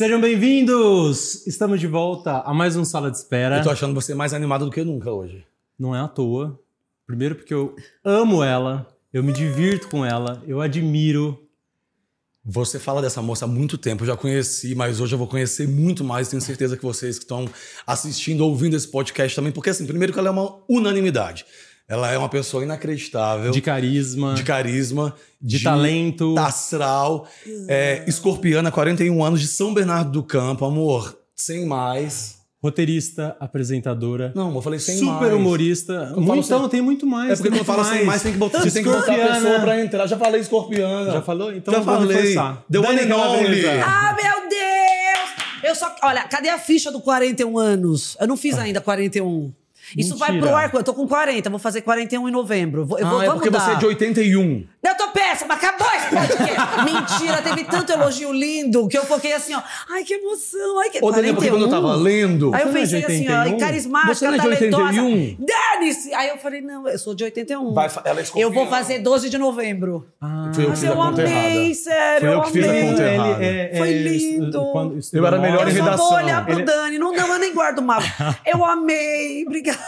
Sejam bem-vindos! Estamos de volta a mais um Sala de Espera. Eu tô achando você mais animado do que nunca hoje. Não é à toa. Primeiro porque eu amo ela, eu me divirto com ela, eu admiro. Você fala dessa moça há muito tempo, eu já conheci, mas hoje eu vou conhecer muito mais. Tenho certeza que vocês que estão assistindo, ouvindo esse podcast também, porque assim, primeiro que ela é uma unanimidade. Ela é uma pessoa inacreditável. De carisma. De carisma. De, talento. Astral. É, escorpiana, 41 anos, de São Bernardo do Campo. Amor, sem mais. Roteirista, apresentadora. Não, eu falei sem super mais. Super humorista. Eu então, sem- tem muito mais. É porque tem quando fala sem mais, tem que botar, você tem que botar a pessoa pra entrar. Já falei escorpiana. Já falou? Então Já eu vou falei. The one and only. Ah, meu Deus! Eu só. Olha, cadê a ficha do 41 anos? Eu não fiz ainda 41. Isso vai Mentira. pro ar, eu tô com 40, vou fazer 41 em novembro. Vou- Eu vou, Ah, é vamos porque dar. você é de 81. Eu tô péssima, acabou esse podcast. Mentira, teve tanto elogio lindo que eu foquei assim, ó. Ai, que emoção, ai, que Ô, Daniel, porque quando eu tava lendo. Aí eu é de pensei assim, ó, 81? carismática, Você não é de talentosa. 81? Dane-se! Aí eu falei, não, eu sou de 81. Vai ela escorpiana. eu vou fazer 12 de novembro. Ah, Foi eu que Mas fiz a eu conta amei, errada. sério, Foi eu eu que fiz a amei. conta ele errada. é- Foi lindo. quando Eu era melhor em Eu só redação. vou olhar pro Ele- Dani. Não, não, eu nem guardo o mapa. Eu amei. Obrigada.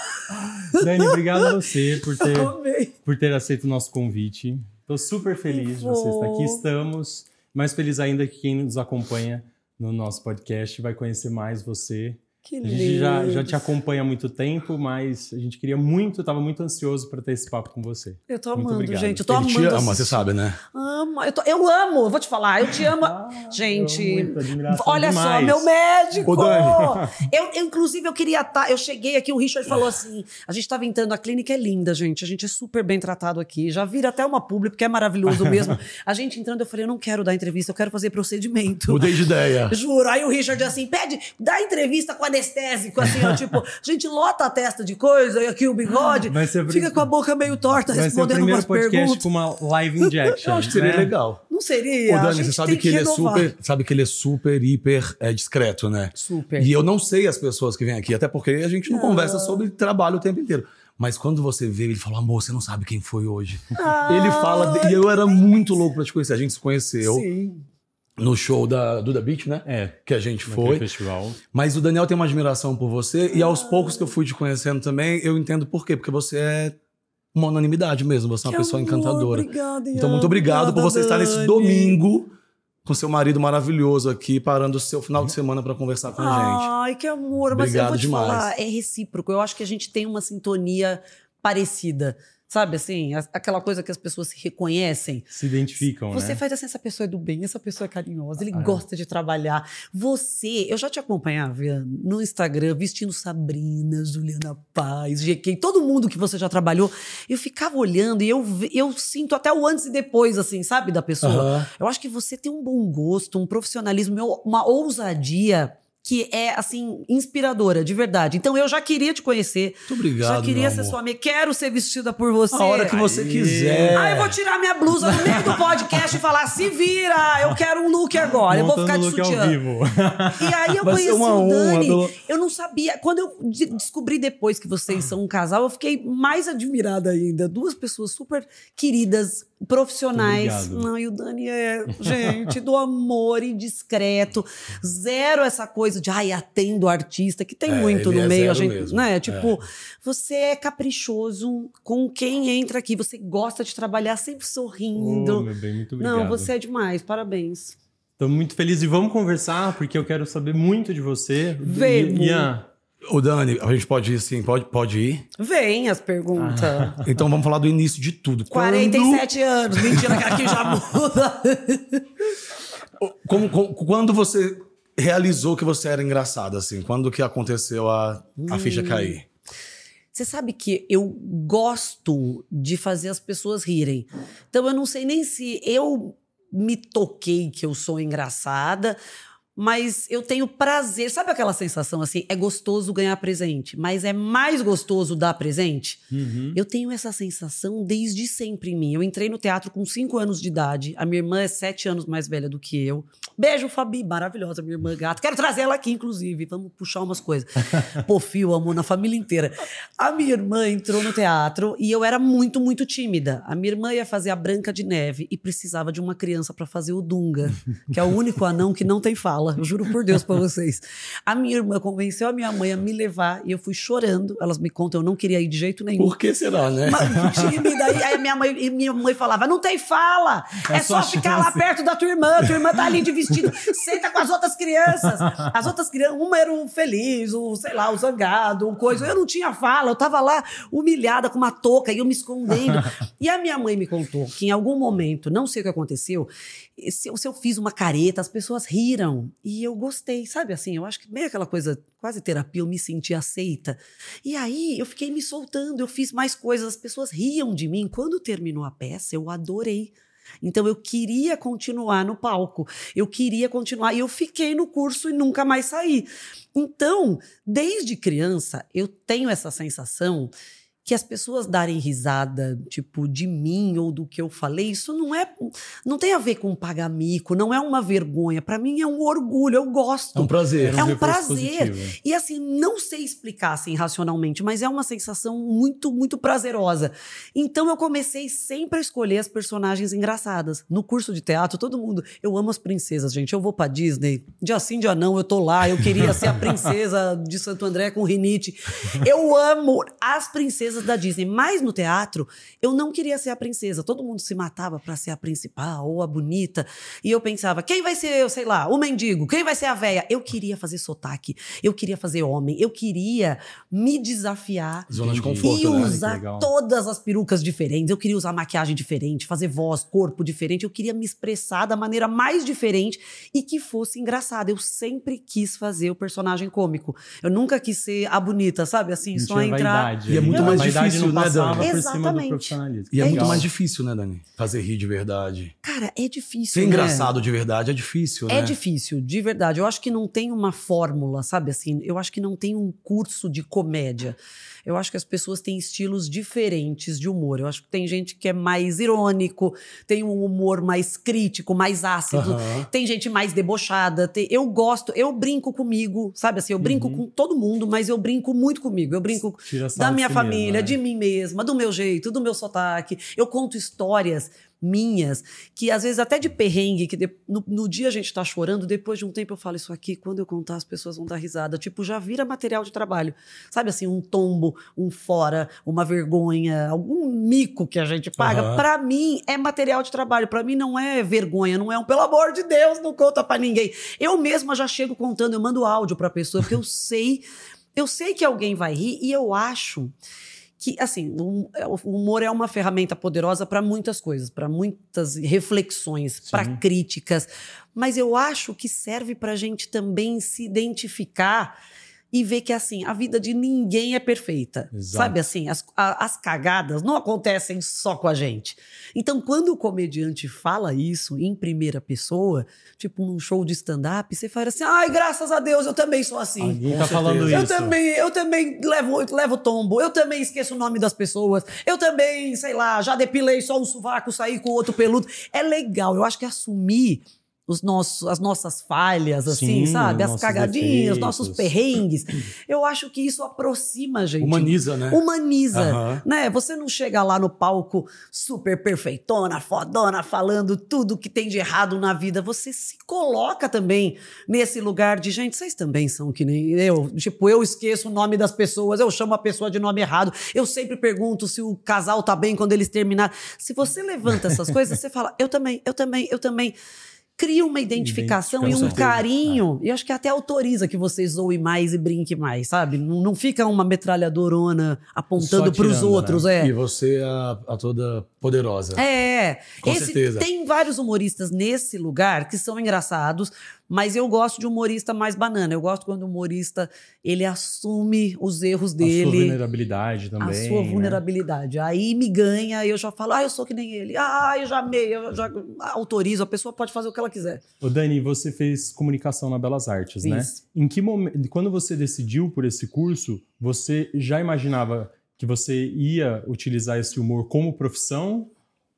Dani, obrigado a você por ter, Eu por ter aceito o nosso convite. Estou super feliz de você estar aqui. Estamos mais feliz ainda que quem nos acompanha no nosso podcast vai conhecer mais você. Que A lindo. gente já, já te acompanha há muito tempo, mas a gente queria muito, estava muito ansioso para ter esse papo com você. Eu tô Muito amando, obrigado. gente. Eu tô Ele te amando. ama, você sabe, né? Amo. Eu, tô- eu amo. Eu vou te falar. Eu te amo. Ah, gente. muito, Olha só, demais. meu médico! Ô, Dani. Eu, eu, inclusive, eu queria estar. eu cheguei aqui, o Richard falou assim: a gente tava entrando, a clínica é linda, gente. A gente é super bem tratado aqui. Já vira até uma pública, que é maravilhoso mesmo. A gente entrando, eu falei: eu não quero dar entrevista, eu quero fazer procedimento. Mudei de ideia. Juro. Aí o Richard assim, pede, dá entrevista com anestésico, assim, ó, tipo, a gente lota a testa de coisa e aqui o bigode, Vai fica prim- com a boca meio torta Vai ser o respondendo primeiro umas podcast perguntas. com uma live injection. Eu acho que seria né? legal. Não seria? Ô, A Dani, gente você sabe tem que, ele é super. Sabe que ele é super, hiper é, discreto, né? Super. E eu não sei as pessoas que vêm aqui, até porque a gente não conversa sobre trabalho o tempo inteiro. Mas quando você vê, ele fala, amor, você não sabe quem foi hoje. Ele fala. E eu era muito louco pra te conhecer. A gente se conheceu Sim. No show da Duda Beach, né? É, Que a gente foi. festival. Mas o Daniel tem uma admiração por você, e aos poucos que eu fui te conhecendo também, eu entendo por quê. Porque você é uma unanimidade mesmo, você é uma Que pessoa amor, encantadora. Obrigada, Então, muito obrigado por você estar nesse Dani. domingo com seu marido maravilhoso aqui, parando o seu final de semana para conversar com a gente. Ai, que amor. Mas eu Obrigado vou te demais. falar, é recíproco. Eu acho que a gente tem uma sintonia parecida. Sabe assim? Aquela coisa que as pessoas se reconhecem. Se identificam, Você né? faz assim, essa pessoa é do bem, essa pessoa é carinhosa, ele Ah, é. gosta de trabalhar. Você, eu já te acompanhava no Instagram, vestindo Sabrina, Juliana Paz, GK, todo mundo que você já trabalhou. Eu ficava olhando e eu, eu sinto até o antes e depois, assim, sabe, da pessoa. Eu acho que você tem um bom gosto, um profissionalismo, uma ousadia que é, assim, inspiradora, de verdade. Então eu já queria te conhecer. Muito obrigado. já queria meu ser amor. sua amiga. Quero ser vestida por você. A hora que você Aí. quiser. Ah, eu vou tirar minha blusa no meio do podcast e falar: se vira, eu quero um look agora, eu vou Montando ficar de look ao sutiã. vivo. E aí eu Vai conheci uma o Dani. pelo- Eu não sabia. Quando eu de- descobri depois que vocês são um casal, eu fiquei mais admirada ainda. Duas pessoas super queridas, profissionais. Não, e o Dani é, gente, do amor e discreto. Zero essa coisa de, ai, atendo artista, que tem É, muito no é meio. A gente, mesmo. né? Tipo, você é caprichoso com quem entra aqui. Você gosta de trabalhar sempre sorrindo. Oh, meu bem, muito obrigado. não, você é demais. Parabéns. Tô muito feliz e vamos conversar, porque eu quero saber muito de você. I- Ian, Ô, Dani, a gente pode ir sim, pode, pode ir. Vem as perguntas. Então vamos falar do início de tudo. Quando- 47 anos. Mentira, que aqui já muda. Como, como- quando você realizou que você era engraçada, assim? Quando que aconteceu a, a Hum. ficha cair? Você sabe que eu gosto de fazer as pessoas rirem. Então eu não sei nem se eu me toquei que eu sou engraçada, mas eu tenho prazer. Sabe aquela sensação assim? É gostoso ganhar presente, mas é mais gostoso dar presente? uhum. Eu tenho essa sensação desde sempre em mim. Eu entrei no teatro com 5 anos de idade. A minha irmã é 7 anos mais velha do que eu. Beijo, Fabi, maravilhosa, minha irmã gata. Quero trazer ela aqui, inclusive. Vamos puxar umas coisas. Pô, fio, amor, na família inteira. A minha irmã entrou no teatro e eu era muito, muito tímida. A minha irmã ia fazer a Branca de Neve e precisava de uma criança para fazer o Dunga, que é o único anão que não tem fala. Fala, eu juro por Deus pra vocês. A minha irmã convenceu a minha mãe a me levar e eu fui chorando. Elas me contam, eu não queria ir de jeito nenhum. Por que será, né? Mas, tímida, aí, minha mãe, e minha mãe falava: não tem fala, é, só ficar lá perto da tua irmã, tua irmã tá ali de vestido, senta com as outras crianças. As outras crianças, uma era o feliz, o, sei lá, o zangado, o coisa. Eu não tinha fala, eu tava lá humilhada com uma touca e eu me escondendo. E a minha mãe me contou que em algum momento, não sei o que aconteceu, se eu, se eu fiz uma careta, as pessoas riram. E eu gostei, sabe assim? Eu acho que meio aquela coisa, quase terapia, eu me senti aceita. E aí eu fiquei me soltando, eu fiz mais coisas, as pessoas riam de mim. Quando terminou a peça, eu adorei. Então eu queria continuar no palco, eu queria continuar e eu fiquei no curso e nunca mais saí. Então, desde criança, eu tenho essa sensação que as pessoas darem risada, tipo, de mim ou do que eu falei, isso não é. Não tem a ver com pagar mico, não é uma vergonha. Para mim é um orgulho, eu gosto. É um prazer. É um prazer. E assim, não sei explicar assim racionalmente, mas é uma sensação muito, muito prazerosa. Então eu comecei sempre a escolher as personagens engraçadas. No curso de teatro, todo mundo. Eu amo as princesas, gente. Eu vou pra Disney. Dia sim, dia não, eu tô lá. Eu queria ser a princesa de Santo André com rinite. Eu amo as princesas princesas da Disney. Mas no teatro, eu não queria ser a princesa. Todo mundo se matava para ser a principal ou a bonita. E eu pensava, quem vai ser, sei lá, o mendigo? Quem vai ser a véia? Eu queria fazer sotaque. Eu queria fazer homem. Eu queria me desafiar. Zona de conforto, e né? usar todas as perucas diferentes. Eu queria usar maquiagem diferente, fazer voz, corpo diferente. Eu queria me expressar da maneira mais diferente e que fosse engraçada. Eu sempre quis fazer o personagem cômico. Eu nunca quis ser a bonita, sabe? Assim, só entrar. vaidade. E é muito A mais difícil, não né, Dani? Exatamente. E é, muito Legal. mais difícil, né, Dani? Fazer rir de verdade. Cara, é difícil. Ser né? engraçado de verdade é difícil, né? É difícil, de verdade. Eu acho que não tem uma fórmula, sabe assim? Eu acho que não tem um curso de comédia. Eu acho que as pessoas têm estilos diferentes de humor. Eu acho que tem gente que é mais irônico, tem um humor mais crítico, mais ácido, Aham. tem gente mais debochada. tem- Eu gosto, eu brinco comigo, sabe assim? Eu brinco Uhum. com todo mundo, mas eu brinco muito comigo. Eu brinco da minha família, mesma, né? de mim mesma, do meu jeito, do meu sotaque. Eu conto histórias minhas, que às vezes até de perrengue, que de- no, no dia a gente tá chorando, depois de um tempo eu falo isso aqui, quando eu contar as pessoas vão dar risada. Tipo, já vira material de trabalho. Sabe assim, um tombo, um fora, uma vergonha, algum mico que a gente paga. Aham. Pra mim é material de trabalho. Pra mim não é vergonha, não é um, pelo amor de Deus, não conta pra ninguém. Eu mesma já chego contando, eu mando áudio pra pessoa, porque eu sei, eu sei que alguém vai rir e eu acho que assim o o humor é uma ferramenta poderosa para muitas coisas, para muitas reflexões, para críticas, mas eu acho que serve para a gente também se identificar e ver que assim a vida de ninguém é perfeita, Exato. sabe assim as, a- as cagadas não acontecem só com a gente. Então quando o comediante fala isso em primeira pessoa, tipo num show de stand-up, você fala assim, ai graças a Deus eu também sou assim. Alguém tá falando certeza. isso. Eu também, eu também levo, levo tombo, eu também esqueço o nome das pessoas, eu também, sei lá, já depilei só um sovaco, saí com outro peludo. É legal, eu acho que assumir os nossos, as nossas falhas, assim, Sim, sabe? As cagadinhas, defeitos. nossos perrengues. Eu acho que isso aproxima a gente. Humaniza, né? Humaniza, Aham. né? Você não chega lá no palco super perfeitona, fodona, falando tudo que tem de errado na vida. Você se coloca também nesse lugar de gente, vocês também são que nem eu. Tipo, eu esqueço o nome das pessoas, eu chamo a pessoa de nome errado. Eu sempre pergunto se o casal tá bem quando eles terminaram. Se você levanta essas coisas, você fala, eu também, eu também, eu também. Cria uma identificação e um carinho. E acho que até autoriza que você zoe mais e brinque mais, sabe? Não, não fica uma metralhadorona apontando para os atirando, outros, né? é. E você, a, a toda poderosa. É, Com esse, certeza. tem vários humoristas nesse lugar que são engraçados, mas eu gosto de humorista mais banana. Eu gosto quando o humorista ele assume os erros A sua dele, vulnerabilidade também. a sua né? vulnerabilidade. Aí me ganha, eu já falo, ah, eu sou que nem ele. Ah, eu já amei, eu já autorizo. A pessoa pode fazer o que ela quiser. Ô Dani, você fez comunicação na Belas Artes, né? Em que momento, quando você decidiu por esse curso, você já imaginava que você ia utilizar esse humor como profissão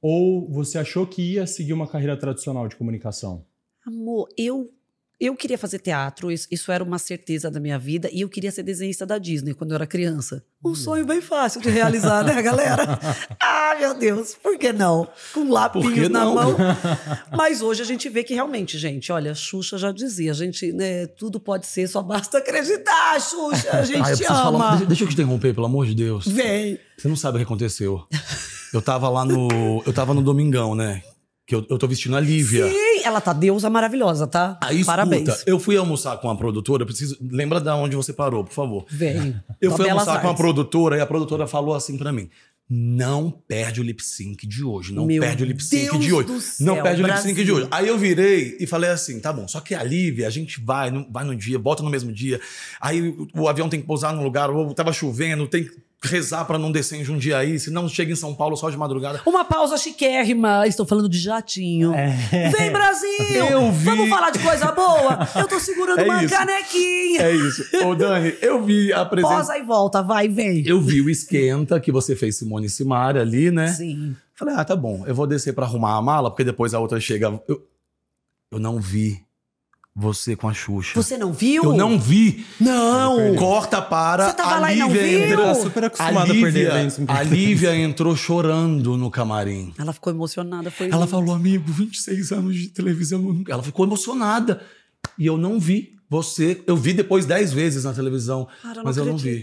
ou você achou que ia seguir uma carreira tradicional de comunicação? Amor, eu eu queria fazer teatro, isso, isso era uma certeza da minha vida, e eu queria ser desenhista da Disney quando eu era criança. Um sonho bem fácil de realizar, né, galera? Ah, meu Deus, por que não? Com lápis na mão. Mas hoje a gente vê que realmente, gente, olha, a Xuxa já dizia, a gente, né, tudo pode ser, só basta acreditar, Xuxa, a gente Ah, eu te preciso ama. falar. Deixa, deixa eu te interromper, pelo amor de Deus. Vem. Você não sabe o que aconteceu. Eu tava lá no. Eu tava no Domingão, né? Que eu, eu tô vestindo a Lívia. Sim, ela tá deusa maravilhosa, tá? Aí, escuta, Parabéns. eu fui almoçar com a produtora, eu preciso. Lembra da onde você parou, por favor. Vem. Eu Da fui almoçar com a produtora e a produtora falou assim pra mim: não perde o lip sync de hoje, não Meu perde o lip sync Deus de hoje. céu, não perde o lip sync Brasil. de hoje. Aí eu virei e falei assim: tá bom, só que a Lívia, a gente vai, vai no dia, volta no mesmo dia. Aí o, o avião tem que pousar num lugar, ou tava chovendo, tem que rezar pra não descer em Jundiaí, senão chega em São Paulo só de madrugada. Uma pausa chiquérrima. Estou falando de jatinho. Vem, Brasil! É. Eu vi. Vamos falar de coisa boa? Eu tô segurando É uma isso. canequinha. É isso. Ô, Dani, eu vi a presença. Posa e volta, vai, vem. Eu vi o esquenta que você fez Simone e Simaria ali, né? Sim. Falei, ah, tá bom, eu vou descer pra arrumar a mala, porque depois a outra chega. Eu, eu não vi você com a Xuxa. Você não viu? Eu não vi. Não! Corta para. Você tava a lá e não Lívia viu? entrou. Super acostumada a perder Lívia- eventos A. Lívia entrou chorando no camarim. Ela ficou emocionada, foi. Ela falou, amigo, 26 anos de televisão. eu nunca-" Ela ficou emocionada. E eu não vi você. Eu vi depois 10 vezes na televisão. Cara, mas eu não vi.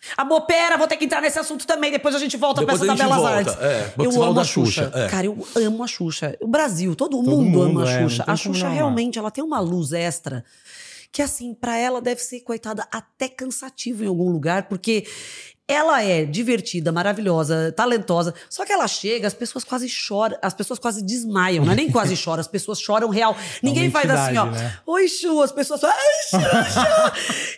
Acredito. Amor, pera, vou ter que entrar nesse assunto também. Depois a gente volta Depois pra essa a volta, Artes. é, eu amo a Xuxa. Xuxa, é. Cara, eu amo a Xuxa. O Brasil, todo, Todo mundo, ama mundo, a é, não Xuxa. a Xuxa não realmente, ela tem uma luz extra que, assim, pra ela deve ser, coitada, até cansativo em algum lugar, porque ela é divertida, maravilhosa, talentosa. Só que ela chega, as pessoas quase choram, as pessoas quase desmaiam. Não é nem quase choram, as pessoas choram real. Ninguém faz assim, ó. né? Oi, Chu, as pessoas falam, ai, Xuxa.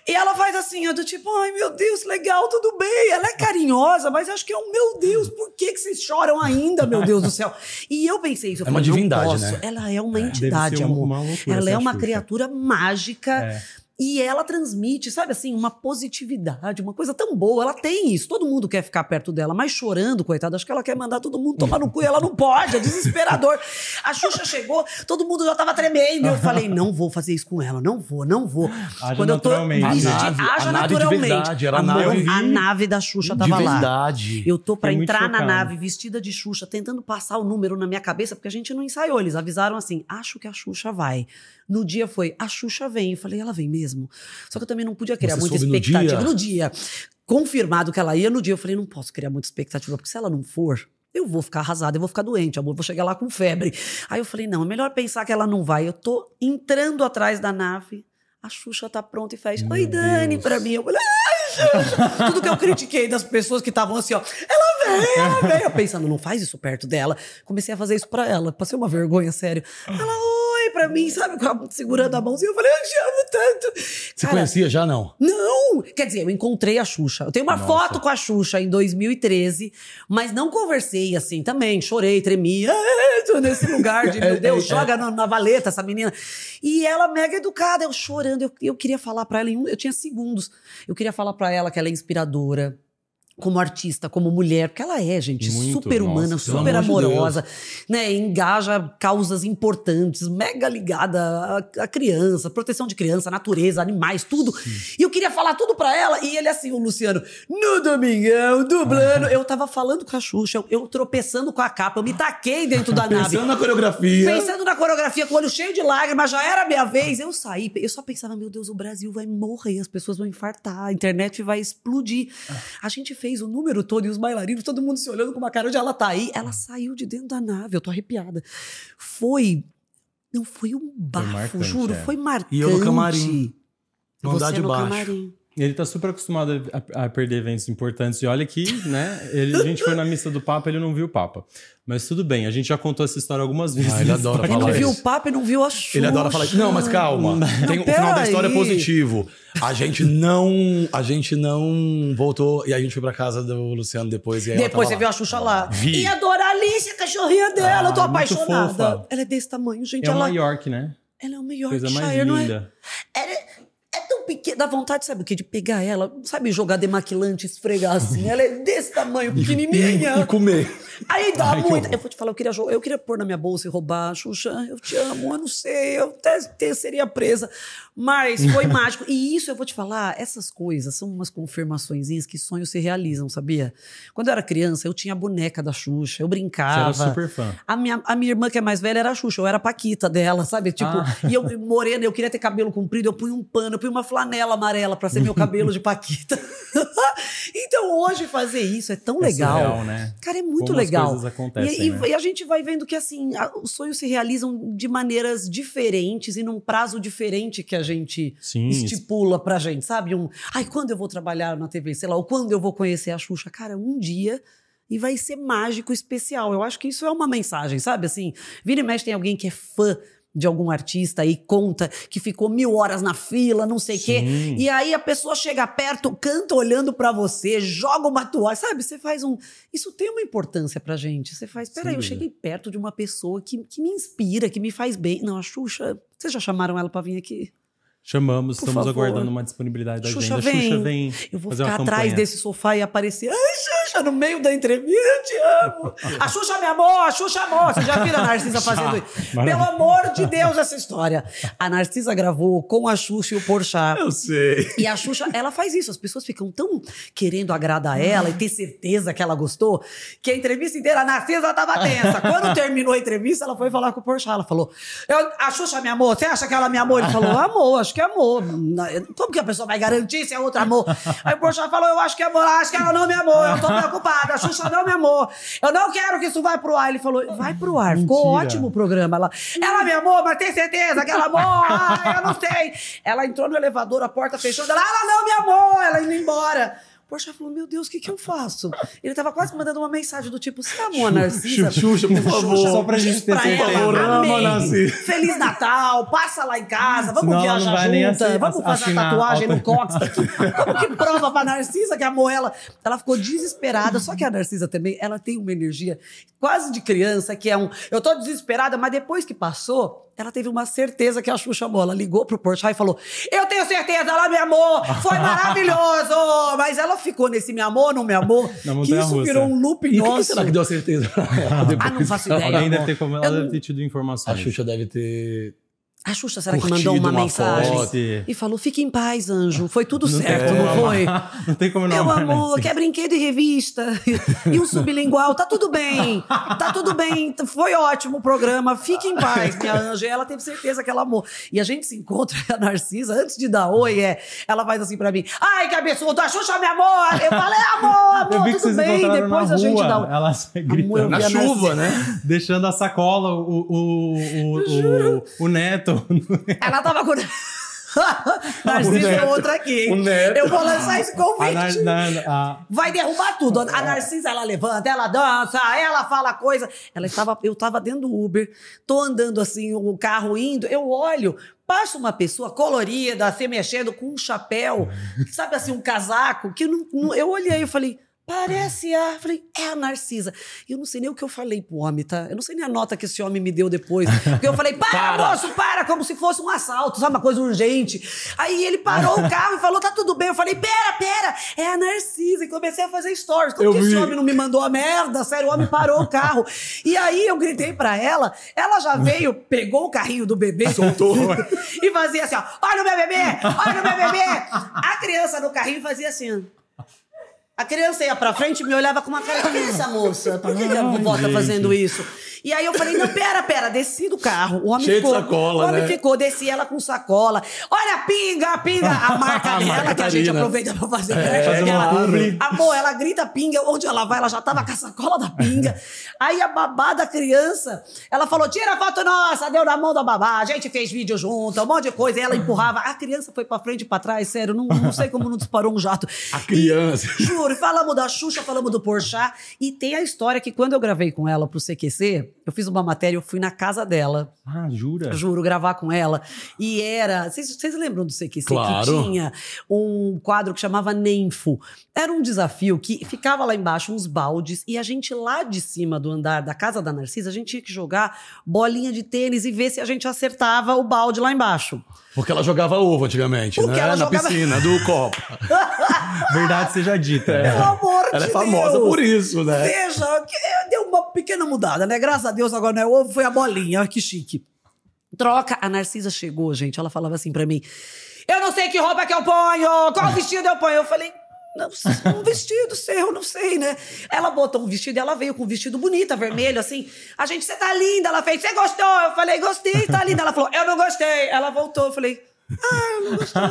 e ela faz assim, ó, do tipo, ai, meu Deus, legal, tudo bem. Ela é carinhosa, mas acho que é um, meu Deus, por que, que vocês choram ainda, meu Deus do céu? E eu pensei isso, eu É uma falei, não divindade, posso. né? Ela é uma Deve entidade, uma- amor. uma ela é uma criatura mágica. É. E ela transmite, sabe assim, uma positividade, uma coisa tão boa. Ela tem isso. Todo mundo quer ficar perto dela, mas chorando, coitada. Acho que ela quer mandar todo mundo tomar no cu e ela não pode. É desesperador. A Xuxa chegou, todo mundo já tava tremendo. Eu falei, não vou fazer isso com ela, não vou, não vou. Haja naturalmente. vesti- A nave- haja a nave de naturalmente. verdade, a nave- a nave da Xuxa tava lá. verdade. Eu tô pra muito entrar na nave vestida de Xuxa, tentando passar o número na minha cabeça, porque a gente não ensaiou. Eles avisaram assim: acho que a Xuxa vai. No dia foi, a Xuxa vem. Eu falei, ela vem mesmo. Só que eu também não podia criar Você muita soube no expectativa. dia? No dia. Confirmado que ela ia, no dia eu falei, não posso criar muita expectativa, porque se ela não for. Eu vou ficar arrasada, eu vou ficar doente, amor, vou chegar lá com febre. Aí eu falei, não, é melhor pensar que ela não vai. Eu tô entrando atrás da nave, a Xuxa tá pronta e faz, Meu oi, Dani, Deus. pra mim. Eu falei, ai, Xuxa. Tudo que eu critiquei das pessoas que estavam assim, ó, ela vem, ela vem. Eu pensando, não faz isso perto dela. Comecei a fazer isso pra ela, passei uma vergonha, sério. Ela, pra mim, sabe, segurando a mãozinha. Eu falei, eu te amo tanto. Você Cara, conhecia já, não? não! Quer dizer, eu encontrei a Xuxa. Eu tenho uma Nossa. foto com a Xuxa em 2013, mas não conversei assim também. Chorei, tremi. Ah, tô nesse lugar de, É, meu Deus, é, joga na, na valeta essa menina. E ela mega educada, eu chorando. Eu, eu queria falar pra ela, em um- eu tinha segundos. Eu queria falar pra ela que ela é inspiradora. Como artista, como mulher, porque ela é, gente, Muito, super humana, nossa, pelo super amor de amorosa, né? Engaja causas importantes, mega ligada à, à criança, proteção de criança, natureza, animais, tudo. E eu queria falar tudo pra ela, e ele assim, o Luciano, no domingão, dublando. Eu tava falando com a Xuxa, eu, eu tropeçando com a capa, eu me taquei dentro da nave. Pensando na coreografia. Pensando na coreografia, com o olho cheio de lágrimas, já era a minha vez. Eu saí, eu só pensava, meu Deus, o Brasil vai morrer, as pessoas vão infartar, a internet vai explodir. A gente fez o número todo e os bailarinos, todo mundo se olhando com uma cara de ela tá aí. Ela saiu de dentro da nave, eu tô arrepiada. Foi. Não foi um bafo, marcante, juro, é. foi marcante. E eu no camarim, andar Você de no baixo. camarim. Ele tá super acostumado a, a perder eventos importantes. E olha que, né? Ele, a gente foi na missa do Papa, ele não viu o Papa. Mas tudo bem, a gente já contou essa história algumas vezes. Ah, ele adora Ele não falar viu o Papa e não viu a Xuxa. Ele adora falar. Não, mas calma. Tem, o final da história é positivo. A gente não. A gente não voltou. E a gente foi pra casa do Luciano depois. E Depois você tava viu lá. a Xuxa lá. Vi. E a Doralice, a cachorrinha dela. eu tô Ah, apaixonada. fofa. Ela é desse tamanho, gente. É ela, uma York, né? ela é uma Coisa mais Yorkshire, não é? linda. Ela é, pequena, dá vontade, sabe o quê? De pegar ela, sabe, jogar demaquilante, esfregar assim. Ela é desse tamanho, pequenininha. E comer. Aí dá Ai, que muito. Eu vou te falar, eu queria, eu queria pôr na minha bolsa e roubar. Xuxa, eu te amo, eu não sei, eu até, até seria presa. Mas foi mágico. E isso eu vou te falar, essas coisas são umas confirmaçõezinhas que sonhos se realizam, sabia? Quando eu era criança, eu tinha a boneca da Xuxa, eu Você brincava. era super fã. A minha, a minha irmã, que é mais velha, era a Xuxa, eu era a Paquita dela, sabe? Tipo, Ah. e eu morena, eu queria ter cabelo comprido, eu punha um pano, eu punha uma flanela amarela pra ser meu cabelo de Paquita. então hoje fazer isso é tão É legal. surreal, né? Cara, é muito Como legal. as coisas acontecem, e, e- né? e a gente vai vendo que assim, a- os sonhos se realizam de maneiras diferentes e num prazo diferente que a gente Sim, estipula pra gente, sabe? Um, ai, quando eu vou trabalhar na TV, sei lá, ou quando eu vou conhecer a Xuxa, cara, um dia e vai ser mágico, especial. Eu acho que isso é uma mensagem, sabe? Assim, vira e mexe tem alguém que é fã de algum artista e conta que ficou mil horas na fila, não sei o quê. E aí a pessoa chega perto, canta olhando pra você, joga uma toalha, sabe? Você faz um. Isso tem uma importância pra gente. Você faz, peraí, eu cheguei perto de uma pessoa que, que me inspira, que me faz bem. Não, a Xuxa. Vocês já chamaram ela pra vir aqui? Chamamos, Por estamos favor. aguardando uma disponibilidade da Xuxa agenda. vem. Xuxa vem. Eu vou ficar atrás desse sofá e aparecer. Ai, Xuxa, no meio da entrevista, eu te amo. A Xuxa me amou, a Xuxa amou. Você já viu a Narcisa fazendo isso? Pelo amor de Deus, essa história. A Narcisa gravou com a Xuxa e o Porchat. Eu sei. E a Xuxa, ela faz isso. As pessoas ficam tão querendo agradar ela e ter certeza que ela gostou, que a entrevista inteira, a Narcisa tava tensa. Quando terminou a entrevista, ela foi falar com o Porchat. Ela falou, "Eu- a Xuxa me amou, você acha que ela me amou? Ele falou, amou, acho que amou. Como que a pessoa vai garantir se é outra amor? Aí o Porchat falou, eu acho que amor, acho que ela não me amou, eu tô preocupada, a Xuxa não me amou. Eu não quero que isso vá pro ar. Ele falou, vai pro ar, ficou Mentira. ótimo o programa. Ela, ela me amou, mas tem certeza que ela amou? Ah, eu não sei. Ela entrou no elevador, a porta fechou, ela, ela não me amou, ela indo embora. O Porchat falou, meu Deus, o que que eu faço? Ele tava quase mandando uma mensagem do tipo, você amou a Narcisa? Xuxa, por favor. Só pra gente ter certeza. Feliz Natal, passa lá em casa, vamos não viajar vai nem junta, assi- vamos fazer a assinar tatuagem no cox. Como que prova pra Narcisa que amou ela? Ela ficou desesperada, só que a Narcisa também, ela tem uma energia quase de criança, que é um, eu tô desesperada, mas depois que passou, ela teve uma certeza que a Xuxa amou. Ela ligou pro Porchat e falou, eu tenho certeza, ela me amou, foi maravilhoso. Mas ela ficou nesse me amou, não me amou, Na que isso virou um loop E quem nosso. será que deu a certeza? Ah, não faço ideia. Alguém deve ter, como- ela Eu deve não- ter tido A informações. Xuxa deve ter. A Xuxa, será que mandou uma, uma mensagem? foto. E falou: fique em paz, anjo. Foi tudo Não certo, não foi? amar. Não tem como não Meu né? amor, quer brinquedo e revista. E um sublingual, tá tudo bem. Tá tudo bem. Foi ótimo o programa. Fique em paz, minha anja. E ela teve certeza que ela amou. E a gente se encontra, a Narcisa, antes de dar oi, é, ela faz assim pra mim: Ai, que absurdo, a Xuxa me amor. Eu falei: amor, Eu amor, vi que tudo vocês bem. Depois na a gente dá oi. Ela gritando. eu Na chuva, Narcisa. né? Deixando a sacola, o, o, o, o, o neto. Ela tava com. Narcisa é outra aqui. hein? Eu vou lançar esse A, convite. na- a- Vai derrubar tudo. A Narcisa, ela levanta, ela dança, ela fala coisa. Ela estava, eu estava dentro do Uber, tô andando assim, o carro indo, eu olho, passa uma pessoa colorida, se mexendo com um chapéu, sabe assim, um casaco, que eu, não, não- eu olhei e falei. Parece a. Falei, é a Narcisa. E eu não sei nem o que eu falei pro homem, tá? Eu não sei nem a nota que esse homem me deu depois. Porque eu falei, para, Para. moço, para, como se fosse um assalto, sabe? Uma coisa urgente. Aí ele parou o carro e falou, tá tudo bem. Eu falei, pera, pera, é a Narcisa. E comecei a fazer stories. Como Eu que esse vi. homem não me mandou a merda? Sério, o homem parou o carro. E aí eu gritei pra ela, ela já veio, pegou o carrinho do bebê, soltou e fazia assim, ó, olha o meu bebê, olha o meu bebê. A criança no carrinho fazia assim, a criança ia pra frente e me olhava com uma cara, quem é essa moça? Por que, que a vovó tá fazendo isso? E aí eu falei, não, pera, pera, desci do carro. O homem Cheio de ficou, sacola, O homem né? ficou, desci ela com sacola. Olha pinga, pinga, a marca A dela, marca que a gente aproveita pra fazer. É, fazer ela-. Amor, ela grita pinga, onde ela vai, ela já tava com a sacola da pinga. Aí a babá da criança, ela falou: tira a foto nossa, deu na mão da babá, a gente fez vídeo junto, um monte de coisa. E ela empurrava. A criança foi pra frente e pra trás, sério, não, não sei como não disparou um jato. A criança. Juro, falamos da Xuxa, falamos do Porchat. E tem a história que quando eu gravei com ela pro CQC, TV, eu fiz uma matéria, eu fui na casa dela. Ah, jura? Juro, gravar com ela. E era. Vocês, vocês lembram do CQC Claro. que tinha um quadro que chamava Nenfo? Era um desafio que ficava lá embaixo uns baldes e a gente lá de cima do andar da casa da Narcisa, a gente tinha que jogar bolinha de tênis e ver se a gente acertava o balde lá embaixo. Porque ela jogava ovo antigamente, Porque né? ela Na jogava- piscina do copo. Verdade seja dita. Pelo amor Ela de é famosa Deus! por isso, né? Veja, deu uma pequena mudada, né? Graças a Deus agora não é ovo, foi a bolinha. Olha que chique. Troca. A Narcisa chegou, gente. Ela falava assim pra mim: Eu não sei que roupa que eu ponho, qual vestido eu ponho. Eu falei. Um vestido seu, não sei, né? Ela botou um vestido e ela veio com um vestido bonito, vermelho, assim. A gente, você tá linda. Ela fez, você gostou? Eu falei, gostei, tá linda. Ela falou, eu não gostei. Ela voltou, eu falei, ah, eu não gostou.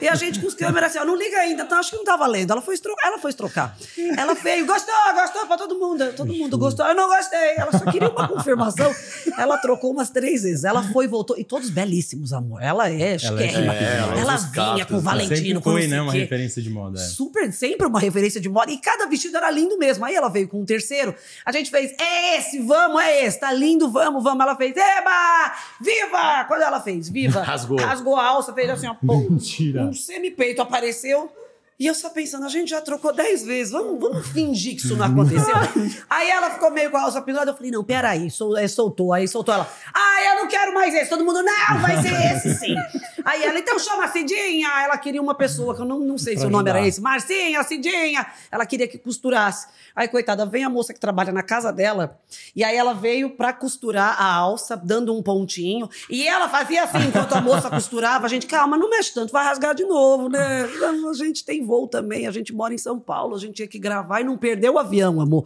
E a gente com os câmeras assim, ó, não liga ainda, então acho que não tá valendo. Ela foi, trocar, ela foi trocar. Ela veio, gostou, gostou pra todo mundo. Todo mundo gostou, eu não gostei. Ela só queria uma confirmação. Ela trocou umas três vezes. Ela foi e voltou. E todos belíssimos, amor. Ela é chiquérrima. é, ela ela os vinha com o né? Valentino, foi, né? Uma quê. referência de moda. é. Super, sempre uma referência de moda. E cada vestido era lindo mesmo. Aí ela veio com um terceiro. A gente fez, é esse, vamos, é esse. Tá lindo, vamos, vamos. Ela fez, eba! Viva! Quando ela fez, viva! Rasgou. Rasgou a alça, fez assim, ó. Mentira. Um semi-peito apareceu. E eu só pensando, a gente já trocou dez vezes, vamos, vamos fingir que isso não aconteceu. aí ela ficou meio com a alça pendurada, eu falei, não, peraí, sol, é, soltou. Aí soltou ela, ah, eu não quero mais esse. Todo mundo, não, vai ser esse sim. aí ela, então chama a Cidinha. Ela queria uma pessoa, que eu não, não sei se Pra o nome era ajudar. esse. Marcinha, Cidinha. Ela queria que costurasse. Aí, coitada, vem a moça que trabalha na casa dela, e aí ela veio pra costurar a alça, dando um pontinho, e ela fazia assim, enquanto a moça costurava, a gente, calma, não mexe tanto, vai rasgar de novo, né? A gente tem voo também, a gente mora em São Paulo, a gente tinha que gravar e não perdeu o avião, amor.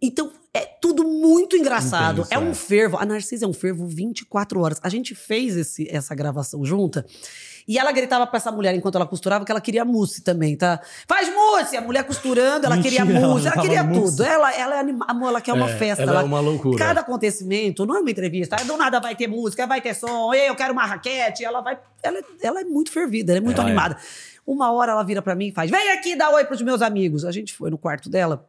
Então, é tudo muito engraçado. Intenso, é um é. fervo. A Narcisa é um fervo 24 horas. A gente fez esse, essa gravação junta. E ela gritava pra essa mulher enquanto ela costurava que ela queria mousse também, tá? Faz mousse! A mulher costurando, ela Mentira, queria ela mousse, ela tava queria mousse. tudo. Ela, ela é anima... Amor, ela quer uma É, festa. ela é uma loucura. Cada acontecimento, não é uma entrevista. Do nada vai ter música, vai ter som, eu quero uma raquete. Ela vai. Ela, ela é muito fervida, ela é muito Ela é. Uma hora ela vira pra mim e faz: vem aqui dar oi pros meus amigos. A gente foi no quarto dela.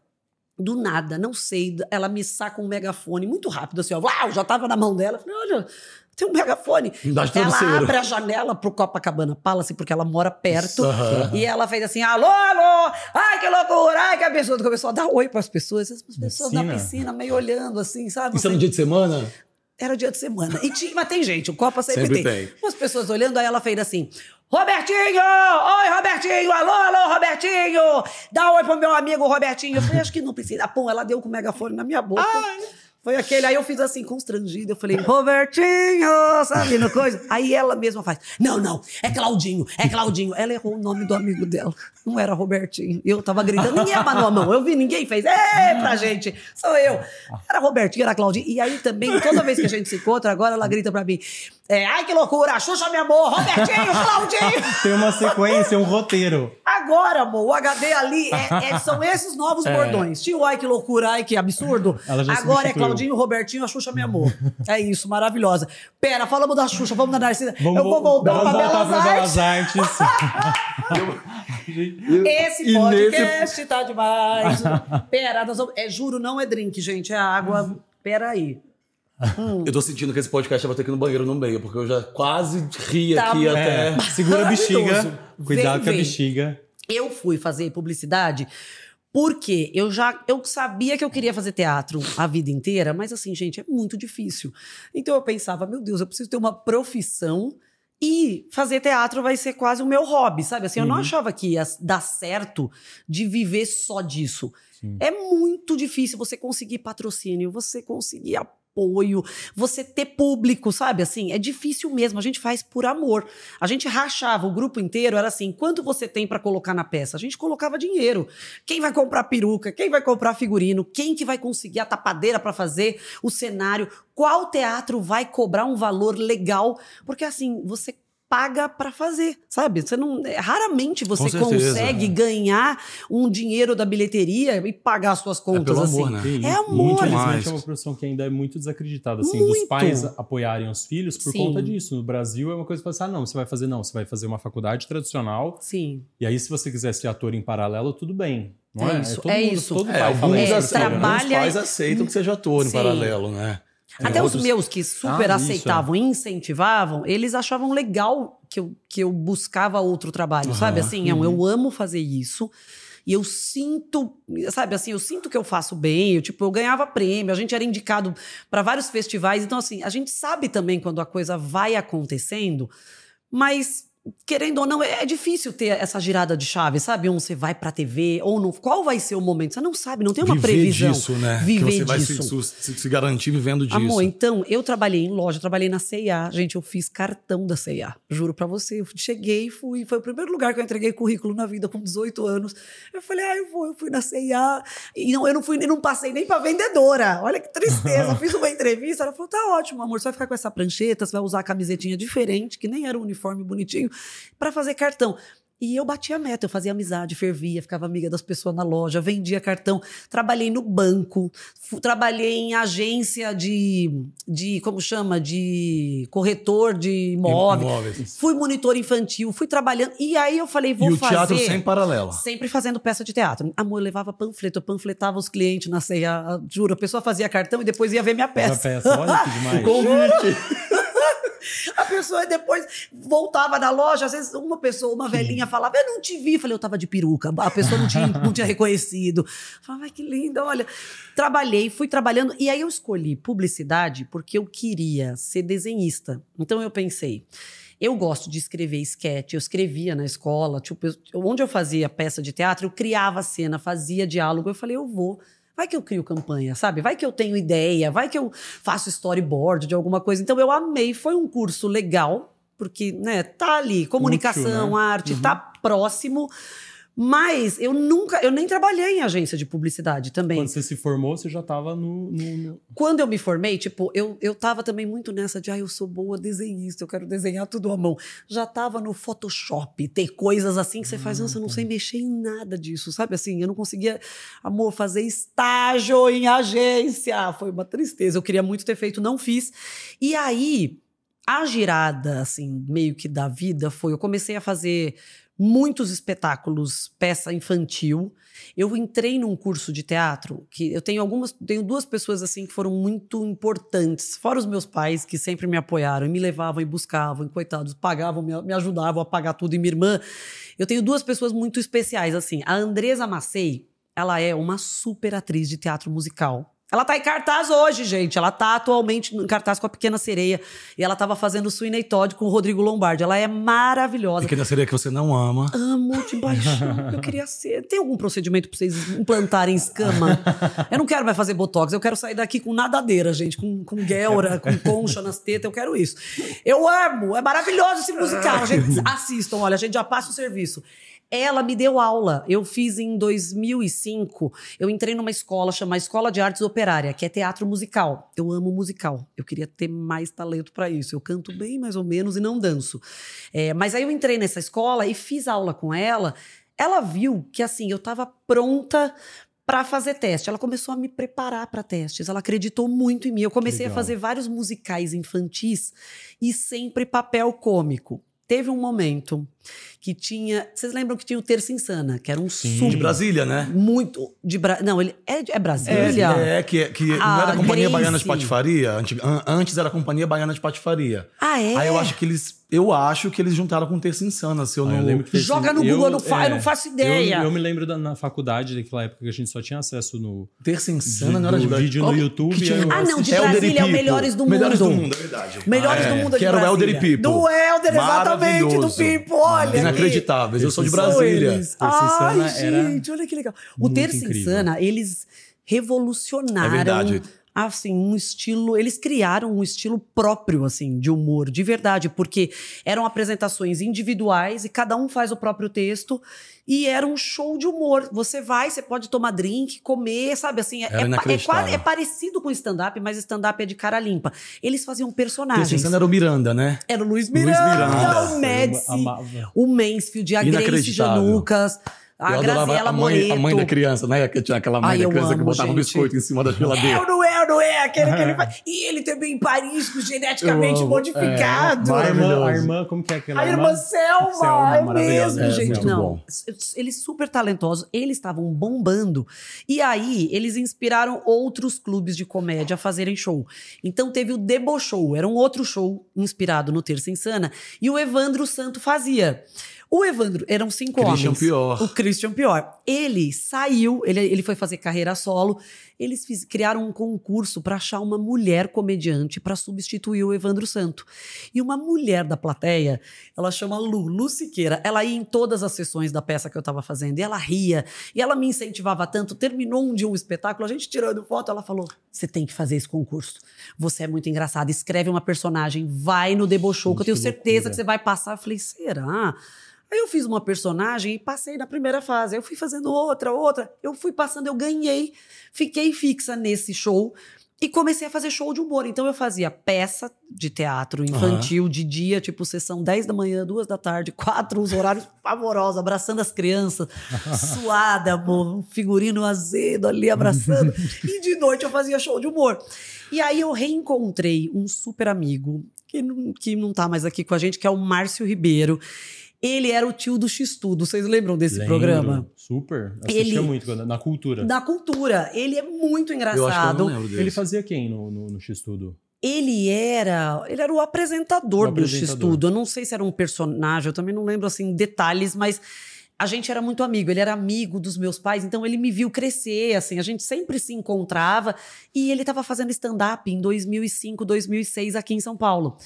Do nada, não sei, ela me saca um megafone muito rápido, assim, ó. Uau, já tava na mão dela. Eu Falei, olha, tem um megafone. Ela travesseiro. abre a janela pro Copacabana Palace, porque ela mora perto. Aham. E ela fez assim: alô, alô, ai que loucura, ai que absurdo. Começou a dar oi pras pessoas. As pessoas na Piscina. piscina, meio olhando assim, sabe? Isso é no dia de semana? Era dia de semana. E tinha, mas tem gente, o Copa sempre, Sempre tem. tem. Umas pessoas olhando, aí ela fez assim: Robertinho! Oi, Robertinho! Alô, alô, Robertinho! Dá um oi pro meu amigo Robertinho. Eu falei, acho que não precisa. Pô, ela deu com o megafone na minha boca. Foi aquele, aí eu fiz assim, constrangido. Eu falei, Robertinho, sabe, no coisa. Aí ela mesma faz, não, não, é Claudinho, é Claudinho. Ela errou o nome do amigo dela. Não era Robertinho. Eu tava gritando, ninguém abanou a mão. Eu vi, ninguém fez, é pra gente, sou eu. Era Robertinho, era Claudinho. E aí também, toda vez que a gente se encontra, agora ela grita pra mim, é, ai que loucura, Xuxa, meu amor, Robertinho, Claudinho. Tem uma sequência, um roteiro. Agora, amor, o HD ali é- é- são esses novos bordões. Tinha o ai que loucura, ai que absurdo. Ela já Agora é. Claudinho, Robertinho, a Xuxa, meu amor. É isso, maravilhosa. Pera, falamos da Xuxa, vamos da Narcisa. Vamos, Eu vou voltar voltar Belas pra Artes. Belas Artes. Esse E podcast tá demais. Pera, nós vamos... é, juro, não é drink, gente, é água. Pera aí. Eu tô sentindo que esse podcast vai ter que ir no banheiro no meio, porque eu já quase ri Tá aqui bom. até. É, segura a bexiga. Cuidado Vem, com a bexiga. Eu fui fazer publicidade porque eu já eu sabia que eu queria fazer teatro a vida inteira, mas assim, gente, é muito difícil. Então eu pensava, meu Deus, eu preciso ter uma profissão e fazer teatro vai ser quase o meu hobby, sabe? Assim, eu não Uhum. achava que ia dar certo de viver só disso. Sim. É muito difícil você conseguir patrocínio, você conseguir apoio, você ter público, sabe? Assim, é difícil mesmo. A gente faz por amor. A gente rachava o grupo inteiro, era assim: quanto você tem pra colocar na peça? A gente colocava dinheiro. Quem vai comprar peruca? Quem vai comprar figurino? Quem que vai conseguir a tapadeira pra fazer o cenário? Qual teatro vai cobrar um valor legal? Porque assim, você paga pra fazer, sabe? Você não é, raramente você consegue é. ganhar um dinheiro da bilheteria e pagar as suas contas pelo assim. amor, né? É amor. Infelizmente Mais. é uma profissão que ainda é muito desacreditada, assim, Muito. dos pais apoiarem os filhos por Sim. conta disso. No Brasil é uma coisa que você fala assim, ah, não, você vai fazer, não, você vai fazer uma faculdade tradicional, Sim. e aí se você quiser ser ator em paralelo, tudo bem. Não É é? isso, todo é mundo- isso. Todo É, pai fala alguns, É, isso. trabalha alguns pais aceitam que seja ator em paralelo, né? Até Outros- os meus que super Ah, aceitavam e incentivavam, eles achavam legal que eu, que eu buscava outro trabalho, sabe? Aham, Assim, eu- eu amo fazer isso. E eu sinto, sabe assim, eu sinto que eu faço bem. Eu, tipo, eu ganhava prêmio, a gente era indicado para vários festivais. Então, assim, a gente sabe também quando a coisa vai acontecendo, mas querendo ou não, é é difícil ter essa girada de chave, sabe? Um você vai pra TV ou não. Qual vai ser o momento? Você não sabe, não tem uma Viver previsão. disso, né? Viver que você vai disso. se, se- se garantir vivendo disso. Amor, então, eu trabalhei em loja, trabalhei na C&A. Gente, eu fiz cartão da C&A. Juro pra você. Eu cheguei, fui. Foi o primeiro lugar que eu entreguei currículo na vida, com 18 anos. Eu falei, ah, eu vou. Eu fui na C&A. E não, eu não fui, não passei nem pra vendedora. Olha que tristeza. Eu fiz uma entrevista, ela falou, tá ótimo, amor. Você vai ficar com essa prancheta, você vai usar a camisetinha diferente, que nem era um uniforme bonitinho, pra fazer cartão. E eu batia a meta, eu fazia amizade, fervia, ficava amiga das pessoas na loja, vendia cartão. Trabalhei no banco, trabalhei em agência de, de, como chama? De corretor de imóveis. Imóveis. Fui monitor infantil, fui trabalhando. E aí eu falei, vou E o fazer. teatro sem paralelo. Sempre fazendo peça de teatro. Amor, eu levava panfleto, eu panfletava os clientes na ceia. Juro, a pessoa fazia cartão e depois ia ver minha peça. peça, olha que demais. Convite. A pessoa depois voltava da loja, às vezes uma pessoa, uma velhinha falava, eu não te vi. Falei, eu tava de peruca. A pessoa não tinha, não tinha reconhecido. Falava, ai, que linda, olha. Trabalhei, fui trabalhando. E aí eu escolhi publicidade porque eu queria ser desenhista. Então eu pensei, eu gosto de escrever sketch, eu escrevia na escola, tipo, eu- onde eu fazia peça de teatro, eu criava cena, fazia diálogo. Eu falei, eu vou. Vai que eu crio campanha, sabe? Vai que eu tenho ideia, vai que eu faço storyboard de alguma coisa. Então eu amei, foi um curso legal, porque, né, tá ali, comunicação, né? arte, tá próximo. Mas eu nunca, eu nem trabalhei em agência de publicidade também. Quando você se formou, você já estava no, no- Quando eu me formei, tipo, eu, eu tava também muito nessa de, ah, eu sou boa desenhista, eu quero desenhar tudo à mão. Já tava no Photoshop, ter coisas assim que você faz, nossa, eu não sei mexer em nada disso, sabe assim? Eu não conseguia, amor, fazer estágio em agência. Foi uma tristeza. Eu queria muito ter feito, não fiz. E aí, a girada, assim, meio que da vida foi, eu comecei a fazer muitos espetáculos, peça infantil. Eu entrei num curso de teatro que eu tenho algumas, tenho duas pessoas assim que foram muito importantes, fora os meus pais que sempre me apoiaram, me levavam e buscavam, e coitados, pagavam, me, me ajudavam a pagar tudo e minha irmã. Eu tenho duas pessoas muito especiais assim. A Andresa Macei, ela é uma super atriz de teatro musical. Ela tá em cartaz hoje, gente. Ela tá atualmente em cartaz com a Pequena Sereia. E ela tava fazendo Sweeney Todd com o Rodrigo Lombardi. Ela é maravilhosa. Pequena sereia que você não ama. Amo de paixão. Eu queria ser. Tem algum procedimento pra vocês implantarem escama? Eu não quero mais fazer botox. Eu quero sair daqui com nadadeira, gente. Com, com guelra, com concha nas tetas. Eu quero isso. Eu amo. É maravilhoso esse musical. Gente, assistam. Olha, a gente já passa o serviço. Ela me deu aula. Eu fiz em 2005. Eu entrei numa escola chamada Escola de Artes Operária, que é teatro musical. Eu amo musical. Eu queria ter mais talento para isso. Eu canto bem, mais ou menos, e não danço. É, mas aí eu entrei nessa escola e fiz aula com ela. Ela viu que assim eu estava pronta para fazer teste. Ela começou a me preparar para testes. Ela acreditou muito em mim. Eu comecei a fazer vários musicais infantis e sempre papel cômico. Teve um momento que tinha. Vocês lembram que tinha o Terça Insana, que era um Sim. super. De Brasília, né? Muito. De Bra... Não, ele é, é Brasília. É, que, que não Ah, era a Companhia Grace. Baiana de Patifaria? Antes era a Companhia Baiana de Patifaria. Ah, é? Aí eu acho que eles. Eu acho que eles juntaram com Terça Insana, se eu Ah, não. eu lembro que teve- Joga no Google, eu não fa- eu não faço ideia. Eu, eu me lembro da, na faculdade, daquela época que a gente só tinha acesso no Terça de, Insana não era de vídeo no Qual- YouTube. que tinha- Ah, não, de assisti- Helder e Brasília é o. Melhores do Melhores do Mundo. mundo, é verdade. Melhores Ah, do é. mundo Que era o. Helder e Pipo. Do Helder, exatamente, do. Pipo, olha. Inacreditáveis. Eu sou de Brasília. eles. Terça Ai, gente, olha que legal. O Terça incrível. Insana, eles revolucionaram. É verdade. Assim, um estilo. Eles criaram um estilo próprio, assim, de humor, de verdade, porque eram apresentações individuais e cada um faz o próprio texto. E era um show de humor. Você vai, você pode tomar drink, comer, sabe? Assim, é, é, é, quase, é parecido com stand-up, mas stand-up é de cara limpa. Eles faziam personagens. Insana era o Miranda, né? Era o Luiz Luiz Miranda, Miranda. o Médici, o Mansfield, a Grace. Janucas. A eu adorava Graziela a mãe, a mãe da criança, né? Que tinha aquela mãe Ai, da criança que amo, botava um gente. biscoito em cima da geladeira. É não é, não é? Aquele que ele faz. E ele também em Paris, com geneticamente Eu amo. modificado. A irmã, a irmã, como que é aquela A irmã Selma, Selma, é mesmo, É, gente. muito Não, bom. eles super talentosos, eles estavam bombando. E aí, eles inspiraram outros clubes de comédia a fazerem show. Então, teve o Debo Show, era um outro show inspirado no Terça Insana, e o Evandro Santo fazia. O Evandro, eram cinco Christian homens. Pior. O Christian Pior. Ele saiu, ele, ele foi fazer carreira solo. Eles fiz- criaram um concurso para achar uma mulher comediante para substituir o Evandro Santo. E uma mulher da plateia, ela chama Lu, Lu Siqueira. Ela ia em todas as sessões da peça que eu estava fazendo e ela ria. E ela me incentivava tanto. Terminou um dia um espetáculo, a gente tirando foto, ela falou: Você tem que fazer esse concurso. Você é muito engraçado. Escreve uma personagem, vai no debochou, que eu tenho certeza que você vai passar. Eu falei: Será? Aí eu fiz uma personagem e passei na primeira fase. Aí eu fui fazendo outra, outra. Eu fui passando, eu ganhei. Fiquei fixa nesse show e comecei a fazer show de humor. Então eu fazia peça de teatro infantil de dia, tipo sessão 10 da manhã, 2 da tarde, quatro, os horários pavorosos, abraçando as crianças, suada, amor, um figurino azedo ali abraçando. e de noite eu fazia show de humor. E aí eu reencontrei um super amigo que não, que não tá mais aqui com a gente, que é o Márcio Ribeiro. Ele era o tio do X-Tudo. Vocês lembram desse Lembro, programa? Super. Assistia Ele- muito na cultura. Da cultura. Ele é muito Eu acho que eu engraçado. Ele fazia quem no, no, no X-Tudo? Ele era, ele era o apresentador O do apresentador. X-Tudo. Eu não sei se era um personagem, eu também não lembro assim detalhes, mas a gente era muito amigo. Ele era amigo dos meus pais, então ele me viu crescer, assim, a gente sempre se encontrava e ele estava fazendo stand-up em 2005, 2006 aqui em São Paulo.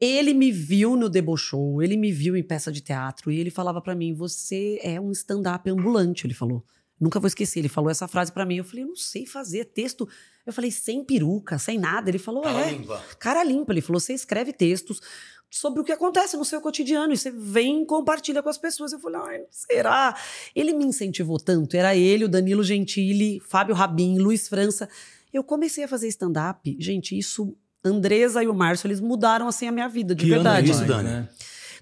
Ele me viu no Debochou, ele me viu em peça de teatro e ele falava pra mim: "Você é um stand-up ambulante", ele falou. Nunca vou esquecer, ele falou essa frase pra mim. Eu falei: "Eu não sei fazer texto". Eu falei: "Sem peruca, sem nada". Ele falou: Cara "É". limpa. Cara limpa, ele falou: "Você escreve textos sobre o que acontece no seu cotidiano e você vem e compartilha com as pessoas". Eu falei: "Ai, será?". Ele me incentivou tanto, era ele, o Danilo Gentili, Fábio Rabin, Luiz França. Eu comecei a fazer stand-up, gente, isso Andresa e o Márcio, eles mudaram assim a minha vida, de Que ano é verdade. isso, Dani? né?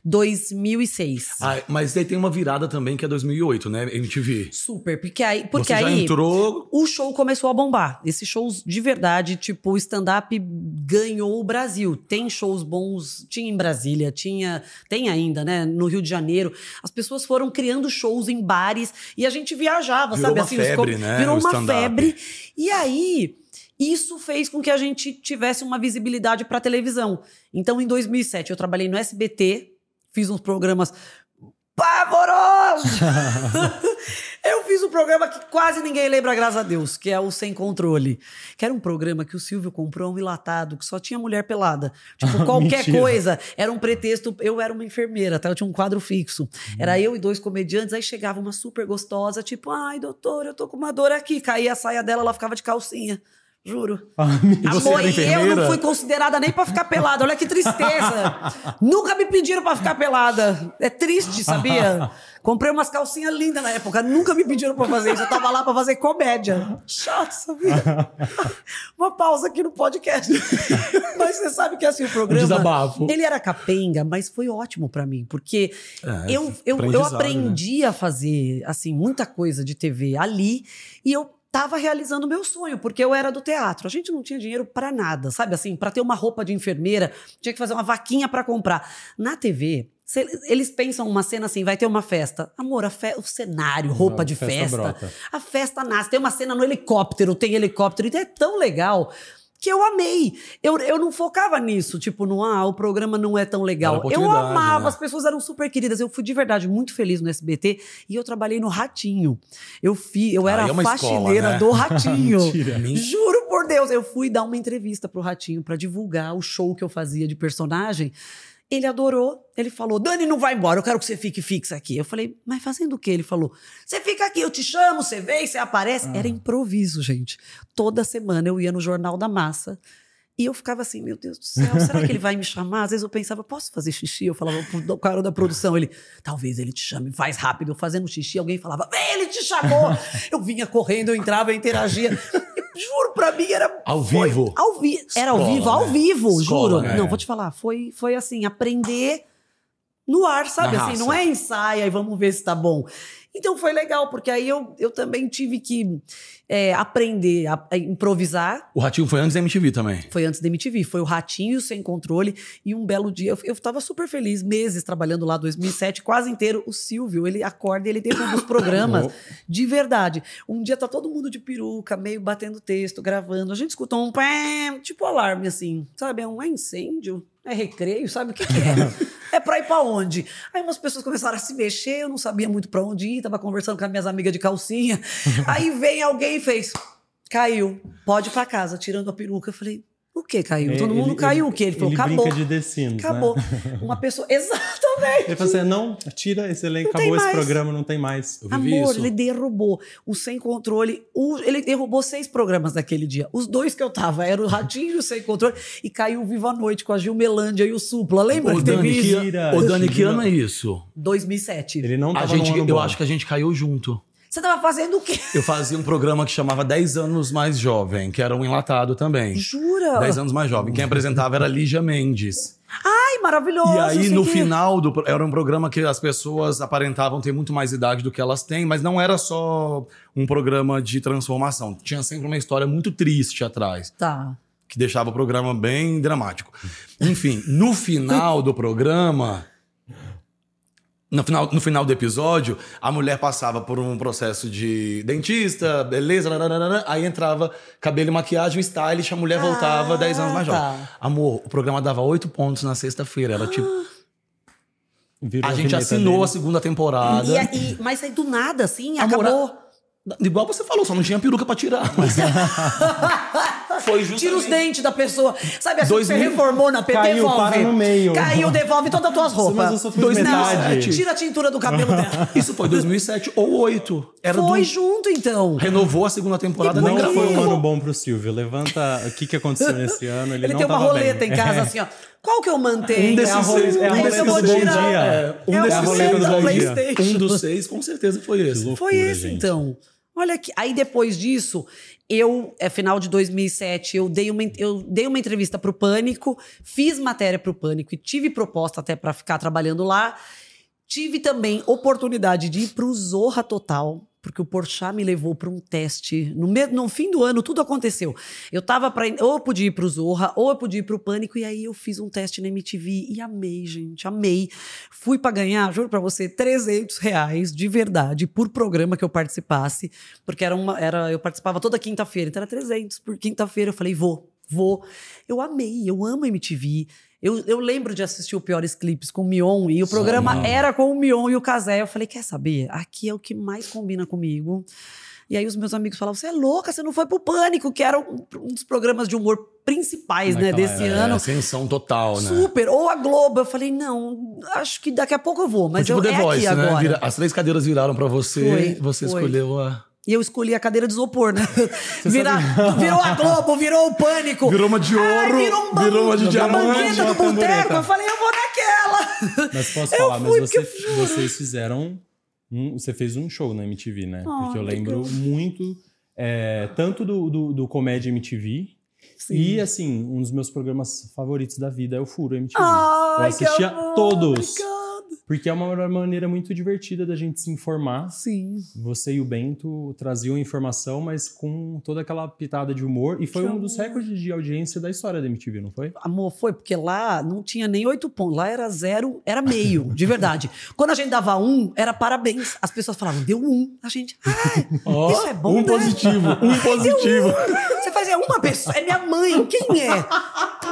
2006. Ah, mas aí tem uma virada também que é 2008, né? MTV. Super, porque aí, porque Você já aí entrou. o show começou a bombar. Esses shows de verdade, tipo, o stand-up ganhou o Brasil. Tem shows bons, tinha em Brasília, tinha, tem ainda, né, no Rio de Janeiro. As pessoas foram criando shows em bares e a gente viajava, Virou sabe? uma assim, febre, né, Virou o uma febre. E aí, isso fez com que a gente tivesse uma visibilidade para televisão. Então, em 2007, eu trabalhei no SBT, fiz uns programas pavorosos. eu fiz um programa que quase ninguém lembra, graças a Deus, que é o Sem Controle. Que era um programa que o Silvio comprou um enlatado, que só tinha mulher pelada. Tipo, qualquer Mentira. coisa era um pretexto. Eu era uma enfermeira, tá? Eu tinha um quadro fixo. Era eu e dois comediantes, aí chegava uma super gostosa, tipo, ai, doutor, eu tô com uma dor aqui. Caía a saia dela, ela ficava de calcinha. Juro. Ah, Amor, e eu não fui considerada nem pra ficar pelada. Olha que tristeza. Nunca me pediram pra ficar pelada. É triste, sabia? Comprei umas calcinhas lindas na época. Nunca me pediram pra fazer isso. Eu tava lá pra fazer comédia. Chato, sabia? Uma pausa aqui no podcast. Mas você sabe que assim, o programa. desabafo. Ele era capenga, mas foi ótimo pra mim. Porque É, eu, eu, eu né? aprendi a fazer, assim, muita coisa de TV ali. E eu tava realizando o meu sonho, porque eu era do teatro. A gente não tinha dinheiro pra nada, sabe? Assim, pra ter uma roupa de enfermeira, tinha que fazer uma vaquinha pra comprar. Na TV, eles pensam uma cena assim, vai ter uma festa. Amor, a fe- o cenário, roupa de festa festa. A festa nasce. Tem uma cena no helicóptero, tem helicóptero. E é tão legal que eu amei. Eu, eu não focava nisso, tipo, no ah, o programa não é tão legal. Eu amava, né? as pessoas eram super queridas. Eu fui de verdade muito feliz no SBT e eu trabalhei no Ratinho. Eu fi, eu era Aí é faxineira né? do Ratinho. Mentira. Juro por Deus, eu fui dar uma entrevista pro Ratinho pra divulgar o show que eu fazia de personagem. Ele adorou, ele falou: Dani, não vai embora, eu quero que você fique fixa aqui. Eu falei, mas fazendo o quê? Ele falou: você fica aqui, eu te chamo, você vem, você aparece. Era improviso, gente. Toda semana eu ia no Jornal da Massa. E eu ficava assim, meu Deus do céu, será que ele vai me chamar? Às vezes eu pensava, posso fazer xixi? Eu falava pro cara da produção, ele, talvez ele te chame, faz rápido. Eu fazendo xixi, alguém falava, vem, ele te chamou. eu vinha correndo, eu entrava, eu interagia. Juro, pra mim era. Ao foi- vivo. Ao vi era ao Escola, vivo, ao né? vivo, Escola, juro. né? Não, vou te falar, foi, foi assim, aprender no ar, sabe? Na assim, não é ensaia e vamos ver se tá bom. Então foi legal, porque aí eu, eu também tive que é, aprender a, a improvisar. O Ratinho foi antes da MTV também. Foi antes da MTV. Foi o Ratinho Sem Controle. E um belo dia, eu, eu tava super feliz, meses trabalhando lá, 2007, quase inteiro. O Silvio, ele acorda e ele tem um dos programas de verdade. Um dia tá todo mundo de peruca, meio batendo texto, gravando. A gente escutou um pé, tipo alarme, assim. Sabe? É um é incêndio. É recreio, sabe o que, que é? é pra ir pra onde? Aí umas pessoas começaram a se mexer, eu não sabia muito pra onde ir, tava conversando com as minhas amigas de calcinha. Aí vem alguém e fez. Caiu, pode ir pra casa, tirando a peruca. Eu falei, o que caiu? É, Todo mundo ele- caiu ele- o quê? Ele falou, ele acabou. brinca de The Sims, né? acabou. Uma pessoa. Exatamente. Ele falou assim: não, tira esse elenco, acabou esse programa, não tem mais. Eu vivi Amor, isso. ele derrubou o Sem Controle. o- ele derrubou seis programas naquele dia. Os dois que eu tava era o Ratinho e o Sem Controle. E caiu o Viva a Noite com a Gilmelândia e o Supla. Lembra Ô, que teve Dani, isso? que, Tira, ô, Dani, que ano é isso? 2007. Ele não A tava gente, no ano eu bom. acho que a gente caiu junto. Você tava fazendo o quê? Eu fazia um programa que chamava 10 anos mais jovem, que era um enlatado também. Jura? 10 anos mais jovem. Quem apresentava era Lígia Mendes. Ai, maravilhoso. E aí, no que- final do. Era um programa que as pessoas aparentavam ter muito mais idade do que elas têm, mas não era só um programa de transformação. Tinha sempre uma história muito triste atrás, Tá. que deixava o programa bem dramático. Enfim, no final do programa. No final, no final do episódio, a mulher passava por um processo de dentista, beleza, nananana, aí entrava cabelo e maquiagem, o stylist, a mulher voltava Ah, 10 anos mais jovem. tá. Amor, o programa dava 8 pontos na sexta-feira. Era tipo. Virou A gente assinou dele. a segunda temporada. E, aí- mas aí do nada, assim, Amor, acabou. Igual você falou, só não tinha peruca pra tirar. Mas... Foi justamente... Tira os dentes da pessoa. Sabe assim, Dois você mil- reformou na PT, Caiu, devolve. para no meio. Caiu, devolve todas as tuas roupas. Mas eu só fiz Dois metade. Não, tira a tintura do cabelo dela. Isso foi 2007 ou 2008. Era Foi do... junto, então. Renovou a segunda temporada, Não nem foi um ano bom pro Silvio. Levanta o que, que aconteceu nesse ano. Ele, Ele, não tem uma tava roleta bem. em casa, assim, ó. Qual que eu mantenho? Um desses É roleta- seis. é um bom dia. É, um É o desses seis do. PlayStation. Um dos seis, com certeza, foi esse. loucura, Foi esse, gente. então. Olha aqui. Aí depois disso, eu, é final de 2007, eu dei uma, eu dei uma entrevista pro Pânico, fiz matéria pro Pânico e tive proposta até para ficar trabalhando lá. Tive também oportunidade de ir pro Zorra Total, porque o Porchat me levou para um teste. No, me- no fim do ano, tudo aconteceu. Eu tava para ou eu podia ir pro Zorra, ou eu podia ir pro Pânico, e aí eu fiz um teste na MTV e amei, gente, amei. Fui para ganhar, juro para você, 300 reais de verdade por programa que eu participasse, porque era uma, era, eu participava toda quinta-feira, então era 300 por quinta-feira. Eu falei, vou, vou. Eu amei, eu amo MTV. Eu, eu lembro de assistir o Piores Clipes com o Mion e o programa era com o Mion e o Casé. Eu falei, quer saber? Aqui é o que mais combina comigo. E aí os meus amigos falavam, você é louca, você não foi pro Pânico, que era um, um dos programas de humor principais, né, Naquela desse época, É, ano. ascensão total, né? Super. Ou a Globo. Eu falei, não, acho que daqui a pouco eu vou, mas tipo eu, The é Voice, aqui né? agora. Vira- as três cadeiras viraram pra você, Foi, você foi. escolheu a... E eu escolhi a cadeira de isopor, né? Vira- virou a Globo, virou o Pânico. Virou uma de Ai, ouro, virou, um virou uma de a diamante. banqueta do boteco. Eu falei, eu vou naquela. Mas posso Eu falar, mas porque você- vocês fizeram. um- você fez um show na MTV, né? Ah, Porque eu lembro muito, é, tanto do, do, do Comédia MTV. E, assim, um dos meus programas favoritos da vida é o Furo MTV. Ai, eu assistia que amor, todos. Porque é uma maneira muito divertida da gente se informar. Sim. Você e o Bento traziam informação, mas com toda aquela pitada de humor. E foi Que um dos amor. recordes de audiência da história da MTV, não foi? Amor, foi porque lá não tinha nem oito pontos. Lá era zero, era meio, de verdade. Quando a gente dava um, era parabéns. As pessoas falavam, deu um. A gente, ah, Ó, isso é bom, um né? positivo, um positivo. Você fazia uma pessoa, é minha mãe, quem é?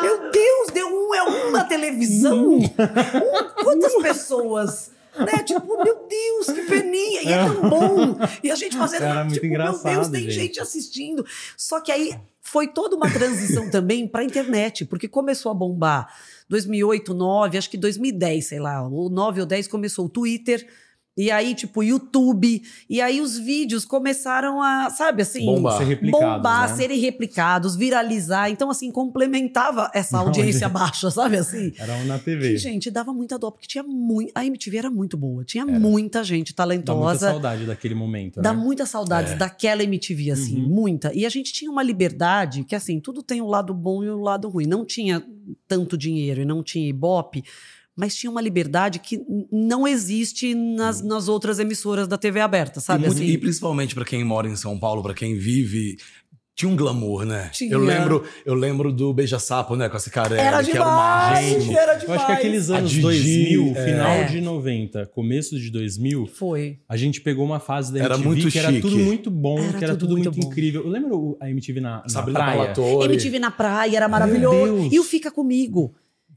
Meu Deus, deu um, é uma televisão? Um, quantas pessoas? Né? Tipo, meu Deus, que peninha, e é tão bom. E a gente fazendo, Era muito tipo, meu Deus, tem gente. gente assistindo. Só que aí foi toda uma transição também para a internet, porque começou a bombar 2008, 2009, acho que 2010, sei lá, ou 9 ou 10 começou o Twitter. E aí, tipo, YouTube. E aí os vídeos começaram a, sabe assim? Bombar. Ser replicados, bombar, né? serem replicados, viralizar. Então, assim, complementava essa Não, audiência gente. baixa, sabe assim? Era um na Que, TV. gente, dava muita dó, porque tinha muito. A MTV era muito boa, tinha muita gente Dá muita talentosa. saudade daquele momento, Dá né? muitas saudades daquela MTV, assim, Uhum. muita. E a gente tinha uma liberdade que, assim, tudo tem o lado bom e o lado ruim. Não tinha tanto dinheiro e não tinha Ibope, mas tinha uma liberdade que não existe nas, Hum. nas outras emissoras da TV aberta, sabe? e, muito- assim? e principalmente pra quem mora em São Paulo, pra quem vive, tinha um glamour, né? Tinha. Eu lembro, eu lembro do Beija-Sapo, né, com a Cicarelli, Era que era o demais, máximo. era Eu acho que demais. aqueles anos Didi, 2000, é. final É. de 90, começo de 2000, Foi. a gente pegou uma fase da Era MTV muito que era chique. tudo muito bom, Era que era tudo tudo, muito muito, incrível. Eu lembro a MTV na, na Sabrina praia. Palatori. MTV na praia era maravilhoso. E o Fica Comigo.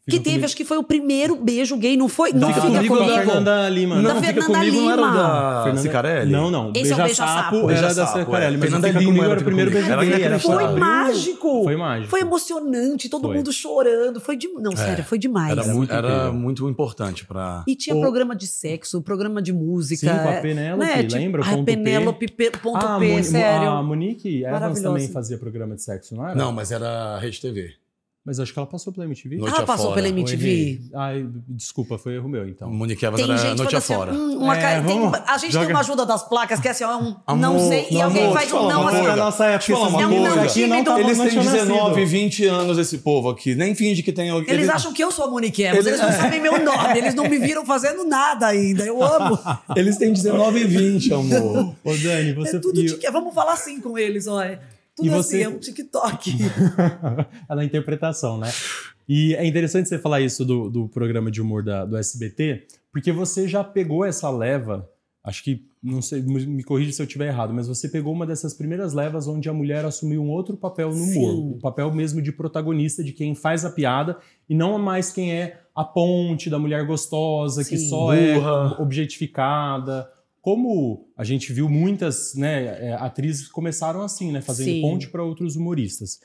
Que teve, Comigo. acho que foi o primeiro beijo gay, não foi? Da- Não fica Comigo comigo. da Fernanda Lima. Não, Da não fica Fernanda comigo, não era Lima. da Fernanda- Cicarelli? Não, não. Esse é o Beija-Sapo Beija-Sapo. era da Beija-Sapo, Cicarelli, é. mas Fernanda Fica Lima Comigo era o primeiro beijo gay. Era Era inacreditável. Foi mágico. Foi mágico. Foi emocionante, todo Foi. mundo chorando. Foi de... Não, sério, foi demais. Era, muito, era muito importante pra... E tinha O- programa de sexo, programa de música. Sim, com a é, Penélope, Tipo, lembra? A. Penélope, P- ponto Ah, P, sério. A Monique Evans também fazia programa de sexo, não era? Não, mas era Rede TV. Mas acho que ela passou pela MTV. Noite Ela passou afora. pela Ou MTV. Ai, desculpa, foi erro meu, então. Monique Evans Tem era gente Noite assim, afora. hum, uma É, ca- tem- vamos- a gente joga- tem uma ajuda das placas que é assim, ó, é um Amor, não sei, e não, alguém amor, faz um não assim. coisa. Na nossa época, Deixa eu falar esses uma meninos coisa. aqui não, Eles tavam- Eles não têm tinham 19, nascido. 20 anos, esse povo aqui. Nem finge que tem alguém. Eles acham que eu sou a Monique Evans, Eles- eles não sabem meu nome, eles não me viram fazendo nada ainda. Eu amo. Eles têm 19 e 20, amor. Ô, Dani, você... é tudo e- tique- Vamos falar assim com eles, ó. É Tudo E assim, você- é um TikTok. é na interpretação, né? E é interessante você falar isso do, do programa de humor da- do SBT, porque você já pegou essa leva, acho que, não sei, me corrija se eu estiver errado, mas você pegou uma dessas primeiras levas onde a mulher assumiu um outro papel no humor, Sim. o papel mesmo de protagonista, de quem faz a piada, e não mais quem é a ponte da mulher gostosa, que Sim. só Burra. é objetificada. Como a gente viu muitas né, é, atrizes começaram assim, né, fazendo Sim. ponte para outros humoristas.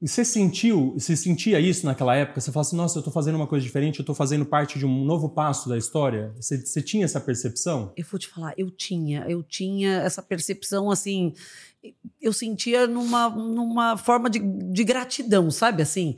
E você sentiu, você sentia isso naquela época? Você fala assim, nossa, eu tô fazendo uma coisa diferente, eu tô fazendo parte de um novo passo da história? Você, você tinha essa percepção? Eu vou te falar, eu tinha, eu tinha essa percepção assim, eu sentia numa, numa forma de, de gratidão, sabe assim?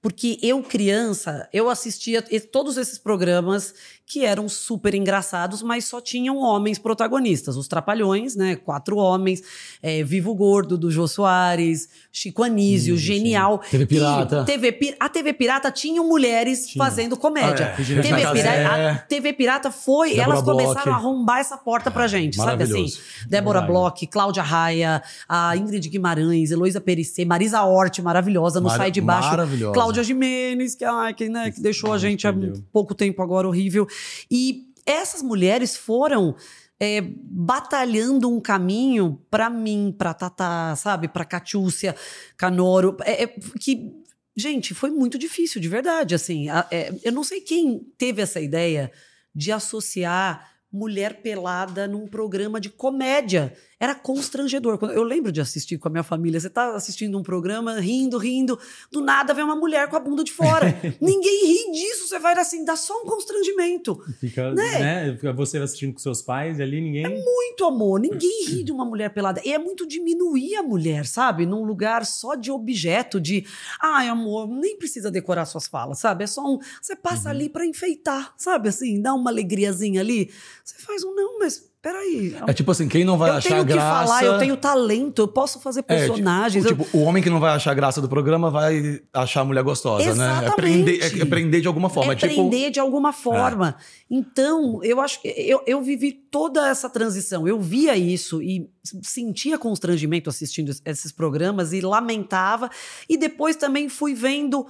Porque eu, criança, eu assistia todos esses programas que eram super engraçados, mas só tinham homens protagonistas. Os Trapalhões, né? Quatro homens. é, Vivo Gordo, do Jô Soares. Chico Anísio, genial. TV Pirata. TV, a TV Pirata tinha mulheres Tinha. fazendo comédia. É, Regina TV. Pirata, a TV Pirata foi, Débora elas começaram Bloch. a arrombar essa porta pra gente, sabe assim? Débora. Bloch, Cláudia Raia, a Ingrid Guimarães, Heloísa Perissé, Marisa Hort, maravilhosa, no Mara- Sai de Baixo. Cláudia Jimenez, que, ai, que, né, que deixou a gente há pouco tempo agora horrível. E essas mulheres foram é, batalhando um caminho pra mim, pra Tatá, sabe? Pra Catiúcia, Canoro, é, é, que gente, foi muito difícil, de verdade. Assim, A- é, eu não sei quem teve essa ideia de associar mulher pelada num programa de comédia. Era constrangedor. Eu lembro de assistir com a minha família. Você tá assistindo um programa, rindo, rindo. Do nada vem uma mulher com a bunda de fora. Ninguém ri disso. Você vai assim, dá só um constrangimento. Fica, Né? né? Você assistindo com seus pais e ali ninguém. Muito amor. Ninguém ri de uma mulher pelada. E é muito diminuir a mulher, sabe? Num lugar só de objeto, de. Ai, amor, nem precisa decorar suas falas, sabe? É só um. Você passa ali pra enfeitar, sabe? Assim, dá uma alegriazinha ali. Você faz um, não, mas peraí. É tipo assim, quem não vai eu achar tenho que graça... falar, eu tenho talento, eu posso fazer É, personagens. o, eu- tipo, o homem que não vai achar graça do programa vai achar a mulher gostosa, né? É Exatamente. prender, é, é prender de alguma forma. é tipo, prender de alguma forma. Então, eu acho que eu, eu vivi toda essa transição. Eu via isso e sentia constrangimento assistindo es- esses programas e lamentava. E depois também fui vendo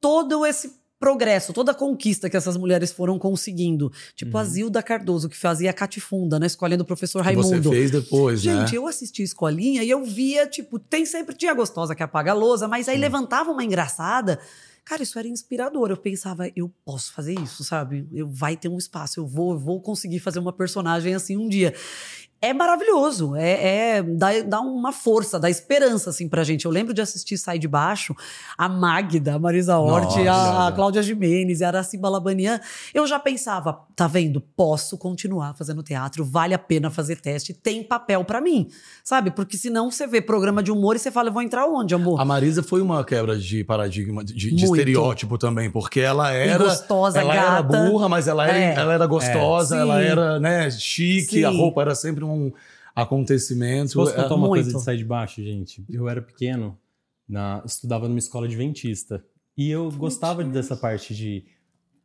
todo esse progresso, toda a conquista que essas mulheres foram conseguindo. Tipo a Zilda Cardoso, que fazia a Catifunda na escolinha do professor que você Raimundo. fez depois, Gente, né? eu assisti escolinha e eu via, tipo, tem sempre, tinha a gostosa que apaga a lousa, mas aí levantava uma engraçada. Cara, isso era inspirador. Eu pensava, eu posso fazer isso, sabe? Eu vai ter um espaço, eu vou, eu vou conseguir fazer uma personagem assim um dia. É maravilhoso, é, é dá, dá uma força, dá esperança assim pra gente. Eu lembro de assistir Sai de Baixo, a Magda, a Marisa Hort, Nossa, a, a. Cláudia Jimenez, a Araci Balabanian. Eu já pensava, tá vendo? Posso continuar fazendo teatro, vale a pena fazer teste, tem papel pra mim, sabe? Porque senão você vê programa de humor e você fala, eu vou entrar onde, amor? A Marisa foi uma quebra de paradigma, de, de estereótipo também, porque ela era. gostosa, ela era gata. burra, mas ela era, É. ela era gostosa, É. ela era né, chique, Sim. a roupa era sempre um acontecimento. Posso É, contar uma Muito. coisa de sair de baixo, gente? Eu era pequeno, na, estudava numa escola adventista. E eu gostava dessa parte de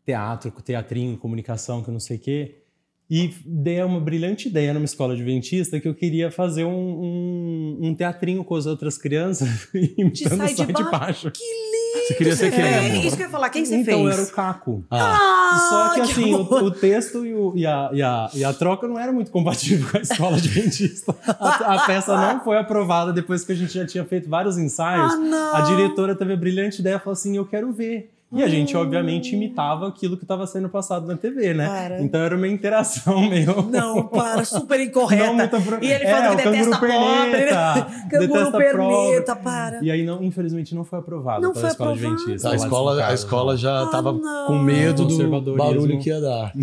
teatro, teatrinho, comunicação, que eu não sei o quê. E dei uma brilhante ideia numa escola adventista que eu queria fazer um, um, um teatrinho com as outras crianças imitando sai de Sai de baixo. baixo. Que lindo! Você queria ser quem, É? Isso que eu ia falar. Quem você então fez? era o Caco. Ah, Só que assim, o, o texto e, o- e a, e, a, e a troca não era muito compatível com a escola adventista. A, a peça não foi aprovada depois que a gente já tinha feito vários ensaios. Ah, não. A diretora teve a brilhante ideia, falou assim, eu quero ver. E a gente, obviamente, imitava aquilo que estava sendo passado na TV, né? Para. Então era uma interação meio... Não, para, super incorreta. Não muito apro- E ele É, falando que detesta pobre. perneta. Né? Canguru Detesta perneta, para. E aí, não, infelizmente, não foi aprovado Não pela foi escola aprovado. adventista. A escola, a escola já Ah, estava não. com medo do barulho que ia dar.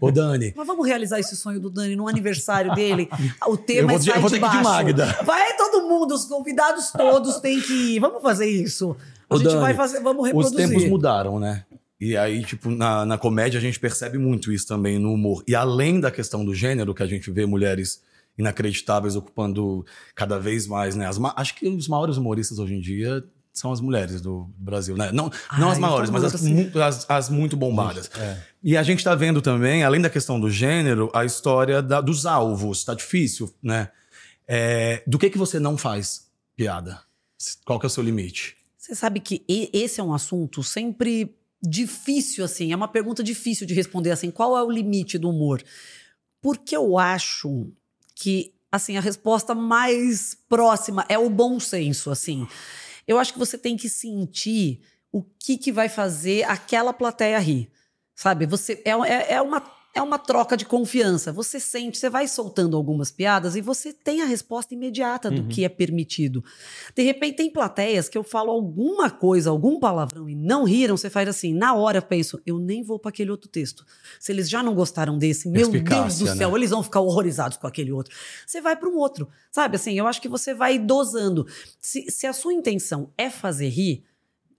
Ô, Dani, Mas vamos realizar esse sonho do Dani no aniversário dele. O tema Eu vou é de- sai eu vou de ter que ir de baixo. Magda. Vai todo mundo, os convidados todos têm que ir. Vamos fazer isso. A gente Dani, vai fazer, vamos os reproduzir. tempos mudaram, né? E aí, tipo, na, na comédia a gente percebe muito isso também no humor. E além da questão do gênero, que a gente vê mulheres inacreditáveis ocupando cada vez mais, né? As acho que os maiores humoristas hoje em dia são as mulheres do Brasil, né? Não, não as maiores, mas as, assim. mu- as, as muito bombadas. É. E a gente tá vendo também, além da questão do gênero, a história da- dos alvos. Tá difícil, né? É, do que que você não faz piada? Qual que é o seu limite? Você sabe que esse é um assunto sempre difícil, assim. É uma pergunta difícil de responder, assim. Qual é o limite do humor? Porque eu acho que, assim, a resposta mais próxima é o bom senso, assim. Eu acho que você tem que sentir o que, que vai fazer aquela plateia rir. Sabe? Você é, é, é uma. É uma troca de confiança. Você sente, você vai soltando algumas piadas e você tem a resposta imediata do Uhum. que é permitido. De repente, tem plateias que eu falo alguma coisa, algum palavrão e não riram, você faz assim, na hora eu penso, eu nem vou para aquele outro texto. Se eles já não gostaram desse, meu Deus do céu, né? eles vão ficar horrorizados com aquele outro. Você vai para um outro, sabe? Assim, eu acho que você vai dosando. Se, se a sua intenção é fazer rir,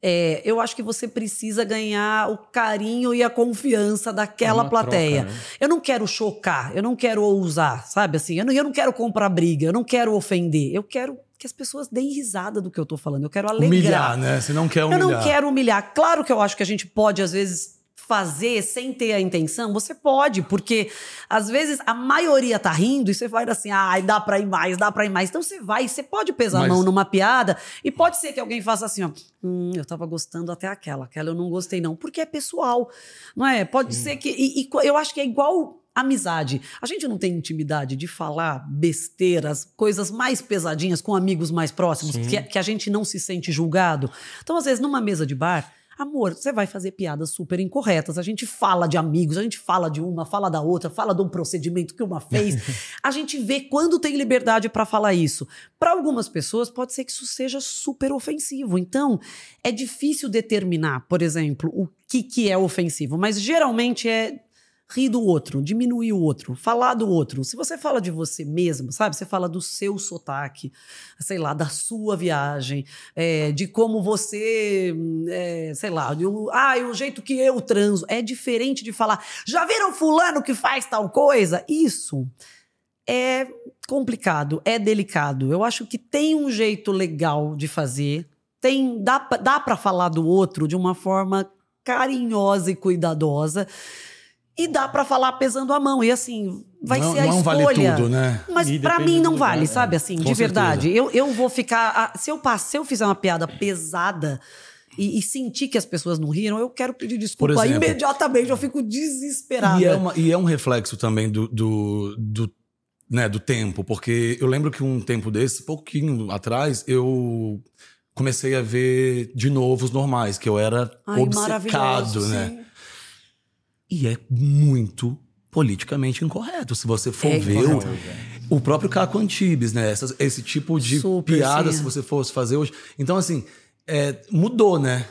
é, eu acho que você precisa ganhar o carinho e a confiança daquela Uma plateia. troca, né? Eu não quero chocar, eu não quero ousar, sabe assim? Eu não, eu não quero comprar briga, eu não quero ofender. Eu quero que as pessoas deem risada do que eu tô falando. Eu quero alegrar. Humilhar, né? Você não quer Eu humilhar. não quero humilhar. Claro que eu acho que a gente pode, às vezes, fazer sem ter a intenção. Você pode, porque às vezes a maioria tá rindo e você vai assim, ai, dá pra ir mais, dá pra ir mais. Então você vai, você pode pesar Mas- a mão numa piada e pode ser que alguém faça assim, ó. Hum, eu tava gostando até aquela, aquela eu não gostei, não. Porque é pessoal, não é? Pode ser que. E, e eu acho que é igual. Amizade. A gente não tem intimidade de falar besteiras, coisas mais pesadinhas com amigos mais próximos, que, que a gente não se sente julgado. Então, às vezes, numa mesa de bar, amor, você vai fazer piadas super incorretas. A gente fala de amigos, a gente fala de uma, fala da outra, fala de um procedimento que uma fez. a gente vê quando tem liberdade para falar isso. Para algumas pessoas, pode ser que isso seja super ofensivo. Então, é difícil determinar, por exemplo, o que, que é ofensivo, mas geralmente é rir do outro, diminuir o outro, falar do outro. Se você fala de você mesmo, sabe? Você fala do seu sotaque, sei lá, da sua viagem, é, de como você, é, sei lá, o, ah, o jeito que eu transo. É diferente de falar, já viram fulano que faz tal coisa? Isso é complicado, é delicado. Eu acho que tem um jeito legal de fazer, tem dá, dá para falar do outro de uma forma carinhosa e cuidadosa. E dá pra falar pesando a mão. E assim, vai não, ser a não escolha. vale tudo, né? Mas pra depende mim não lugar, vale, né? sabe? Assim, de verdade. certeza. Eu, eu vou ficar. Se eu, passo, se eu fizer uma piada pesada e, e sentir que as pessoas não riram, eu quero pedir desculpa exemplo. imediatamente. Eu fico desesperada. E é, uma- e é um reflexo também do, do, do, né, do tempo, porque eu lembro que um tempo desse, pouquinho atrás, eu comecei a ver de novo os normais, que eu era Ai, obcecado, maravilhoso, né? sim. E é muito politicamente incorreto. Se você for É ver o, o próprio Caco Antibes, né? Essas- esse tipo de Super, piada, sim. se você fosse fazer hoje. Então, assim, é, mudou, né?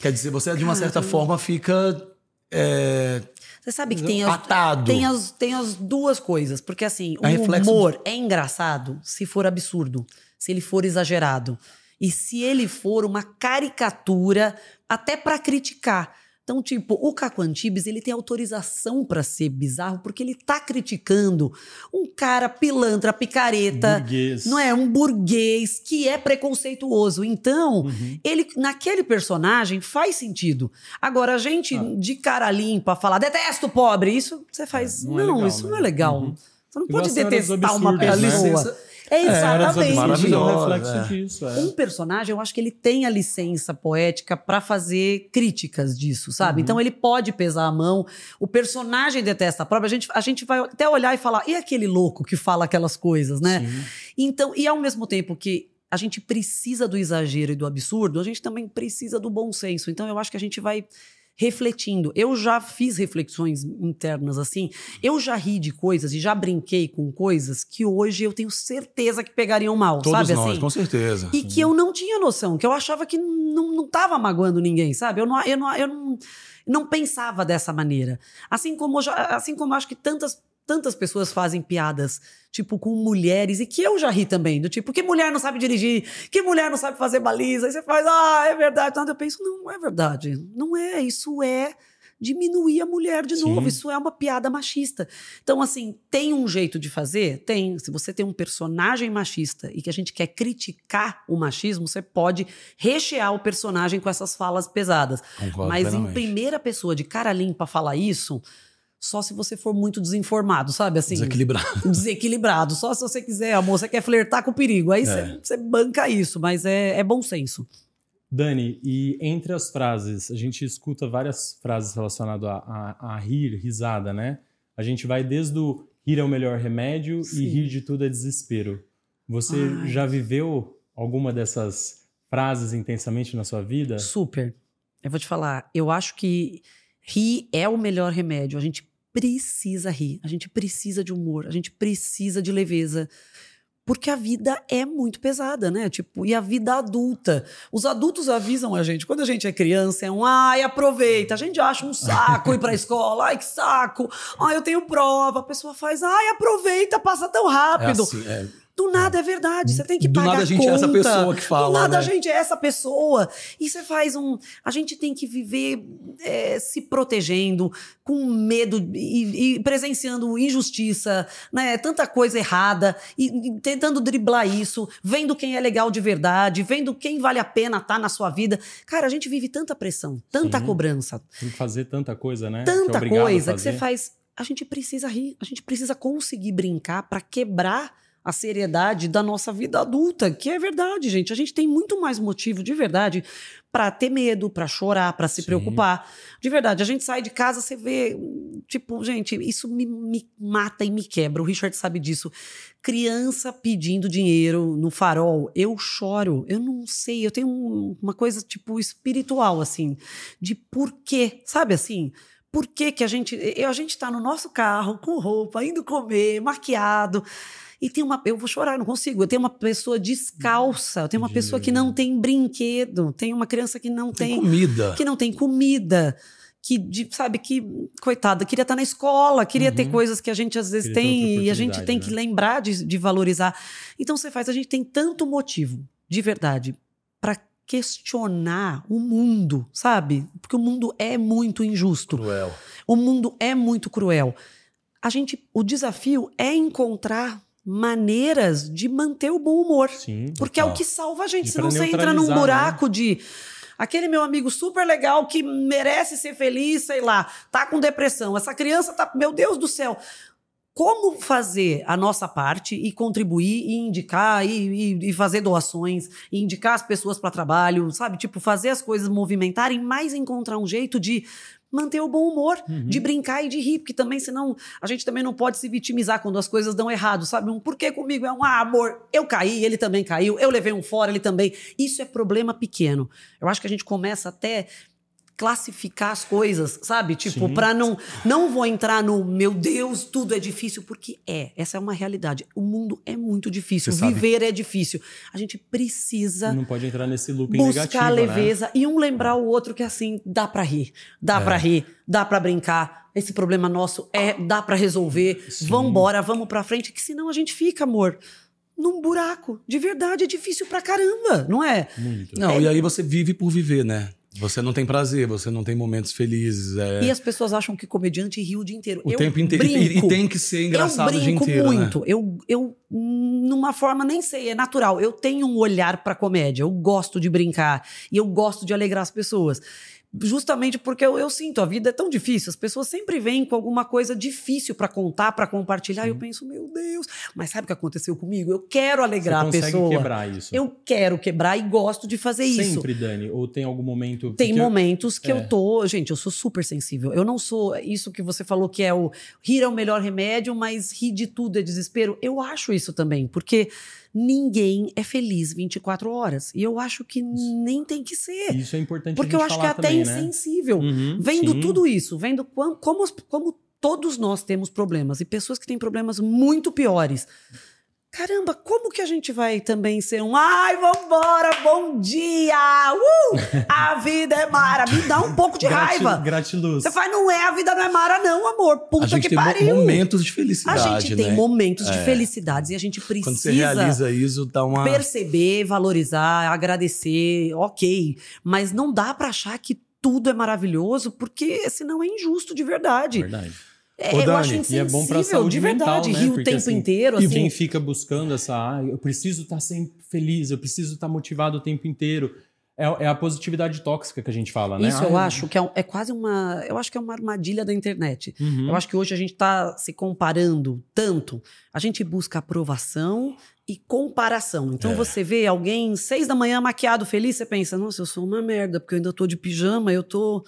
Quer dizer, você de uma certa forma fica é, Você sabe que tem as, tem, as, tem as duas coisas. Porque assim, o É reflexo humor é engraçado se for absurdo, se ele for exagerado. E se ele for uma caricatura, até pra criticar. Então, tipo, o Caco Antibes, ele tem autorização pra ser bizarro porque ele tá criticando um cara pilantra, picareta, Burguês. não é? Um burguês que é preconceituoso. Então, Uhum. ele naquele personagem faz sentido. Agora, a gente Ah. de cara limpa falar detesto o pobre, isso você faz. É, não não, é legal, isso né? não é legal. Uhum. Você não pode detestar uma Absurdos, né? pessoa. Licença- É É, exatamente. Absurdos, é um Maravilhosa, reflexo é. disso. É. Um personagem, eu acho que ele tem a licença poética pra fazer críticas disso, sabe? Uhum. Então ele pode pesar a mão. O personagem detesta a própria. A gente, a gente vai até olhar e falar: e aquele louco que fala aquelas coisas, né? Sim. Então, e ao mesmo tempo que a gente precisa do exagero e do absurdo, a gente também precisa do bom senso. Então, eu acho que a gente vai refletindo. Eu já fiz reflexões internas assim. Eu já ri de coisas e já brinquei com coisas que hoje eu tenho certeza que pegariam mal, Todos sabe nós, assim? com certeza. E que eu não tinha noção, que eu achava que não, não tava magoando ninguém, sabe? Eu não, eu não, eu não, não pensava dessa maneira. Assim como, assim como acho que tantas, tantas pessoas fazem piadas, tipo, com mulheres, e que eu já ri também, do tipo, que mulher não sabe dirigir, que mulher não sabe fazer baliza, aí você faz, ah, é verdade. Eu penso, não, não é verdade. Não é, isso é diminuir a mulher de Sim. novo. Isso é uma piada machista. Então, assim, tem um jeito de fazer? Tem. Se você tem um personagem machista e que a gente quer criticar o machismo, você pode rechear o personagem com essas falas pesadas. Concordo Mas em plenamente. primeira pessoa, de cara limpa, falar isso, só se você for muito desinformado, sabe? Assim, Desequilibrado. desequilibrado. Só se você quiser, amor, você quer flertar com o perigo. Aí É. você você banca isso, mas é, é bom senso. Dani, e entre as frases, a gente escuta várias frases relacionadas a, a- a rir, risada, né? A gente vai desde o rir é o melhor remédio Sim. e rir de tudo é desespero. Você Ai. já viveu alguma dessas frases intensamente na sua vida? Super. Eu vou te falar, eu acho que rir é o melhor remédio. A gente precisa rir, a gente precisa de humor, a gente precisa de leveza. Porque a vida é muito pesada, né? Tipo, e a vida adulta. Os adultos avisam a gente. Quando a gente é criança, é um ai, aproveita. A gente acha um saco ir pra escola. Ai, que saco. Ai, eu tenho prova. A pessoa faz, ai, aproveita, passa tão É rápido. assim, é. Do nada é verdade. Você tem que Do pagar nada a gente é essa conta. pessoa que fala, Do nada a né? gente é essa pessoa. E você faz um. A gente tem que viver é, se protegendo, com medo e, e presenciando injustiça, né? Tanta coisa errada, e, e tentando driblar isso, vendo quem é legal de verdade, vendo quem vale a pena estar na sua vida. Cara, a gente vive tanta pressão, tanta Sim. cobrança, Tem que fazer tanta coisa, né? Que é tanta obrigado a coisa que você faz. A gente precisa rir, a gente precisa conseguir brincar para quebrar a seriedade da nossa vida adulta, que é verdade, gente. A gente tem muito mais motivo de verdade para ter medo, para chorar, para se Sim. preocupar. De verdade, a gente sai de casa, você vê, tipo, gente, isso me, me mata e me quebra. O Richard sabe disso. Criança pedindo dinheiro no farol, eu choro. Eu não sei, eu tenho um- uma coisa tipo espiritual assim, de por quê, sabe assim? Por que, que a gente. A gente tá no nosso carro, com roupa, indo comer, maquiado. E tem uma. Eu vou chorar, não consigo. Eu tenho uma pessoa descalça, eu tenho uma pessoa que não tem brinquedo, tem uma criança que não Tem tem. comida. que não tem comida. Que, de- sabe, que, coitada, queria estar na escola, queria ter Uhum. coisas que a gente às vezes Queria ter tem e a gente tem né? que lembrar de, de valorizar. Então você faz, a gente tem tanto motivo, de verdade, para questionar o mundo, sabe? Porque o mundo é muito injusto. Cruel. O mundo é muito cruel. A gente, o desafio é encontrar maneiras de manter o bom humor, Sim. porque é o Total. que salva a gente. E Senão você entra num neutralizar, né? buraco de aquele meu amigo super legal que merece ser feliz, sei lá, tá com depressão. Essa criança tá, meu Deus do céu. Como fazer a nossa parte e contribuir e indicar e, e- e fazer doações, e indicar as pessoas para trabalho, sabe? Tipo, fazer as coisas movimentarem, mas encontrar um jeito de manter o bom humor, Uhum. de brincar e de rir, porque também, senão, a gente também não pode se vitimizar quando as coisas dão errado, sabe? Um por que comigo? É um ah, amor, eu caí, ele também caiu, eu levei um fora, ele também. Isso é problema pequeno. Eu acho que a gente começa até classificar as coisas, sabe? Tipo, para não não vou entrar no meu Deus, tudo é difícil, porque é, essa é uma realidade. O mundo é muito difícil, Você sabe- viver é difícil. A gente precisa Não pode entrar nesse looping buscar negativo, leveza e um lembrar o outro que assim, dá pra rir, dá É. pra rir, dá pra brincar. Esse problema nosso é, dá pra resolver. Sim. Vambora, vamos pra frente, que senão a gente fica, amor, num buraco. De verdade é difícil pra caramba, não é? né? Muito. Não, e aí você vive por viver, né? Você não tem prazer, você não tem momentos felizes. É... E as pessoas acham que comediante ri o dia inteiro. O eu tempo inteiro. E, Brinco. e tem que ser engraçado o dia brinco inteiro. muito. Né? Eu, eu, numa forma, nem sei, é natural. Eu tenho um olhar pra comédia. Eu gosto de brincar. E eu gosto de alegrar as pessoas. Justamente porque eu, eu sinto, a vida é tão difícil. As pessoas sempre vêm com alguma coisa difícil pra contar, pra compartilhar. E eu penso, meu Deus. Mas sabe o que aconteceu comigo? Eu quero alegrar Você a consegue pessoa. quebrar isso. Eu quero quebrar e gosto de fazer isso. Sempre, Dani? Ou tem algum momento... Tem porque eu- momentos que é. eu tô. Gente, eu sou super sensível. Eu não sou isso que você falou que é o rir é o melhor remédio, mas rir de tudo é desespero. Eu acho isso também, porque ninguém é feliz 24 horas. E eu acho que nem tem que ser. Isso é importante Porque eu acho que é até também, né? insensível. Uhum, Vendo sim. tudo isso, vendo como, como todos nós temos problemas e pessoas que têm problemas muito piores. Caramba, como que a gente vai também ser um ai, vambora, bom dia! Uh! A vida é mara. Me dá um pouco de Grati- raiva. Gratiluz. Você faz, não é, a vida não é mara, não, amor. Puta A gente que tem pariu. momentos de a felicidade, gente tem né? momentos de felicidades e a gente precisa Quando você realiza isso, dá uma. perceber, valorizar, agradecer, ok. Mas não dá pra achar que tudo é maravilhoso, porque senão é injusto de verdade. Verdade. É, Ô, eu Dani, acho E insensível, é bom pra saúde de verdade. mental, né? Rir o Porque, tempo assim, inteiro, E assim. quem fica buscando essa, ah, eu preciso estar sempre feliz, eu preciso estar motivado o tempo inteiro. É, é a positividade tóxica que a gente fala, né? Isso eu acho que é, um- é quase uma. Eu acho que é uma armadilha da internet. Uhum. Eu acho que hoje a gente está se comparando tanto. A gente busca aprovação e comparação. Então É. você vê alguém seis da manhã maquiado, feliz, você pensa, nossa, eu sou uma merda, porque eu ainda tô de pijama, eu tô,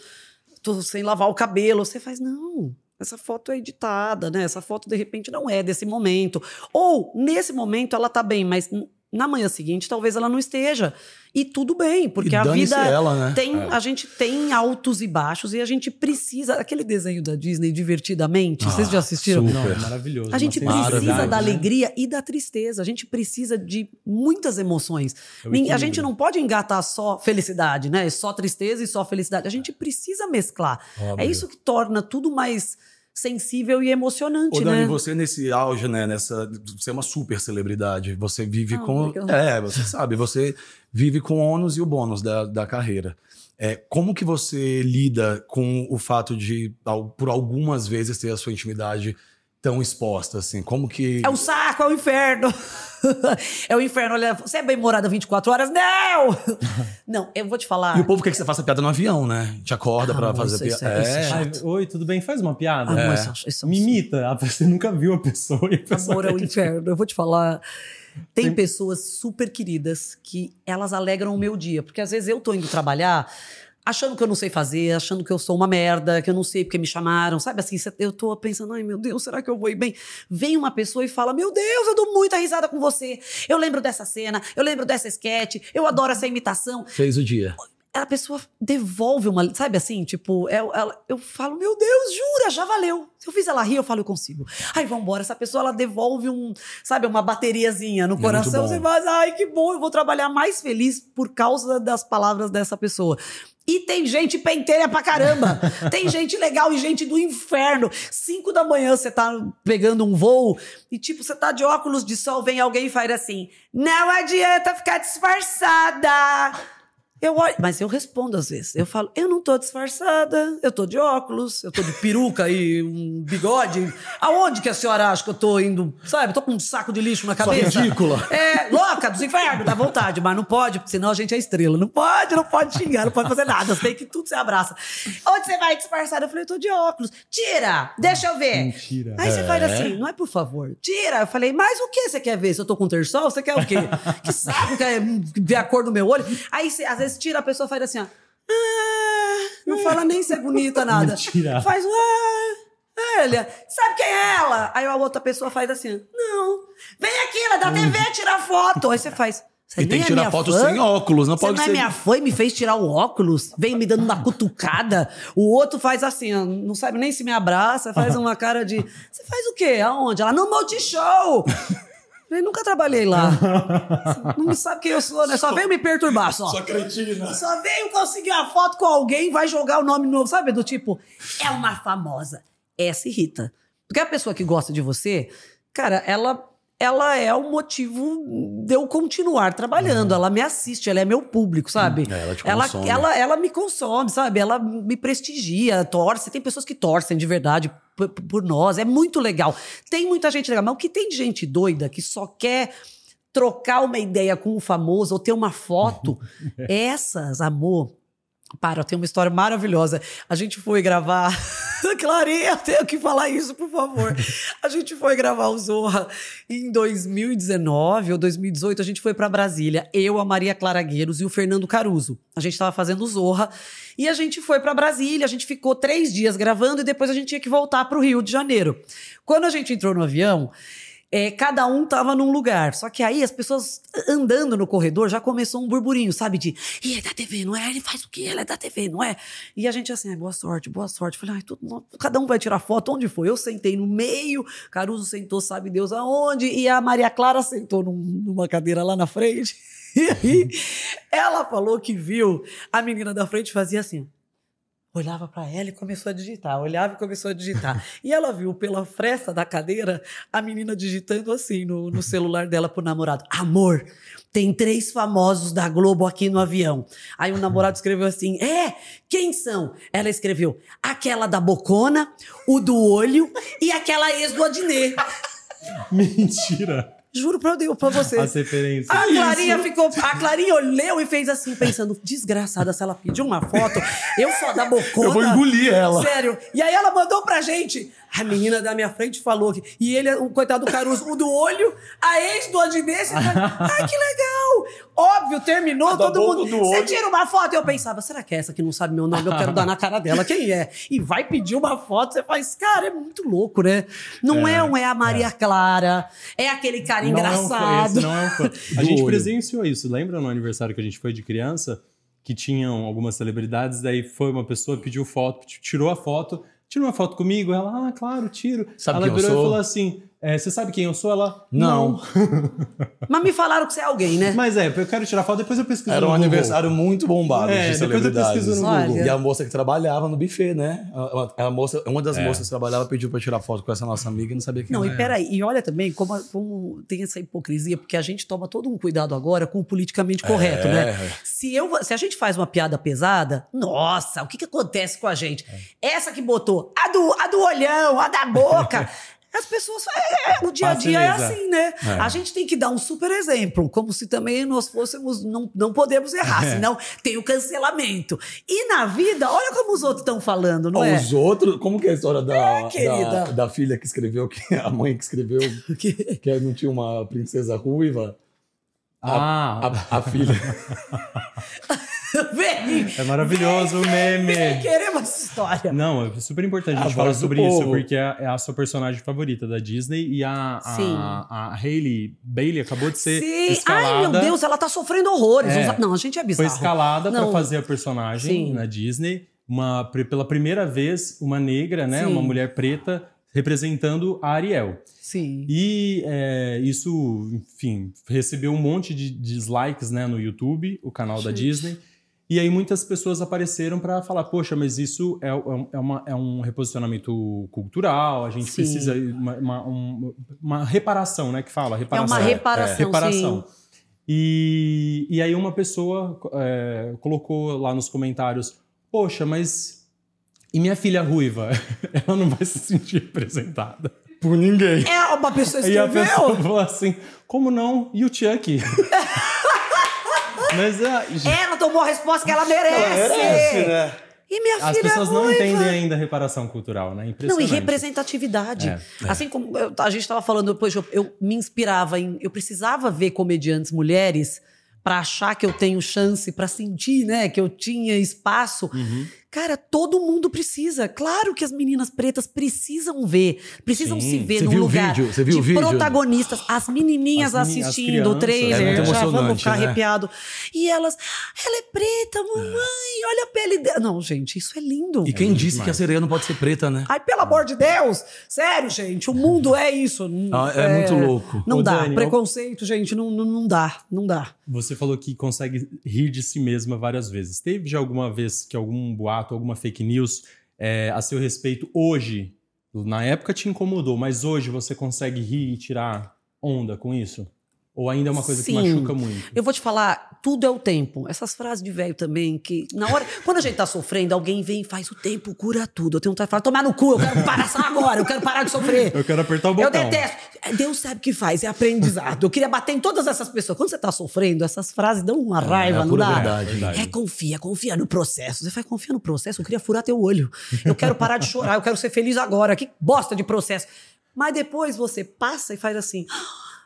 tô sem lavar o cabelo. Você faz, não. Essa foto é editada, né? Essa foto, de repente, não é desse momento. Ou, nesse momento, ela tá bem, mas na manhã seguinte, talvez ela não esteja. E tudo bem, porque e a vida ela, né? tem, É. a gente tem altos e baixos e a gente precisa. Aquele desenho da Disney, Divertidamente, vocês já assistiram? super. Não, é maravilhoso. A gente precisa da né? alegria e da tristeza. A gente precisa de muitas emoções. É A gente não pode engatar só felicidade, né? Só tristeza e só felicidade. A gente precisa mesclar. É Óbvio. isso que torna tudo mais sensível e emocionante, Ô, Dani, né? você nesse auge, né? Nessa, você é uma super celebridade. Você vive Ah, com. obrigada. É, você sabe, você vive com o ônus e o bônus da, da carreira. É, como que você lida com o fato de, por algumas vezes, ter a sua intimidade tão exposta, assim? Como que. É o saco, é o inferno. é o inferno. Olha, você é bem morada 24 horas? Não! Não, eu vou te falar. E o povo quer que você faça piada no avião, né? Te acorda Ah, pra amor, fazer isso- piada. isso é- é É. Oi, tudo bem? Faz uma piada. É. é um Me imita. Ah, Você nunca viu a pessoa e a pessoa Amor é o que- inferno. Eu vou te falar. Tem pessoas super queridas que elas alegram o meu dia. Porque às vezes eu tô indo trabalhar achando que eu não sei fazer, achando que eu sou uma merda, que eu não sei porque me chamaram. Sabe assim, eu tô pensando, ai meu Deus, será que eu vou ir bem? Vem uma pessoa e fala, meu Deus, eu dou muita risada com você. Eu lembro dessa cena, eu lembro dessa sketch, eu adoro essa imitação Fez o dia. A pessoa devolve uma. Sabe assim? Tipo, é- ela- eu falo, meu Deus, jura, já valeu. Se eu fiz ela rir, eu falo, eu consigo. Ai, vambora. Essa pessoa, ela devolve um, sabe, uma bateriazinha no muito coração. Você faz, ai, que bom, eu vou trabalhar mais feliz por causa das palavras dessa pessoa. E tem gente penteira pra caramba. tem gente legal e gente do inferno. Cinco da manhã você tá pegando um voo e, tipo, você tá de óculos de sol, vem alguém e faz assim: não adianta ficar disfarçada. Eu olho, mas eu respondo às vezes. Eu falo, eu não tô disfarçada, eu tô de óculos, eu tô de peruca e um bigode. Aonde que a senhora acha que eu tô indo? Sabe, eu tô com um saco de lixo na Sua cabeça. ridícula. É, louca dos infernos, dá vontade, mas não pode, porque senão a gente é estrela. Não pode, não pode xingar, não pode fazer nada. Você tem que tudo se abraça. Onde você vai disfarçada? Eu falei, eu tô de óculos. Tira, deixa eu ver. Mentira. Aí você faz assim, não é por favor. Tira. Eu falei, mas o que você quer ver? Se eu tô com terçol, você quer o quê? que saco, quer ver a cor do meu olho? Aí você, às vezes tira, a pessoa faz assim, ó. Ah, não fala nem se é bonita, nada. Mentira. Faz um. Ah, olha, sabe quem é ela? Aí a outra pessoa faz assim, não. Vem aqui, ela da TV tirar foto. Aí você faz. Você E tem que é tirar minha foto fã? sem óculos, não Você pode não é ser. minha fã e me fez tirar o óculos? Vem me dando uma cutucada. O outro faz assim, ó, não sabe nem se me abraça, faz uma cara de. Você faz o quê? Aonde? Ela, no Multishow! Eu nunca trabalhei lá. Não sabe quem eu sou, né? Só veio me perturbar, só. Sua cretina. Só veio conseguir uma foto com alguém, vai jogar o nome novo, sabe? Do tipo, é uma famosa. Essa irrita. Porque a pessoa que gosta de você, cara, ela ela é o motivo de eu continuar trabalhando. Ela me assiste, ela é meu público, sabe? É, ela te ela, consome. ela, ela me consome, sabe? Ela me prestigia, torce. Tem pessoas que torcem de verdade por, por nós. É muito legal. Tem muita gente legal, mas o que tem de gente doida que só quer trocar uma ideia com o famoso ou ter uma foto, essas, amor. Para, eu tenho uma história maravilhosa. A gente foi gravar. Clarinha, eu tenho que falar isso, por favor. A gente foi gravar o Zorra em 2019 ou 2018. A gente foi para Brasília. Eu, a Maria Clara Gueiros e o Fernando Caruso. A gente estava fazendo o Zorra e a gente foi para Brasília. A gente ficou três dias gravando e depois a gente tinha que voltar para o Rio de Janeiro. Quando a gente entrou no avião, é, cada um tava num lugar. Só que aí as pessoas andando no corredor já começou um burburinho, sabe? De, e é da TV, não é? Ele faz o quê? Ele é da TV, não é? E a gente assim, boa sorte, boa sorte. Falei, ai, tudo, cada um vai tirar foto. Onde foi? Eu sentei no meio, Caruso sentou, sabe Deus aonde, e a Maria Clara sentou num, numa cadeira lá na frente. E aí, ela falou que viu a menina da frente fazia assim olhava para ela e começou a digitar, olhava e começou a digitar. e ela viu pela fresta da cadeira a menina digitando assim no, no celular dela pro namorado: Amor, tem três famosos da Globo aqui no avião. Aí o namorado escreveu assim: É, quem são? Ela escreveu: aquela da bocona, o do olho e aquela ex do Adnet. Mentira. Juro pra Deus, pra você. As referências. A Clarinha ficou. A Clarinha olhou e fez assim, pensando, desgraçada, se ela pedir uma foto, eu só da bocona. Eu vou engolir ela. Sério. E aí ela mandou pra gente. A menina da minha frente falou que. E ele, o coitado do Caruso, o do olho, a ex do Adnesse. Ai, que legal! Óbvio, terminou, todo mundo. do Você olho." tira uma foto. Eu pensava, será que é essa que não sabe meu nome? Eu quero dar na cara dela. Quem é? E vai pedir uma foto, você faz, cara, é muito louco, né? Não é, um é a Maria Clara, é aquele cara Não é um engraçado. não é um fã. A gente olho. presenciou isso. Lembra no aniversário que a gente foi de criança? Que tinham algumas celebridades, daí foi uma pessoa, pediu foto, tirou a foto, tirou uma foto comigo, ela, ah, claro, tiro. Sabe ela virou e falou assim: "É, você sabe quem eu sou? Ela, Não. Mas me falaram que você é alguém, né? Mas é, eu quero tirar foto, depois eu pesquiso Era no um Google. aniversário muito bombado É, de depois eu celebridades. pesquiso no Olha. Google. E a moça que trabalhava no buffet, né? A, a- a moça, uma das moças que trabalhava pediu pra tirar foto com essa nossa amiga e não sabia quem Não, ela e era. peraí, e olha também como, como tem essa hipocrisia, porque a gente toma todo um cuidado agora com o politicamente correto, É. né? Se, eu, se a gente faz uma piada pesada, nossa, o que, que acontece com a gente? Essa que botou a do, a do olhão, a da boca. As pessoas. é, é, o dia a dia é assim, né? É. A gente tem que dar um super exemplo, como se também nós fôssemos. Não, não podemos errar, É. senão tem o cancelamento. E na vida, olha como os outros estão falando, não Ó, é? Os outros, como que é a história da, querida. da, da filha que escreveu, que a mãe que escreveu que não tinha uma princesa ruiva? Ah, A, a filha. Vem! é maravilhoso o meme. Queremos essa história. Não, é super importante a A gente falar sobre isso, povo. porque é é a sua personagem favorita da Disney e a, a, a Hailey Bailey acabou de ser Sim. escalada. Ai, meu Deus, ela tá sofrendo horrores. É. Não, a gente é Foi bizarro. escalada para fazer a personagem Sim. na Disney. Uma, pela primeira vez, uma negra, né? Sim. Uma mulher preta representando a Ariel. Sim. E é, isso, enfim, recebeu um monte de dislikes né, no YouTube, o canal da Gente. Disney. E aí muitas pessoas apareceram para falar, poxa, mas isso é, é, uma- é um reposicionamento cultural, a gente Sim. precisa uma, uma, um- uma reparação, né? Que fala, É reparação. uma reparação, reparação. sim. E, e aí uma pessoa é, colocou lá nos comentários, poxa, mas e minha filha ruiva? Ela não vai se sentir representada. Por ninguém. É uma pessoa E a escreveu. pessoa falou assim, como não? E o Chuck? Mas ah, Ela tomou a resposta que ela merece. né? E minha as filha pessoas é não entendem ainda a reparação cultural, né? Não, e Impressionante. representatividade. É, Assim como eu- a gente estava falando depois, eu, eu me inspirava em. Eu precisava ver comediantes mulheres para achar que eu tenho chance, para sentir, né, que eu tinha espaço. Uhum. Cara, todo mundo precisa. Claro que as meninas pretas precisam ver, precisam Sim. se ver Você num viu o lugar vídeo? Você viu de o vídeo? protagonistas, as menininhas As meni- as assistindo o crianças. trailer, É já vamos ficar né? arrepiado. E elas, ela é preta, mamãe, olha a pele dela. Não, gente, isso é lindo. E quem muito disse que a demais. sereia não pode ser preta, né? Ai, pelo amor de Deus! Sério, gente, o mundo é isso. Ah, é muito louco. Não Ô, dá. Dani, Preconceito, gente, não, não, não dá. Não dá. Você falou que consegue rir de si mesma várias vezes. Teve já alguma vez que algum boato, alguma fake news é, a seu respeito hoje, na época te incomodou, mas hoje você consegue rir e tirar onda com isso? Ou ainda é uma coisa Sim. que machuca muito? Eu vou te falar, tudo é o tempo. Essas frases de velho também, que na hora. quando a gente tá sofrendo, alguém vem e faz o tempo cura tudo. Eu tenho vontade de falar, tomar no cu, eu quero parar só agora, eu quero parar de sofrer. Eu quero apertar o Eu botão. detesto. Deus sabe o que faz, é aprendizado. Eu queria bater em todas essas pessoas. Quando você tá sofrendo, essas frases dão uma raiva, é a não dá? verdade. Verdade. É, confia, confia no processo. Você faz, confia no processo, eu queria furar teu olho. Eu quero parar de chorar, eu quero ser feliz agora. Que bosta de processo. Mas depois você passa e faz assim.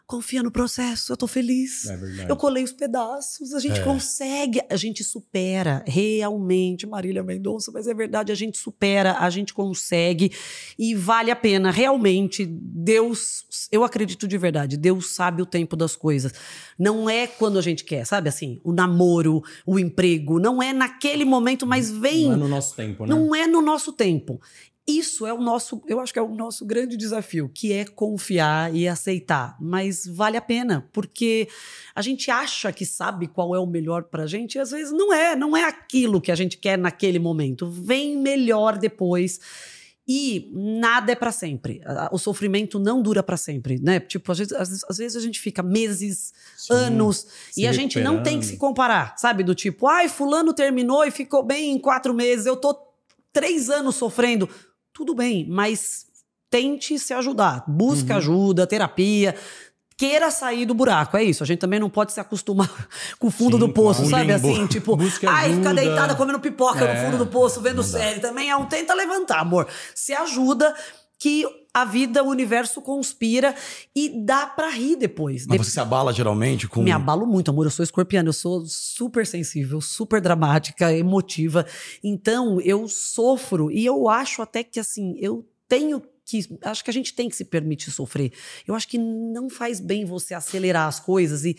"Ah, Confia no processo, eu tô feliz. É verdade. Eu colei os pedaços, a gente É. consegue, a gente supera realmente, Marília Mendonça, mas é verdade, a gente supera, a gente consegue e vale a pena. Realmente, Deus, eu acredito de verdade, Deus sabe o tempo das coisas. Não é quando a gente quer, sabe assim? O namoro, o emprego, não é naquele momento, mas vem. Não é no nosso tempo, né? Não é no nosso tempo. Isso é o nosso, eu acho que é o nosso grande desafio, que é confiar e aceitar. Mas vale a pena, porque a gente acha que sabe qual é o melhor pra gente e às vezes não é, não é aquilo que a gente quer naquele momento. Vem melhor depois. E nada é pra sempre. O sofrimento não dura pra sempre, né? Tipo, às vezes, às vezes- a gente fica meses, Sim. anos, e a gente não tem que se comparar, sabe? Do tipo, ai, fulano terminou e ficou bem em quatro meses, eu tô três anos sofrendo. Tudo bem, mas tente se ajudar. Busque Uhum. ajuda, terapia. Queira sair do buraco, é isso. A gente também não pode se acostumar com o fundo Sim, do poço, sabe? Limbo. Assim, tipo, Busque ai, fica ajuda. deitada comendo pipoca É, no fundo do poço, vendo série. Também é um tenta levantar, amor. Se ajuda que a vida, o universo conspira e dá pra rir depois. Mas você se abala geralmente com. Me abalo muito, amor. Eu sou escorpiana, eu sou super sensível, super dramática, emotiva. Então, eu sofro e eu acho até que, assim, eu tenho que. Acho que a gente tem que se permitir sofrer. Eu acho que não faz bem você acelerar as coisas e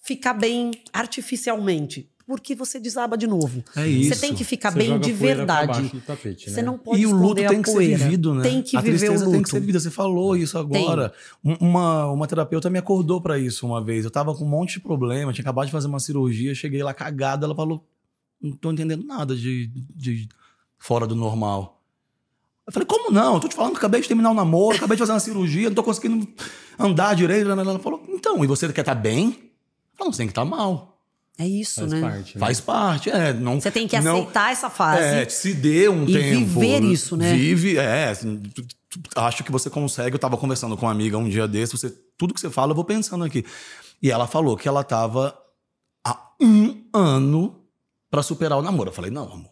ficar bem artificialmente. Porque você desaba de novo. É isso. Você tem que ficar Você bem joga de poeira pra verdade. baixo do tapete, Você né? não pode E o luto tem que ser vivido, né? Tem que a viver o tristeza luto. tem que ser vivida. Você falou isso agora. Um- Uma, uma terapeuta me acordou pra isso uma vez. Eu tava com um monte de problema, tinha acabado de fazer uma cirurgia, cheguei lá cagada, ela falou: não tô entendendo nada de, de fora do normal. Eu falei, como não? Eu tô te falando que acabei de terminar o namoro, acabei de fazer uma cirurgia, não tô conseguindo andar direito. Ela falou, então, e você quer estar bem? Eu falei, não, você tem que estar mal. É isso, Faz né? parte. né? Faz parte, é. Não, Você tem que não- aceitar essa fase. é, se dê um E tempo. viver isso, né? Vive, é. assim, Acho que você consegue. Eu tava conversando com uma amiga um dia desse, você, tudo que você fala, eu vou pensando aqui. E ela falou que ela tava há um ano pra superar o namoro. Eu falei, não, amor,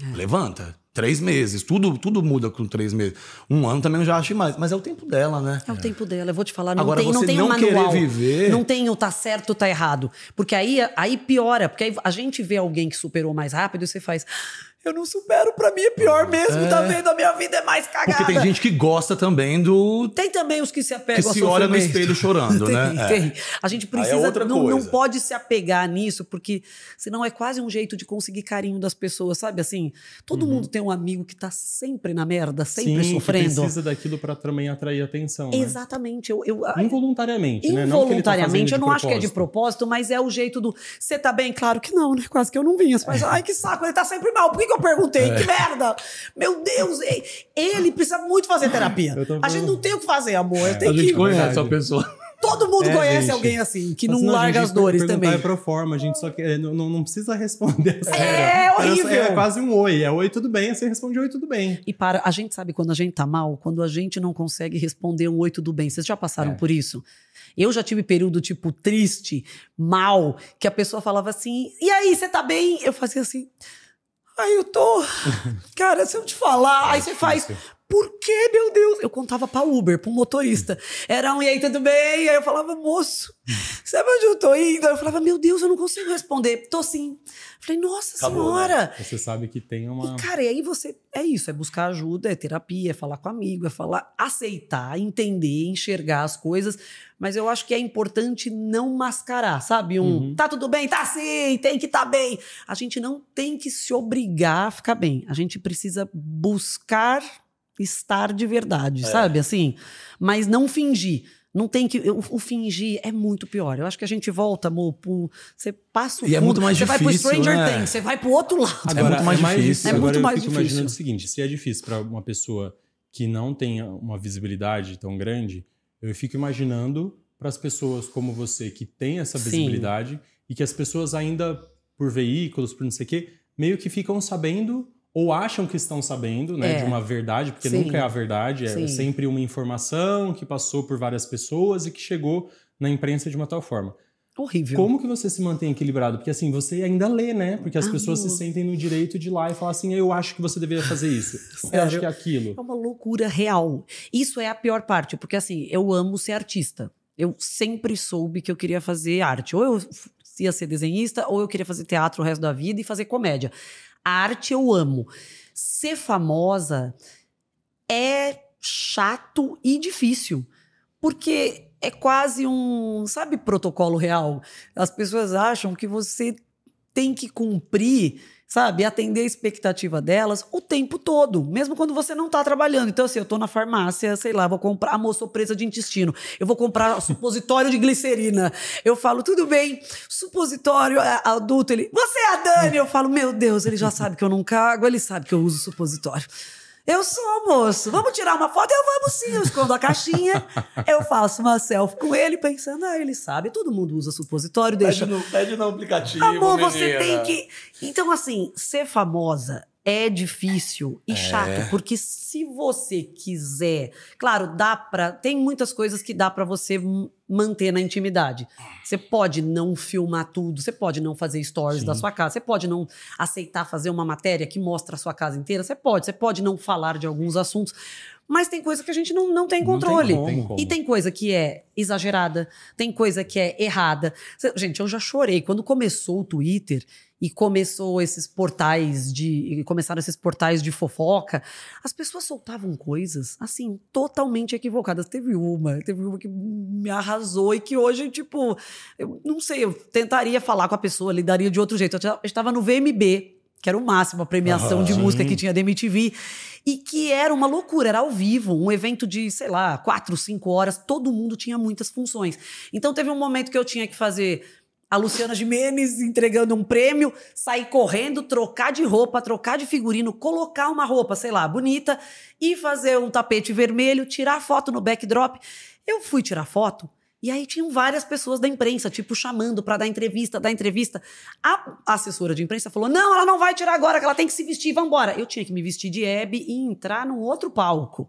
É. levanta. Três meses, tudo, tudo muda com três meses. Um ano também eu já acho mais, mas é o tempo dela, né? É o tempo dela, eu vou te falar, não Agora, tem, não tem não um manual. querer viver- Não tem o tá certo, tá errado. Porque aí, aí piora, porque aí a gente vê alguém que superou mais rápido e você faz. Eu não supero, pra mim é pior mesmo, É. tá vendo? A minha vida é mais cagada. Porque tem gente que gosta também do. Tem também os que se apegam Que se olha no espelho chorando, tem, né? É. Tem. A gente é precisa. outra não, não pode se apegar nisso, porque senão é quase um jeito de conseguir carinho das pessoas, sabe? Assim, todo mundo tem um amigo que tá sempre na merda, sempre Uhum. Sim, que sofrendo. precisa daquilo pra também atrair atenção. né? Exatamente. Eu, eu, Involuntariamente, né? Não que ele tá Involuntariamente, de eu não acho que é de propósito. propósito, mas é o jeito do. Você tá bem? Claro que não, né? Quase que eu não vinha. Mas, ai, que saco, ele tá sempre mal. Por que, que eu perguntei? É. Que merda! Meu Deus! Ele precisa muito fazer terapia. A gente não tem o que fazer, amor. Eu É. tenho A gente que. conhece Verdade. a pessoa. Todo mundo É, conhece gente. alguém assim, que não a larga gente as dores também. É pro forma, a gente só quer, não, não, não precisa responder. sério. É horrível. É quase um oi. É oi, tudo bem. Você responde oi, tudo bem. E para, a gente sabe quando a gente tá mal, quando a gente não consegue responder um oi, tudo bem. Vocês já passaram É. por isso? Eu já tive período, tipo, triste, mal, que a pessoa falava assim, e aí, você tá bem? Eu fazia assim, ai, eu tô. Cara, se eu te falar, aí você faz. Por que, meu Deus? Eu contava pra Uber, pra um motorista. Era um, e aí, tudo bem? Aí eu falava, moço, sabe onde eu tô indo? Eu falava, meu Deus, eu não consigo responder. Tô sim. Falei, nossa Acabou, senhora. Você sabe que tem uma. E, cara, e aí você. É isso, é buscar ajuda, é terapia, é falar com amigo, é falar, aceitar, entender, enxergar as coisas. Mas eu acho que é importante não mascarar, sabe? Um Uhum. tá tudo bem, tá sim, tem que tá bem. A gente não tem que se obrigar a ficar bem. A gente precisa buscar estar de verdade, É. sabe? Assim, mas não fingir. Não tem que. O, o fingir é muito pior. Eu acho que a gente volta, amor, pro, você passa o E é fundo, muito mais você vai pro difícil, Stranger né? Things, você vai pro outro lado. É muito mais difícil. É Agora muito eu mais fico difícil. imaginando o seguinte: se é difícil para uma pessoa que não tenha uma visibilidade tão grande, eu fico imaginando para as pessoas como você que tem essa Sim. visibilidade e que as pessoas ainda por veículos, por não sei o quê, meio que ficam sabendo ou acham que estão sabendo, né, É. de uma verdade, porque Sim. nunca é a verdade, é Sim. sempre uma informação que passou por várias pessoas e que chegou na imprensa de uma tal forma. Horrível. Como que você se mantém equilibrado? Porque assim, você ainda lê, né? Porque as Amor. pessoas se sentem no direito de ir lá e falar assim, eu acho que você deveria fazer isso. eu acho que é aquilo. É uma loucura real. Isso é a pior parte, porque assim, eu amo ser artista. Eu sempre soube que eu queria fazer arte. Ou eu ia ser desenhista, ou eu queria fazer teatro o resto da vida e fazer comédia. A arte eu amo. Ser famosa é chato e difícil. Porque é quase um, sabe, protocolo real. As pessoas acham que você tem que cumprir, sabe, atender a expectativa delas o tempo todo, mesmo quando você não tá trabalhando. Então, assim, eu tô na farmácia, sei lá, vou comprar, amor, sou presa de intestino, eu vou comprar supositório de glicerina. Eu falo, tudo bem, supositório é, adulto, ele, você é a Dani? Eu falo, meu Deus, ele já sabe que eu não cago, ele sabe que eu uso supositório. Eu sou, moço. Vamos tirar uma foto? Eu vamos sim. Eu escondo a caixinha, eu faço uma selfie com ele, pensando, ah, ele sabe. Todo mundo usa supositório, deixa. Pede no, pede no aplicativo. Amor, você menina. tem que. Então, assim, ser famosa é difícil e chato, porque se você quiser, claro, dá pra. Tem muitas coisas que dá pra você manter na intimidade. Você pode não filmar tudo, você pode não fazer stories da sua casa, você pode não aceitar fazer uma matéria que mostra a sua casa inteira, você pode, você pode não falar de alguns assuntos. Mas tem coisa que a gente não, não tem Não controle. como, tem como. E tem coisa que é exagerada, tem coisa que é errada. Gente, eu já chorei. Quando começou o Twitter e começou esses portais de. começaram esses portais de fofoca, as pessoas soltavam coisas, assim, totalmente equivocadas. Teve uma, teve uma que me arrasou e que hoje, tipo, eu não sei, eu tentaria falar com a pessoa, lidaria de outro jeito. Eu estava no VMB, que era o máximo, a premiação Aham. de música Sim. que tinha da MTV. E que era uma loucura, era ao vivo, um evento de, sei lá, quatro, cinco horas, todo mundo tinha muitas funções. Então teve um momento que eu tinha que fazer a Luciana Gimenez entregando um prêmio, sair correndo, trocar de roupa, trocar de figurino, colocar uma roupa, sei lá, bonita, e fazer um tapete vermelho, tirar foto no backdrop. Eu fui tirar foto. E aí tinham várias pessoas da imprensa, tipo, chamando pra dar entrevista, dar entrevista. A assessora de imprensa falou: não, ela não vai tirar agora, que ela tem que se vestir, vambora. Eu tinha que me vestir de Hebe e entrar num outro palco.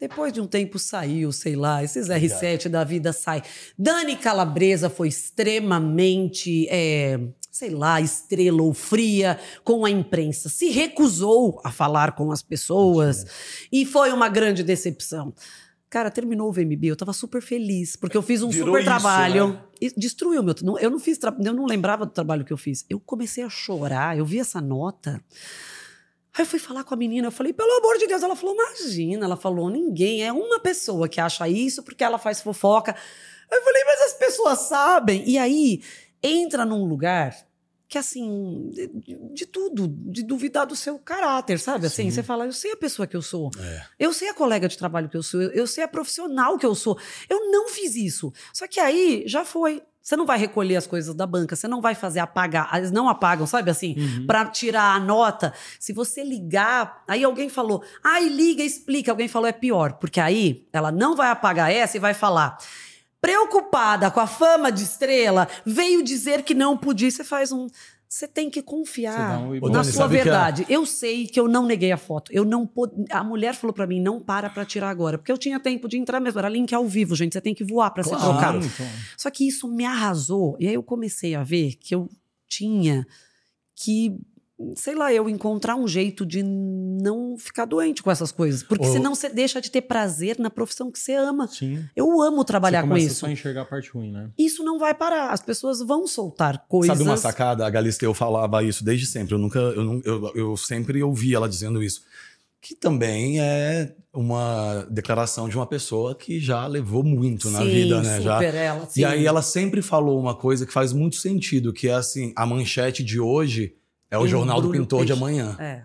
Depois de um tempo saiu, sei lá, esses R7 da vida sai. Dani Calabresa foi extremamente, é, sei lá, estrela ou fria com a imprensa. Se recusou a falar com as pessoas e foi uma grande decepção. Cara, terminou o VMB, eu tava super feliz, porque eu fiz um Virou super isso, trabalho. né? E destruiu meu. Eu não fiz, eu não lembrava do trabalho que eu fiz. Eu comecei a chorar, eu vi essa nota. Aí eu fui falar com a menina, eu falei, pelo amor de Deus. Ela falou, imagina. Ela falou, ninguém, é uma pessoa que acha isso porque ela faz fofoca. Eu falei, mas as pessoas sabem. E aí entra num lugar que, assim, de, de tudo, de duvidar do seu caráter, sabe? Assim, Sim. você fala, eu sei a pessoa que eu sou. É. Eu sei a colega de trabalho que eu sou, eu, eu sei a profissional que eu sou. Eu não fiz isso. Só que aí já foi. Você não vai recolher as coisas da banca, você não vai fazer apagar. Eles não apagam, sabe assim? Uhum. Pra tirar a nota. Se você ligar, aí alguém falou, ai, liga, explica. Alguém falou, é pior. Porque aí ela não vai apagar essa e vai falar. Preocupada com a fama de estrela, veio dizer que não podia. Você faz um. Você tem que confiar um na sua sabe que a- verdade. Eu sei que eu não neguei a foto. Eu não pod... A mulher falou pra mim, não para pra tirar agora. Porque eu tinha tempo de entrar mesmo. Era link ao vivo, gente. Você tem que voar pra ser Claro. trocado. Então, Só que isso me arrasou. E aí eu comecei a ver que eu tinha que, sei lá, eu encontrar um jeito de não ficar doente com essas coisas. Porque Ô- senão você deixa de ter prazer na profissão que você ama. sim. Eu amo trabalhar você com isso. só a enxergar a parte ruim, né? Isso não vai parar. As pessoas vão soltar coisas. Sabe uma sacada? A Galisteu falava isso desde sempre. Eu nunca, eu, eu, eu sempre ouvi ela dizendo isso. Que também é uma declaração de uma pessoa que já levou muito na Sim, vida, né? Já. ela. E sim. aí ela sempre falou uma coisa que faz muito sentido, que é assim, a manchete de hoje é o jornal do pintor de amanhã. É.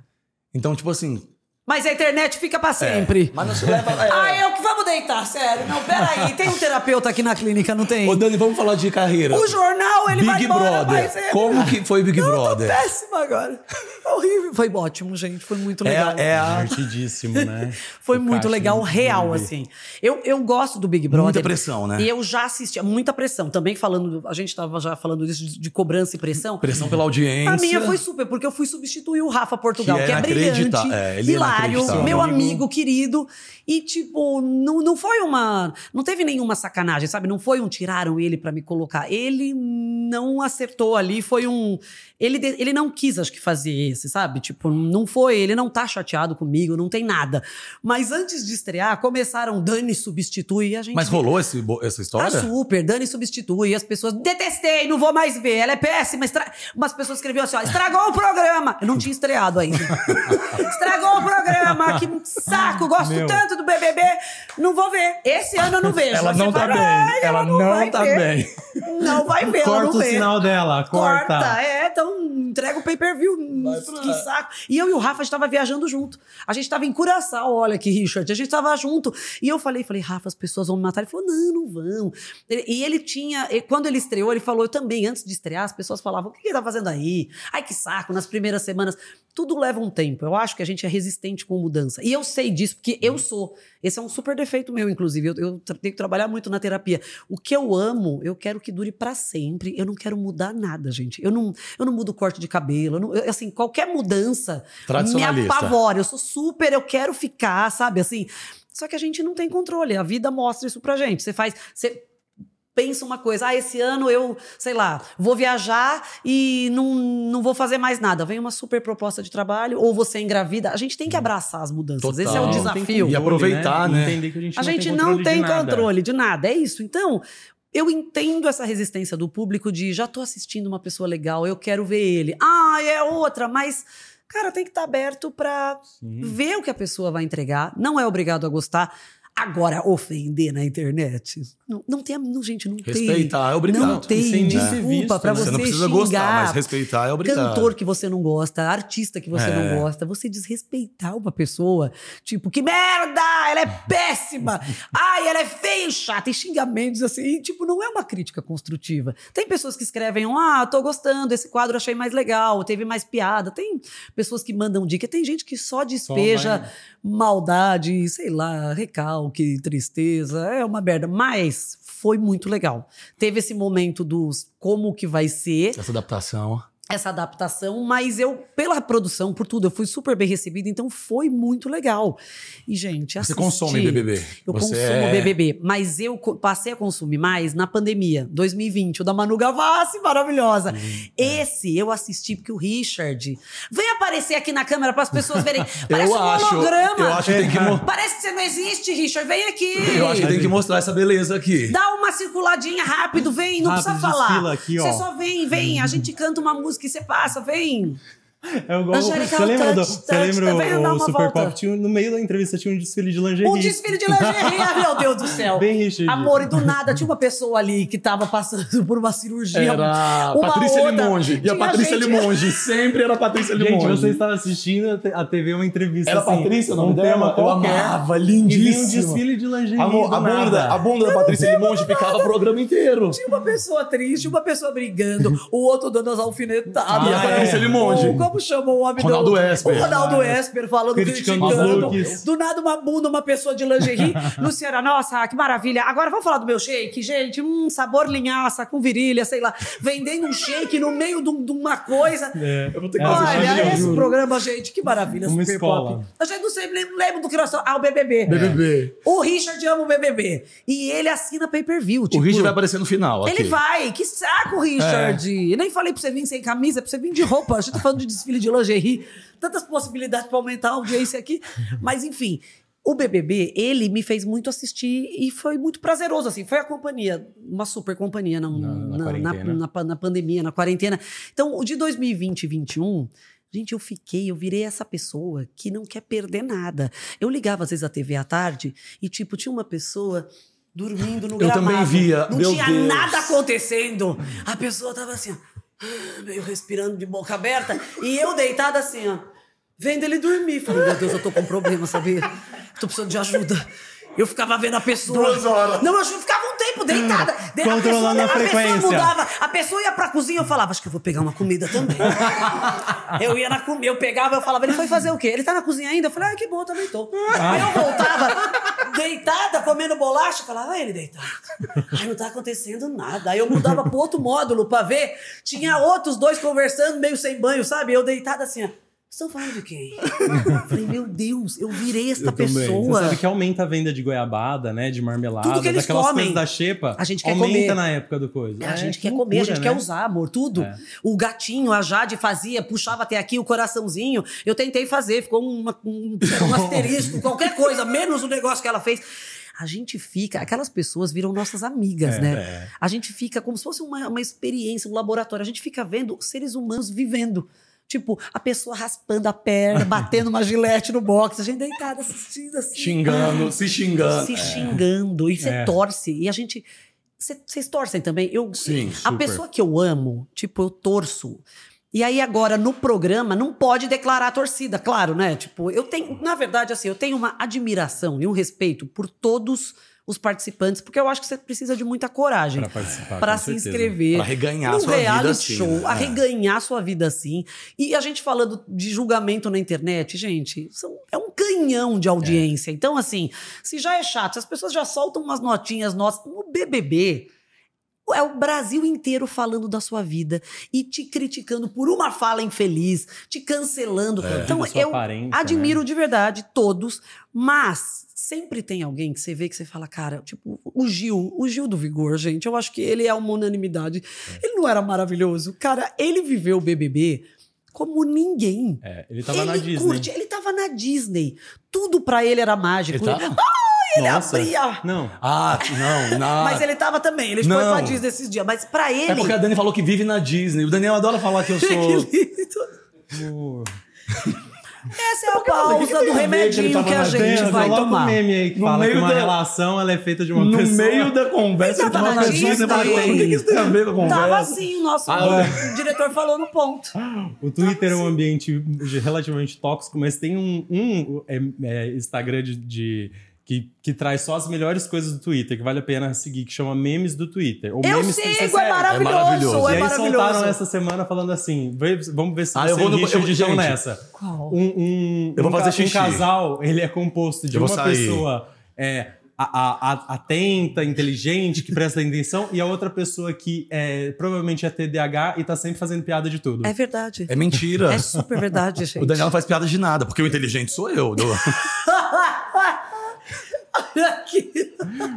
Então, tipo assim, Mas a internet fica pra sempre. Mas não se leva. É. Ah, eu que vamos deitar, sério. Não, peraí. Tem um terapeuta aqui na clínica, não tem? Ô, Dani, vamos falar de carreira. O jornal, ele vai Big embora, Brother. mas ele- Como que foi Big Não, Brother? Tô péssima agora. Horrível. Foi ótimo, gente. Foi muito É, legal. é a. Divertidíssimo, né? Foi O muito legal, real, assim. Eu, eu gosto do Big Brother. Muita pressão, né? E eu já assisti, muita pressão. Também falando, a gente tava já falando disso, de, de cobrança e pressão. Pressão pela audiência. A minha foi super, porque eu fui substituir o Rafa Portugal, Que que, é é brilhante, é, ele é hilário, meu Amigo. amigo querido. E, tipo, não, não foi uma. Não teve nenhuma sacanagem, sabe? Não foi um tiraram ele pra me colocar. Ele não acertou ali, foi um. Ele, ele não quis, acho que, fazer esse, sabe? Tipo, não foi. Ele não tá chateado comigo, não tem nada. Mas antes de estrear, começaram Dani substitui e a gente. Mas rolou esse, essa história? super, Dani substitui, as pessoas, detestei, não vou mais ver, ela é péssima. Estra... Umas pessoas escreviam assim, ó, estragou o programa. Eu não tinha estreado ainda. estragou o programa, que saco, gosto Meu. tanto do BBB, não vou ver. Esse ano eu não vejo. Ela Você não tá fala, bem. "Ai, Ela não vai tá ver." bem. Não vai ver, ela Corta não o vê. sinal dela, corta. Corta, é, então entrega o pay-per-view. Que saco. E eu e o Rafa, a gente tava viajando junto. A gente tava em Curaçao, olha aqui, Richard. A gente tava junto. E eu falei, falei, Rafa, as pessoas vão me matar. Ele falou, não, não vão. E ele tinha, quando ele estreou, ele falou, eu também, antes de estrear, as pessoas falavam, o que ele tá fazendo aí? Ai, que saco, nas primeiras semanas. Tudo leva um tempo. Eu acho que a gente é resistente com mudança. E eu sei disso, porque eu sou. Esse é um super defeito meu, inclusive. Eu, eu tenho que trabalhar muito na terapia. O que eu amo, eu quero que dure pra sempre. Eu não quero mudar nada, gente. Eu não, eu não mudo o corte de cabelo. eu não- eu, assim, qualquer mudança me apavora. Eu sou super, eu quero ficar, sabe? Assim. Só que a gente não tem controle. A vida mostra isso pra gente. Você faz. Você pensa uma coisa, ah, esse ano eu, sei lá, vou viajar e não, não vou fazer mais nada. Vem uma super proposta de trabalho, ou você engravida. A gente tem que abraçar as mudanças. Esse é o Total. desafio. E aproveitar, né? Entender que a gente A não gente tem não controle tem de nada. controle de nada. É isso. Então, eu entendo essa resistência do público de já tô assistindo uma pessoa legal, eu quero ver ele. Ah, é outra, mas. Cara, tem que estar aberto pra Sim. ver o que a pessoa vai entregar. Não é obrigado a gostar. Agora, ofender na internet. Não, não tem. Não, gente, não tem. Respeitar é obrigado. Não tem sem desculpa visto, pra né? você Você não precisa xingar gostar, mas respeitar é obrigado. cantor que você não gosta, artista que você É. não gosta, você desrespeitar uma pessoa, tipo, que merda, ela é péssima, ai, ela é feia e chata, e xingamentos assim, e, tipo, não é uma crítica construtiva. Tem pessoas que escrevem, ah, tô gostando, esse quadro achei mais legal, teve mais piada, tem pessoas que mandam dica, tem gente que só despeja vai- maldade, sei lá, recalque, tristeza, é uma merda, mas foi muito legal. Teve esse momento dos como que vai ser, Essa adaptação. Essa adaptação, mas eu, pela produção, por tudo, eu fui super bem recebida, então foi muito legal. E, gente, Você assisti- consome BBB. Eu Você consumo é- BBB, mas eu passei a consumir mais na pandemia, 2020, o da Manu Gavassi, maravilhosa. Hum, Esse eu assisti porque o Richard vem aparecer aqui na câmera para as pessoas verem. Parece Eu um acho, holograma. eu acho que tem que, Parece que você não existe, Richard, vem aqui. eu acho que tem que mostrar essa beleza aqui. Dá uma circuladinha rápido, vem, não Rápido, precisa falar. aqui, ó. Você só vem, vem, a gente canta uma música e você passa, vem. É igual, Angélica, você lembra, do, touch, você lembra tá o Super. Pop? Tinha, no meio da entrevista tinha um desfile de lingerie. Um desfile de lingerie, ah, meu Deus do céu. Bem Richard. Amor, e do nada tinha uma pessoa ali que tava passando por uma cirurgia. Era uma Patrícia outra. Limonge. E a Patrícia gente- Limonge. Sempre era a Patrícia Gente, Limonge. você estava assistindo a TV, uma entrevista Era assim, Patrícia o nome um tema Eu qualquer. amava, E vinha um lindíssimo. desfile de lingerie Amor, a, bunda, a bunda da Patrícia Limonge ficava o programa inteiro. Tinha uma pessoa triste, uma pessoa brigando, o outro dando as alfinetadas. E a Patrícia Limonge? O, como chamou o homem do- Ronaldo Esper. O Ronaldo Esper falando, Criticando criticando. Do nada uma bunda, uma pessoa de lingerie. Luciana, nossa, que maravilha. Agora vamos falar do meu shake, gente. Hum, sabor linhaça com virilha, sei lá. Vendendo um shake no meio de um- de uma coisa. É. Eu vou ter que É, fazer Olha, esse programa, gente, que maravilha. Uma Super escola. Pop. A gente não sei, lembra lembra do que nós Ah, o BBB. BBB. O Richard ama o BBB. E ele assina pay-per-view. O tipo, Richard vai aparecer no final. Ele ok. vai, que saco, Richard. Eu nem falei pra você vir sem camisa, é pra você vir de roupa. A gente tá falando de desfile de lingerie. Tantas possibilidades pra aumentar a audiência aqui. Mas, enfim, o BBB, ele me fez muito assistir e foi muito prazeroso, assim. Foi a companhia, uma super companhia na, Na- na na, na, pandemia, na quarentena. Então, o de 2020 e 2021. Gente, eu fiquei, eu virei essa pessoa que não quer perder nada. Eu ligava às vezes a TV à tarde e, tipo, tinha uma pessoa dormindo no Eu gramado. também via, Não meu tinha Deus. nada acontecendo. A pessoa tava assim, ó, meio respirando de boca aberta, e eu deitada assim, ó, vendo ele dormir. Falei, meu Deus, eu tô com um problema, sabia? Tô precisando de ajuda. Eu ficava vendo a pessoa. Duas horas. Não, eu ficava um tempo deitada. De- Controlando a a pessoa, frequência. A pessoa mudava. A pessoa ia pra cozinha, eu falava, acho que eu vou pegar uma comida também. eu ia na comida, eu pegava, eu falava, ele foi fazer o quê? Ele tá na cozinha ainda? Eu falei, ah, que bom, também tô. Aí eu voltava deitada, comendo bolacha, falava, ah, ele deitado. Ai, não tá acontecendo nada. Aí eu mudava pro outro módulo pra ver. Tinha outros dois conversando, meio sem banho, sabe? Eu deitada assim, ó. Estão falando de quem? Eu falei, meu Deus, eu virei esta Você pessoa. sabe que aumenta a venda de goiabada, né? De marmelada, Tudo que eles daquelas comem. coisas da xepa. A gente quer aumenta comer. na época do coisa. A É, gente que quer comer, a loucura, gente né? quer usar, amor, tudo. É. O gatinho, a Jade fazia, puxava até aqui o coraçãozinho. Eu tentei fazer, ficou uma- um, um asterisco, qualquer coisa, menos o negócio que ela fez. A gente fica, aquelas pessoas viram nossas amigas, É, né? é. A gente fica como se fosse uma, uma experiência, um laboratório. A gente fica vendo seres humanos vivendo. Tipo, a pessoa raspando a perna, batendo uma gilete no box, a gente deitada assistindo assim Xingando, se xingando. se xingando e você É. torce e a gente cê- vocês torcem também eu Sim, a super. pessoa que eu amo tipo eu torço e aí agora no programa não pode declarar a torcida claro né tipo eu tenho na verdade assim eu tenho uma admiração e um respeito por todos os participantes porque eu acho que você precisa de muita coragem Pra participar, para se certeza. inscrever Pra reganhar sua vida reality assim, show, né? a É. reganhar sua vida assim. E a gente falando de julgamento na internet, gente, são- é um canhão de audiência. Então, assim, se já é chato, se as pessoas já soltam umas notinhas nossas no BBB. É o Brasil inteiro falando da sua vida e te criticando por uma fala infeliz, te cancelando. Então, Da sua eu aparência, admiro de verdade todos, mas sempre tem alguém que você vê que você fala, cara, tipo, o Gil, o Gil do Vigor, gente, eu acho que ele é uma unanimidade. Ele não era maravilhoso? Cara, ele viveu o BBB como ninguém. É, ele tava ele na Disney. curte, ele tava na Disney. Tudo pra ele era mágico. Ele tava? ele Nossa. abria. Não. Ah, não, não. Mas ele tava também, ele foi Não. pra Disney esses dias. Mas pra ele. É porque a Dani falou que vive na Disney. O Daniel adora falar que eu sou. Que lindo. Essa é a que que pausa do a remedinho tava que a gente vai tomar. um meme aí que No fala que uma da- relação ela é feita de uma No pessoa. meio da conversa, Ele de uma tava pessoa, você fala, o que que isso tem a ver com a conversa? Tava assim, o nosso Ah, o diretor falou no ponto. O Twitter é um ambiente relativamente tóxico, mas tem um, um, é, é, Instagram de, de- que, que traz só as melhores coisas do Twitter, que vale a pena seguir, que chama Memes do Twitter. Ou Eu memes sigo, é segue. maravilhoso, É maravilhoso. é E aí maravilhoso. soltaram essa semana falando assim, "Vê- vamos ver se Ah, você eu vou no- Richard eu gente. nessa. Qual? Um, um, Eu vou um fazer xixi. Um casal, ele é composto de uma sair. pessoa é, a- a- a- atenta, inteligente, que presta atenção, e a outra pessoa que é, provavelmente é TDAH e tá sempre fazendo piada de tudo. É verdade. É mentira. É super verdade, gente. O Daniel não faz piada de nada, porque o inteligente sou eu. Do... Olha aqui.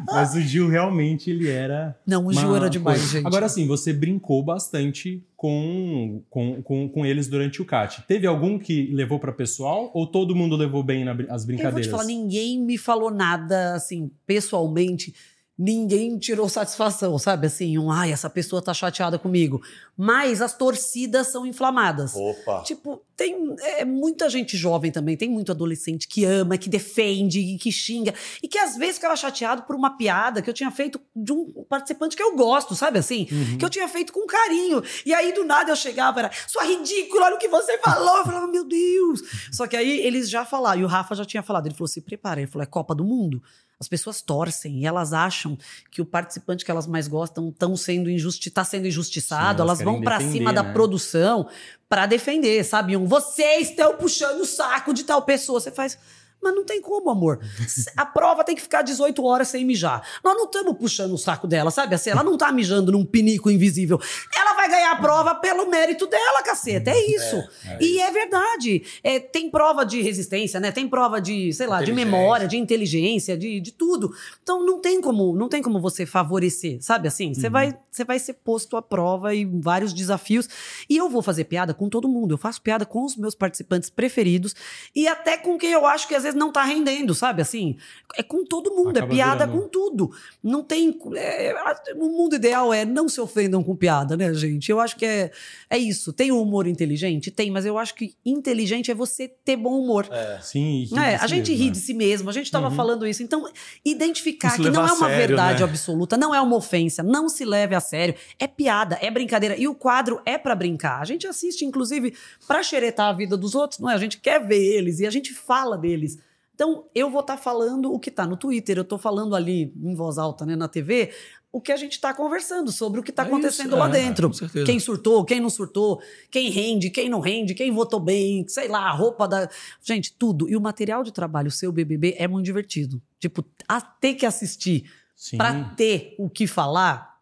Mas o Gil realmente ele era. Não, o uma Gil era demais, coisa. gente. Agora sim, você brincou bastante com, com, com, com eles durante o CAT. Teve algum que levou pra pessoal ou todo mundo levou bem na as Eu vou brincadeiras? te falar, ninguém me falou nada, assim, pessoalmente. Ninguém tirou satisfação, sabe? Assim, um, ai, essa pessoa tá chateada comigo. Mas as torcidas são inflamadas. Opa. Tipo, tem é, muita gente jovem também, tem muito adolescente que ama, que defende, e que xinga, e que às vezes ficava chateado por uma piada que eu tinha feito de um participante que eu gosto, sabe assim? Uhum. Que eu tinha feito com carinho. E aí do nada eu chegava, era, sua ridícula, olha o que você falou. Eu falava, meu Deus. Só que aí eles já falaram, e o Rafa já tinha falado, ele falou: se prepara, ele falou, é Copa do Mundo. As pessoas torcem e elas acham que o participante que elas mais gostam estão sendo injusti tá sendo injustiçado, Sim, elas elas vão defender, cima da né? produção para defender, sabe? Um, vocês estão puxando o saco de tal pessoa. Você faz. Mas não tem como, amor. A prova tem que ficar 18 horas sem mijar. Nós não estamos puxando o saco dela, sabe? Assim, ela não tá mijando num pinico invisível. Ela vai ganhar a prova pelo mérito dela, caceta. É isso. e é verdade. É, tem prova de resistência, né? Tem prova de, sei lá, de memória, de inteligência, de, de tudo. Então não tem como, não tem como você favorecer, sabe assim? Você vai, você vai ser posto à prova e vários desafios. E eu vou fazer piada com todo mundo. Eu faço piada com os meus participantes preferidos e até com quem eu acho que às vezes não tá rendendo, sabe? Assim, é com todo mundo, Acaba é piada virando. com tudo. Não tem. é, o mundo ideal é não se ofendam com piada, né, gente? Eu acho que é, é isso. Tem o humor inteligente? Tem, mas eu acho que inteligente é você ter bom humor. Sim, e rir É, a si gente mesmo, ri né? de si mesmo, a gente estava falando isso. Então, identificar se que não é uma sério, verdade né? absoluta, não é uma ofensa, não se leve a sério. É piada, é brincadeira. E o quadro é pra brincar. A gente assiste, inclusive, pra xeretar a vida dos outros, não é? A gente quer ver eles e a gente fala deles. Então, eu vou estar falando o que tá no Twitter, eu tô falando ali em voz alta, né, na TV, o que a gente tá conversando sobre o que tá É acontecendo isso, lá é, dentro. Quem surtou, quem não surtou, quem rende, quem não rende, quem votou bem, sei lá, a roupa da. Gente, tudo. E o material de trabalho, o seu BBB, é muito divertido. Tipo, a ter que assistir pra ter o que falar.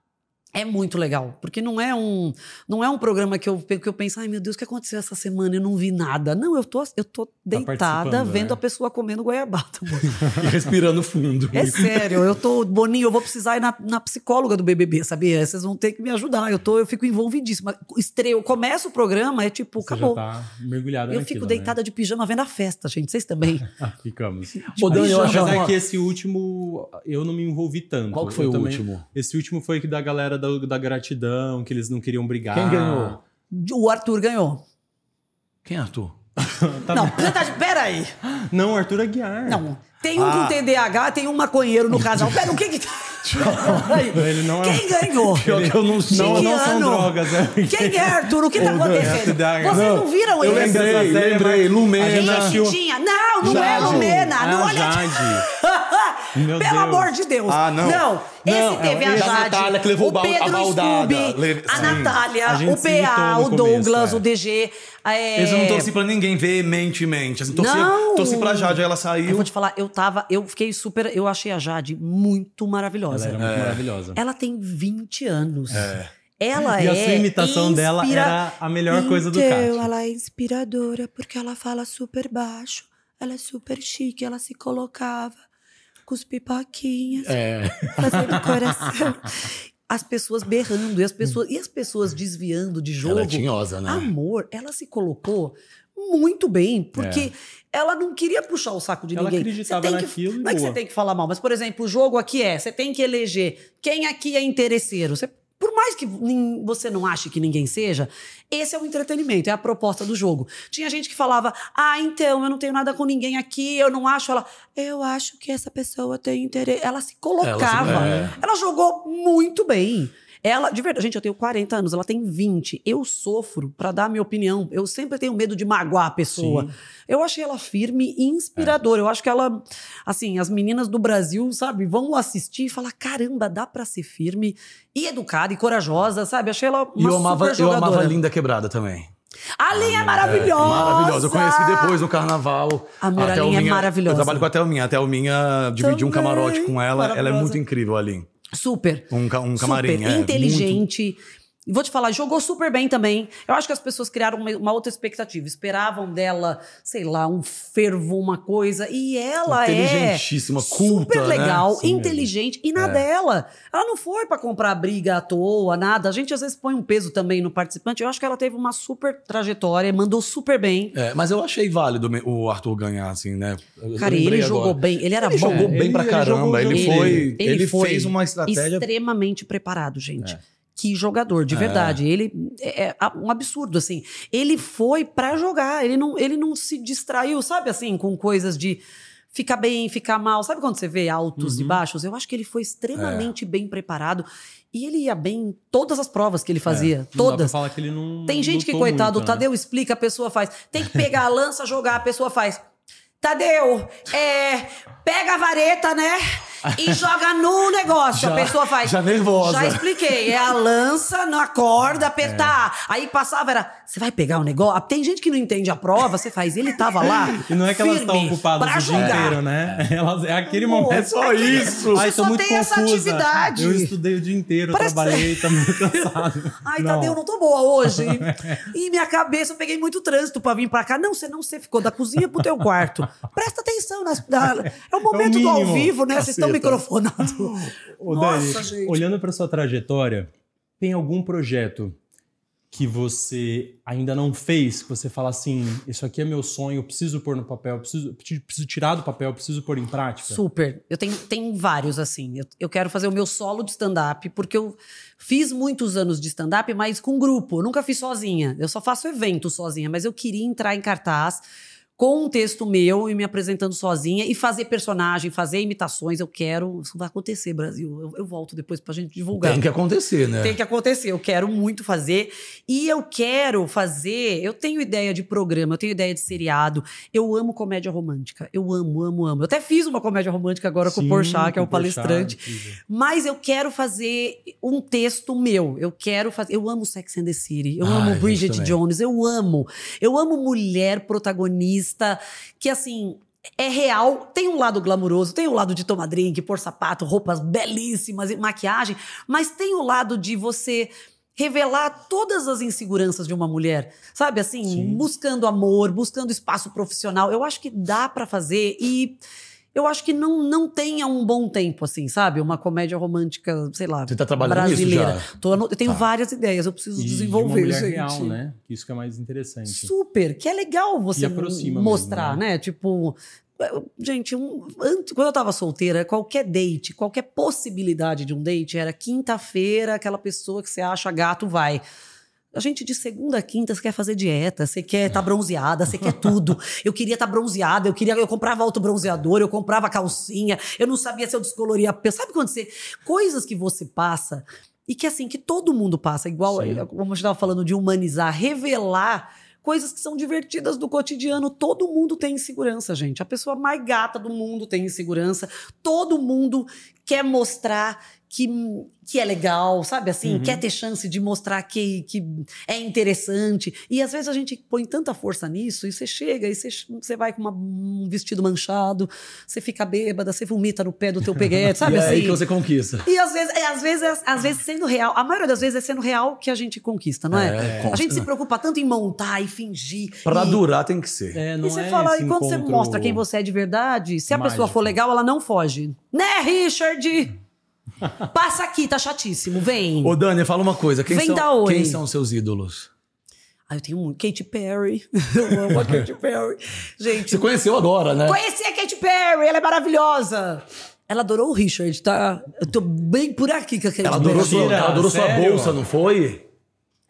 É muito legal, porque não é um não é um programa que eu, que eu penso, ai meu Deus, o que aconteceu essa semana? Eu não vi nada. Não, eu tô, eu tô deitada participando, vendo né? a pessoa comendo goiabada. E respirando fundo. É sério, eu tô, Boninho, eu vou precisar ir na, na psicóloga do BBB, sabia? Vocês vão ter que me ajudar. Eu, tô, eu fico envolvidíssima. Estreio, começa o programa, é tipo, Você acabou. já tá mergulhada eu naquilo, fico deitada de pijama vendo a festa, gente. Vocês também. Né? Ficamos. Ô, Dani, eu acho que esse último eu não me envolvi tanto. Qual que foi Eu o também- último? Esse último foi que da galera da, da gratidão, que eles não queriam brigar. Quem ganhou? O Arthur ganhou. Quem é Arthur? Tá não, tá, peraí. Não, Arthur Aguiar. Não. Tem um Ah. com TDAH, tem um maconheiro no casal. Pera, o que que tá. Ele não é. Quem ganhou? Pior que eu não sei. Não, não são drogas, é. Quem é, Arthur? O que tá Dan- acontecendo? Vocês não viram Eu lembrei, Essa série é lembrei. mais- Lumena. A gente Tinha. Não, não é Jade. Lumena. Ah, não olha Jade. Meu Pelo Deus. amor de Deus. Ah, não. Não, esse Não, teve é a Jade. Natália que levou o a Pedro baldada. Scooby, Le- a. Natália, A o PA, o começo, Douglas, é. o DG. é, Eles não torci pra ninguém veementemente. Assim, torci, Não. torci pra Jade, aí ela Eu saiu. vou te falar, eu tava, eu fiquei super, eu achei a Jade muito maravilhosa. Ela era muito maravilhosa. Ela tem 20 anos. É. Ela E é a sua imitação dela inspira- era a melhor coisa do Então, Cássio. ela é inspiradora porque ela fala super baixo. Ela é super chique, ela se colocava com os pipoquinhas, É. fazendo coração. As pessoas berrando e as pessoas, e as pessoas desviando de jogo. Ela é tinhosa, né? Amor, ela se colocou muito bem, porque ela não queria puxar o saco de Ela ninguém. acreditava Você tem que- naquilo e Não é que boa. você tem que falar mal, mas, por exemplo, o jogo aqui é: você tem que eleger quem aqui é interesseiro. Você- por mais que você não ache que ninguém seja, esse é o entretenimento, é a proposta do jogo. Tinha gente que falava: ah, então, eu não tenho nada com ninguém aqui, eu não acho. Ela, eu acho que essa pessoa tem interesse. Ela se colocava. Ela se- é. Ela jogou muito bem. Ela, de verdade, gente, eu tenho 40 anos, ela tem 20. Eu sofro pra dar a minha opinião. Eu sempre tenho medo de magoar a pessoa. Sim. Eu achei ela firme e inspiradora. Eu acho que ela, assim, as meninas do Brasil, sabe, vão assistir e falar: caramba, dá pra ser firme e educada e corajosa, sabe? Achei ela E uma eu amava, super eu jogadora. amava a Linda Quebrada também. A Linha é maravilhosa! Maravilhosa. Eu conheci depois no carnaval. A Linha é maravilhosa. Eu trabalho com a Thelminha. A Thelminha dividi um camarote com ela. Ela é muito incrível, a Lin. Super. Um, ca- um camarim. super é, inteligente. E vou te falar, jogou super bem também. Eu acho que as pessoas criaram uma, uma outra expectativa. Esperavam dela, sei lá, um fervo, uma coisa. E ela é Inteligentíssima, culta, super né? legal, Sim inteligente e na É. dela. Ela não foi pra comprar briga à toa, nada. A gente às vezes põe um peso também no participante. Eu acho que ela teve uma super trajetória, mandou super bem. É, mas eu achei válido o Arthur ganhar, assim, né? Eu Cara, ele agora. jogou bem. Ele era Ele bom. jogou bem Ele- pra ele caramba. Ele, jogo foi, ele, Ele foi fez uma estratégia. extremamente preparado, gente. É. Que jogador, de É. verdade. Ele é, é um absurdo, assim. Ele foi pra jogar. Ele não, ele não se distraiu, sabe, assim, com coisas de ficar bem, ficar mal. Sabe quando você vê altos e Uhum. baixos? Eu acho que ele foi É. extremamente bem preparado. E ele ia bem em todas as provas que ele fazia. Não dá pra todas. falar que ele não. Tem gente que, coitado, muito, o Tadeu né? explica, a pessoa faz. Tem que pegar a lança, jogar, a pessoa faz. Tadeu, é, pega a vareta, né? E joga no negócio. Já- a pessoa faz. já nervosa. Já expliquei. É a lança na corda, apertar. Aí passava, era. Você vai pegar o negócio? Tem gente que não entende a prova, você faz. Ele tava lá. E não é que elas estão ocupadas o dia inteiro, né? Elas, é aquele momento. É só isso. Ai, só muito tem essa confusa. atividade. Eu estudei o dia inteiro, Parece- trabalhei, tô muito cansado. Ai, Não. Tadeu, não tô boa hoje. e minha cabeça, eu peguei muito trânsito pra vir pra cá. Não, você não, você ficou da cozinha pro teu quarto. Presta atenção. Nas, na- é o momento do ao vivo, né? Vocês estão Caceta. microfonados. Ô, Nossa, Dani, gente. olhando para sua trajetória, tem algum projeto que você ainda não fez, que você fala assim, isso aqui é meu sonho, eu preciso pôr no papel, preciso, preciso tirar do papel, preciso pôr em prática? Super. Eu tenho, tenho vários, assim. Eu, eu quero fazer o meu solo de stand-up, porque eu fiz muitos anos de stand-up, mas com grupo. Eu nunca fiz sozinha. Eu só faço evento sozinha, mas eu queria entrar em cartaz com um texto meu e me apresentando sozinha e fazer personagem, fazer imitações. Eu quero. Isso vai acontecer, Brasil. Eu, eu volto depois pra gente divulgar. Tem que acontecer, né? Tem que acontecer. Eu quero muito fazer. E eu quero fazer. Eu tenho ideia de programa, eu tenho ideia de seriado. Eu amo comédia romântica. Eu amo, amo, amo. Eu até fiz uma comédia romântica agora Sim, com o Porchat, que é o palestrante. Porchat, mas eu quero fazer um texto meu. Eu quero fazer. Eu amo Sex and the City. Eu ah, amo Bridget Jones. Eu amo. Eu amo mulher protagonista que assim, é real, tem um lado glamuroso, tem o um lado de tomar drink, pôr sapato, roupas belíssimas, maquiagem, mas tem o lado de você revelar todas as inseguranças de uma mulher, sabe assim, Sim. buscando amor, buscando espaço profissional. Eu acho que dá para fazer e eu acho que não, não tem há um bom tempo, assim, sabe? Uma comédia romântica, sei lá, Você tá trabalhando brasileira. Nisso já? Tô, eu tenho tá. várias ideias, eu preciso e desenvolver, de uma mulher gente. real, né? Isso que é mais interessante. Super, que é legal você mostrar, mesmo, né? né? Tipo, Gente, um, antes, quando eu tava solteira, qualquer date, qualquer possibilidade de um date era quinta-feira, aquela pessoa que você acha gato vai. A gente de segunda a quinta, você quer fazer dieta, você quer estar tá bronzeada, você quer tudo. Eu queria estar tá bronzeada, eu queria, eu comprava autobronzeador, eu comprava calcinha, eu não sabia se eu descoloria a pele. Sabe quando você. Coisas que você passa e que assim, que todo mundo passa, igual, Sim. como a gente estava falando de humanizar, revelar coisas que são divertidas do cotidiano. Todo mundo tem insegurança, gente. A pessoa mais gata do mundo tem insegurança. Todo mundo quer mostrar que, que é legal, sabe assim? Uhum. Quer ter chance de mostrar que, que é interessante. E às vezes a gente põe tanta força nisso e você chega e você, você vai com uma, um vestido manchado, você fica bêbada, você vomita no pé do teu peguete, sabe e assim? É aí que você conquista. E às vezes, é, às, vezes, é, às vezes sendo real, a maioria das vezes é sendo real que a gente conquista, não é? é a gente se preocupa tanto em montar e fingir. Pra e, durar tem que ser. É, e você é fala, e quando você mostra quem você é de verdade, se a mágico. pessoa for legal, ela não foge. Né, Richard? Passa aqui, tá chatíssimo. Vem. Ô, Dani, fala uma coisa. Quem, Vem são, da oi. quem são seus ídolos? Ah, eu tenho muito. Katy Perry. Eu amo a Katy Perry. Gente. Você conheceu agora, né? Conheci a Katy Perry, ela é maravilhosa. Ela adorou o Richard, tá? Eu tô bem por aqui com a Katy ela adorou Perry. Sua, ela adorou sua bolsa, não foi?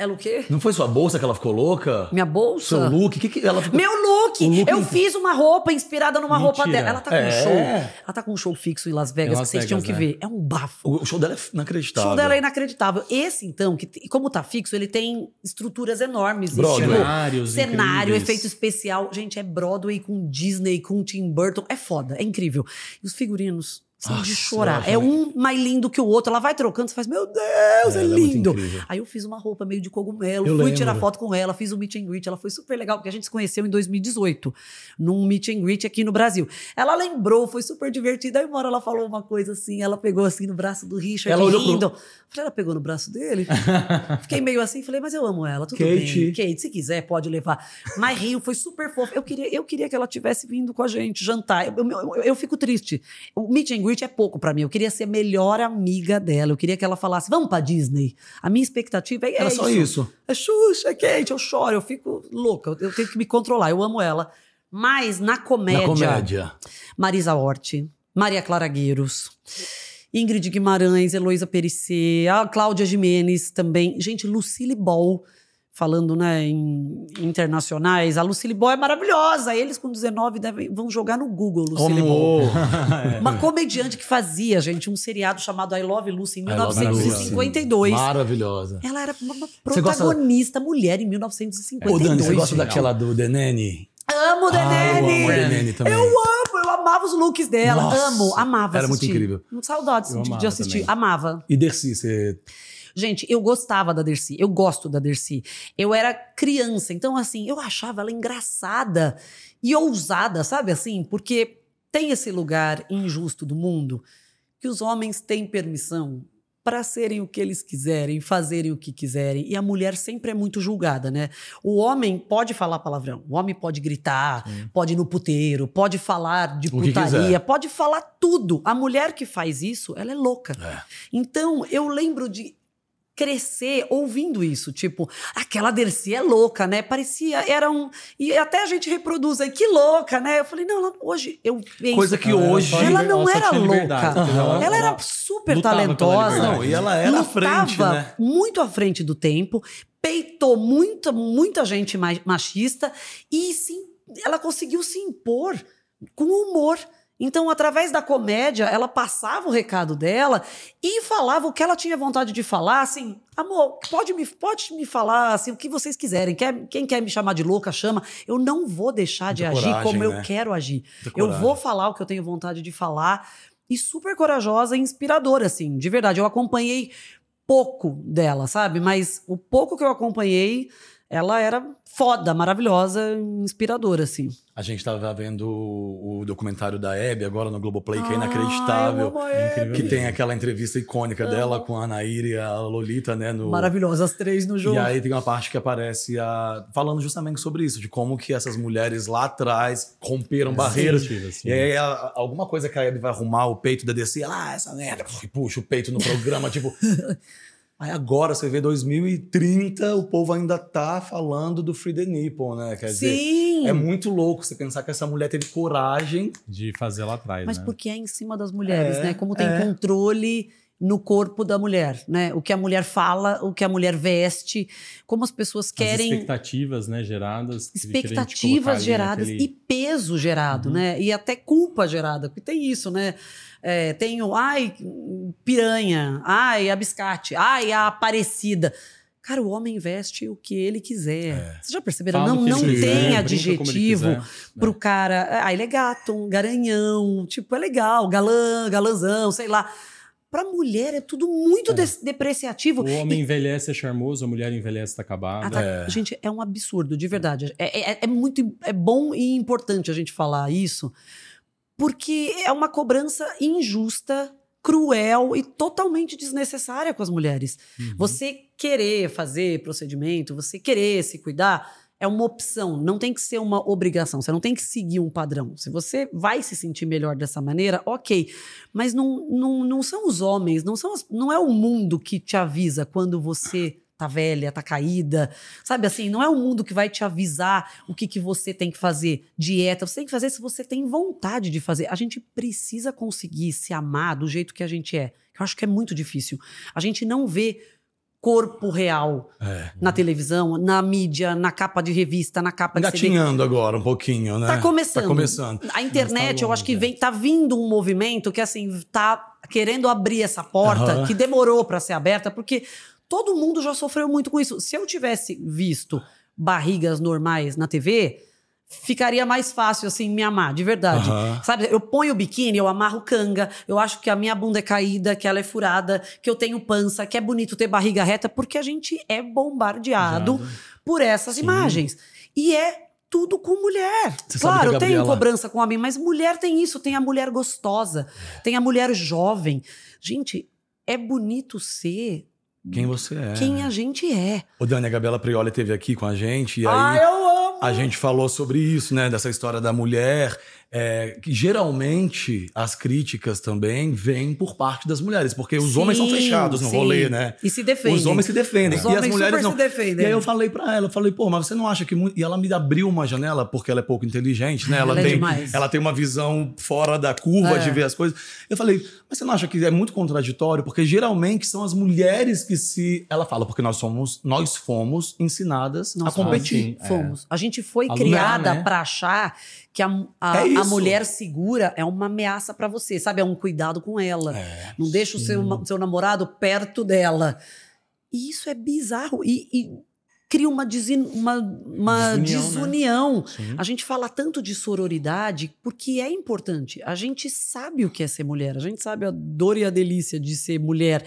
Ela o quê? Não foi sua bolsa que ela ficou louca? Minha bolsa? Seu look? Que que ela ficou... Meu look! look eu fiz uma roupa inspirada numa Mentira. roupa dela. Ela tá com é. um show. Ela tá com um show fixo em Las Vegas Las que vocês Vegas, tinham que é. ver. É um bafo. O show dela é inacreditável. O show dela é inacreditável. Esse, então, que como tá fixo, ele tem estruturas enormes. Broadway. Tipo, cenários cenário, efeito especial. Gente, é Broadway com Disney, com Tim Burton. É foda, é incrível. E os figurinos são de chorar. É um mais lindo que o outro. Ela vai trocando, você faz, meu Deus, é, é, é lindo. Aí eu fiz uma roupa meio de cogumelo, eu fui lembro. tirar foto com ela, fiz um meet and greet. Ela foi super legal, porque a gente se conheceu em 2018, num meet and greet aqui no Brasil. Ela lembrou, foi super divertida. Aí uma hora ela falou uma coisa assim, ela pegou assim no braço do Richard, ela rindo. Pro... Ela pegou no braço dele? Fiquei meio assim, falei, mas eu amo ela, tudo Kate. bem. Kate, se quiser, pode levar. Mas Rio foi super fofo. Eu queria, eu queria que ela tivesse vindo com a gente jantar. Eu, eu, eu, eu fico triste. O meet and greet é pouco para mim. Eu queria ser a melhor amiga dela. Eu queria que ela falasse: vamos pra Disney. A minha expectativa é, Era é só isso. É Xuxa, é Kate, eu choro, eu fico louca. Eu, eu tenho que me controlar. Eu amo ela. Mas na comédia. Na comédia. Marisa Hort, Maria Clara Gueiros. Ingrid Guimarães, Heloísa Perissé, a Cláudia Jimenez também. Gente, Lucille Ball falando né, em internacionais, a Lucille Ball é maravilhosa. Eles com 19 devem, vão jogar no Google, Lucille Ball. Uma comediante que fazia, gente, um seriado chamado I Love Lucy em 1952. Maravilhosa. Ela era uma protagonista gosta... mulher em 1952. Ô, Dani, você gosta daquela do Nanny? Amo The ah. Eu amo Nanny também. Eu amo, amava os looks dela. Nossa, amo, amava Era assistir. muito incrível. Saudades de, de assistir. Também. Amava. E Dercy, você Gente, eu gostava da Dercy, eu gosto da Dercy. Eu era criança, então assim, eu achava ela engraçada e ousada, sabe assim? Porque tem esse lugar injusto do mundo que os homens têm permissão para serem o que eles quiserem, fazerem o que quiserem. E a mulher sempre é muito julgada, né? O homem pode falar palavrão, o homem pode gritar, hum. pode ir no puteiro, pode falar de putaria, pode falar tudo. A mulher que faz isso, ela é louca. É. Então, eu lembro de crescer ouvindo isso, tipo, aquela Dercy é louca, né? Parecia, era um e até a gente reproduz aí, que louca, né? Eu falei, não, ela, hoje eu penso, Coisa que Ela hoje. ela não ela era louca. entendeu? ela era super talentosa. Não, e ela era à lutava frente, né? muito à frente do tempo, peitou muita, muita gente ma- machista e sim, ela conseguiu se impor com humor. Então, através da comédia, ela passava o recado dela e falava o que ela tinha vontade de falar, assim, amor, pode me, pode me falar assim, o que vocês quiserem. Quer, quem quer me chamar de louca, chama. Eu não vou deixar de Muita agir coragem, como né? eu quero agir. Eu coragem. vou falar o que eu tenho vontade de falar. E super corajosa e inspiradora, assim, de verdade. Eu acompanhei pouco dela, sabe? Mas o pouco que eu acompanhei, ela era foda, maravilhosa, inspiradora, assim. A gente tava vendo o, o documentário da Hebe agora no Globoplay, que é eu inacreditável. Que tem aquela entrevista icônica dela com a Anaíra e a Lolita, né? No... Maravilhosa, as três no jogo. E aí tem uma parte que aparece a... falando justamente sobre isso, de como que essas mulheres lá atrás romperam barreiras. Sim, sim. E aí, a- alguma coisa que a Hebe vai arrumar o peito da DC, ela, ah, essa merda, e puxa o peito no programa, tipo. Aí agora você vê 2030, o povo ainda tá falando do Free the Nipple, né? Quer dizer, Sim! é muito louco você pensar que essa mulher teve coragem. De fazer lá atrás, Mas né? porque é em cima das mulheres, É, né? Como tem é. controle no corpo da mulher, né? O que a mulher fala, o que a mulher veste, como as pessoas As querem expectativas, né, geradas. colocar expectativas geradas naquele- e peso gerado, Uhum. né? E até culpa gerada, porque tem isso, né? É, tem o ai, piranha, ai, a biscate, ai, a aparecida. Cara, o homem veste o que ele quiser. Vocês já perceberam? Fala o não não quiser, tem ele adjetivo quiser, né? pro cara. Ah, ele é gato, um garanhão, tipo, é legal, galã, galãzão, sei lá. Pra mulher é tudo muito des- depreciativo. O homem envelhece é charmoso, a mulher envelhece tá acabada. Tá. É. Gente, é um absurdo, de verdade. É, é- é muito é bom e importante a gente falar isso, porque é uma cobrança injusta, cruel e totalmente desnecessária com as mulheres. Uhum. Você querer fazer procedimento, você querer se cuidar, é uma opção, não tem que ser uma obrigação. Você não tem que seguir um padrão. Se você vai se sentir melhor dessa maneira, ok. Mas não, não, não são os homens, não, são as- não é o mundo que te avisa quando você tá velha, tá caída. Sabe assim, não é o mundo que vai te avisar o que, que você tem que fazer. Dieta, você tem que fazer se você tem vontade de fazer. A gente precisa conseguir se amar do jeito que a gente é. Eu acho que é muito difícil. A gente não vê corpo real É. na televisão, na mídia, na capa de revista, na capa de CD. Engatinhando agora um pouquinho, né? Tá começando. Tá começando. A internet, tá eu acho que longe, é. vem, tá vindo um movimento que assim tá querendo abrir essa porta que demorou para ser aberta, porque todo mundo já sofreu muito com isso. Se eu tivesse visto barrigas normais na TV, ficaria mais fácil assim me amar, de verdade. Aham. Sabe, eu ponho o biquíni, eu amarro canga, eu acho que a minha bunda é caída, que ela é furada, que eu tenho pança, que é bonito ter barriga reta, porque a gente é bombardeado por essas Sim. imagens. E é tudo com mulher. Você claro, tem Gabriela- cobrança com homem, mas mulher tem isso, tem a mulher gostosa, tem a mulher jovem. Gente, é bonito ser Quem você é. quem a gente é. O Dani, a Gabriela Prioli teve aqui com a gente e aí Ah, eu a gente falou sobre isso, né? Dessa história da mulher. É, que geralmente as críticas também vêm por parte das mulheres, porque os homens são Sim, fechados no sim. rolê, né? E se defendem. Os homens se defendem. Os e as homens mulheres super não. se defendem. E aí eu falei pra ela, eu falei, pô, mas você não acha que. E ela me abriu uma janela, porque ela é pouco inteligente, né? Ela, Ela é tem, demais. ela tem uma visão fora da curva É. de ver as coisas. Eu falei, mas você não acha que é muito contraditório? Porque geralmente são as mulheres que se. Ela fala, porque nós somos, nós fomos ensinadas Nós a competir. fomos, sim. Fomos. A gente foi criada né? pra achar que a, a, É a mulher segura é uma ameaça pra você, sabe? É um cuidado com ela. É. Não deixa o seu, seu namorado perto dela. E isso é bizarro. E, e cria uma, desin- uma, uma Desunião, né? desunião. Sim. A gente fala tanto de sororidade porque é importante. A gente sabe o que é ser mulher, a gente sabe a dor e a delícia de ser mulher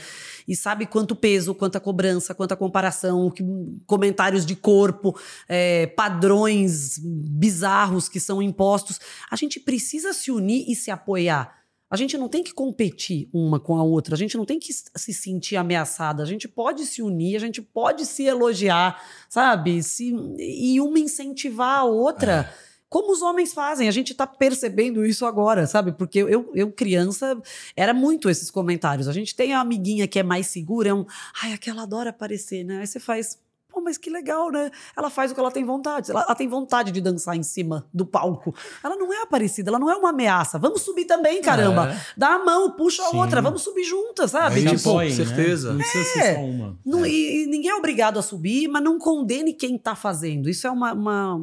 e sabe quanto peso, quanta cobrança, quanta comparação, que- comentários de corpo, é, padrões bizarros que são impostos. A gente precisa se unir e se apoiar. A gente não tem que competir uma com a outra, a gente não tem que se sentir ameaçada, a gente pode se unir, a gente pode se elogiar, sabe? Se, e uma incentivar a outra. como os homens fazem. A gente tá percebendo isso agora, sabe? Porque eu, eu criança, era muito esses comentários. A gente tem a amiguinha que é mais segura, é um, ai, aquela adora aparecer, né? Aí você faz, Pô, mas que legal, né? Ela faz o que ela tem vontade. Ela, ela, tem vontade de dançar em cima do palco. Ela não é aparecida, ela não é uma ameaça. Vamos subir também, caramba. É. Dá a mão, puxa a Sim. outra, vamos subir juntas, sabe? É, tipo, apoiem, certeza. Né? Não precisa é. ser só uma. Não, é. e, e, ninguém é obrigado a subir, mas não condene quem está fazendo. Isso é uma, uma,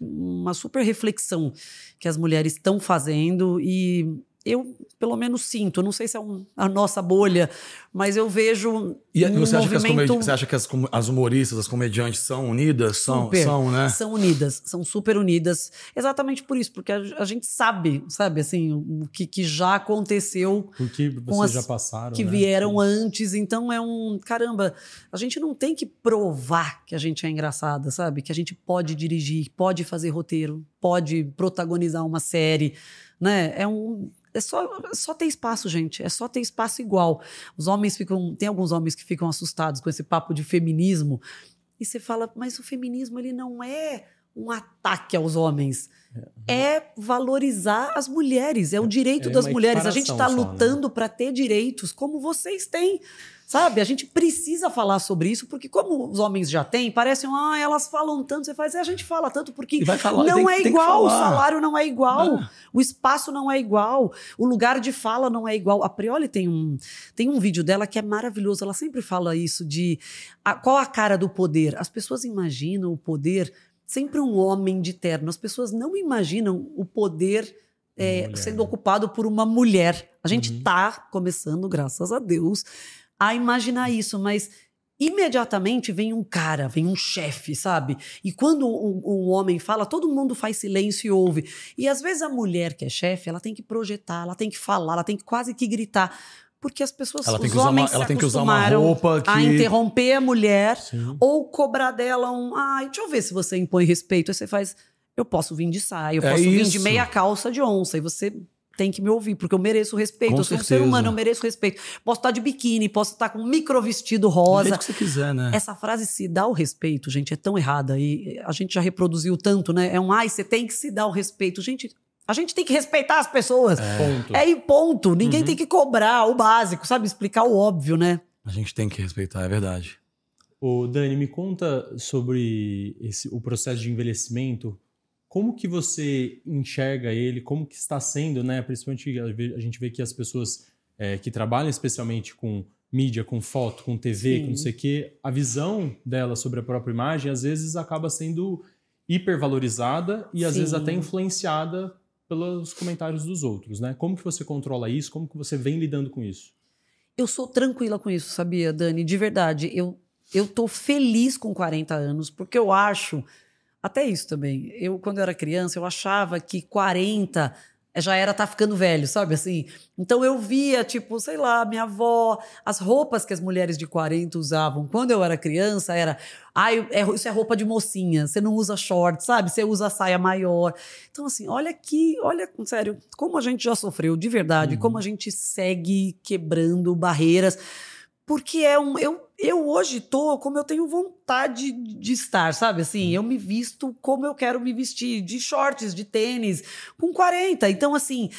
uma super reflexão que as mulheres estão fazendo e eu pelo menos sinto, não sei se é um, a nossa bolha, mas eu vejo. E um você, acha movimento... que as você acha que as, as, humoristas, as comediantes são unidas? São, super, são, né? São unidas, são super unidas. Exatamente por isso, porque a, a gente sabe, sabe, assim, o que, que já aconteceu. Porque vocês já passaram. Que né? vieram antes. Então é um. Caramba, a gente não tem que provar que a gente é engraçada, sabe? Que a gente pode dirigir, pode fazer roteiro, pode protagonizar uma série. Né? É um é só, é só ter espaço, gente. É só ter espaço igual. Os homens ficam. Tem alguns homens que ficam assustados com esse papo de feminismo. E você fala, mas o feminismo ele não é um ataque aos homens. É valorizar as mulheres, é o direito é das mulheres. A gente está né? lutando né? para ter direitos como vocês têm. Sabe? A gente precisa falar sobre isso, porque como os homens já têm, parecem, ah, elas falam tanto, você faz, é, a gente fala tanto porque falar, não tem, é igual, o salário não é igual, não. o espaço não é igual, o lugar de fala não é igual. A Prioli tem um, tem um vídeo dela que é maravilhoso, ela sempre fala isso de a, qual a cara do poder. As pessoas imaginam o poder sempre um homem de terno, as pessoas não imaginam o poder é, sendo ocupado por uma mulher. A gente está uhum. começando, graças a Deus, a imaginar isso, mas imediatamente vem um cara, vem um chefe, sabe? E quando um, um, homem fala, todo mundo faz silêncio e ouve. E às vezes a mulher que é chefe, ela tem que projetar, ela tem que falar, ela tem que quase que gritar. Porque as pessoas, ela os homens uma, ela tem que usar uma roupa que... a interromper a mulher Sim. ou cobrar dela um, ai, deixa eu ver se você impõe respeito. Aí você faz, eu posso vir de saia, eu é posso vir de meia calça de onça. E você tem que me ouvir, porque eu mereço respeito. Com eu sou certeza. um ser humano, eu mereço respeito. Posso estar de biquíni, posso estar com um micro vestido rosa. Do que você quiser, né? Essa frase se dá o respeito, gente, é tão errada. E a gente já reproduziu tanto, né? É um ai, você tem que se dar o respeito. Gente, a gente tem que respeitar as pessoas. É, ponto. É e ponto. Ninguém uhum. tem que cobrar o básico, sabe? Explicar o óbvio, né? A gente tem que respeitar, é verdade. O Dani, me conta sobre esse, o processo de envelhecimento como que você enxerga ele? Como que está sendo, né? Principalmente a gente vê que as pessoas é, que trabalham especialmente com mídia, com foto, com TV, Sim. com não sei o quê, a visão dela sobre a própria imagem às vezes acaba sendo hipervalorizada e às Sim. vezes até influenciada pelos comentários dos outros, né? Como que você controla isso? Como que você vem lidando com isso? Eu sou tranquila com isso, sabia, Dani? De verdade, eu eu tô feliz com 40 anos, porque eu acho até isso também. Eu, quando eu era criança, eu achava que 40 já era tá ficando velho, sabe assim? Então eu via, tipo, sei lá, minha avó, as roupas que as mulheres de 40 usavam quando eu era criança era, ai, é, isso é roupa de mocinha, você não usa short, sabe? Você usa saia maior. Então assim, olha aqui, olha, sério, como a gente já sofreu de verdade, uhum. como a gente segue quebrando barreiras porque é um. Eu, eu hoje tô como eu tenho vontade de estar, sabe? Assim, eu me visto como eu quero me vestir, de shorts, de tênis, com 40. Então, assim,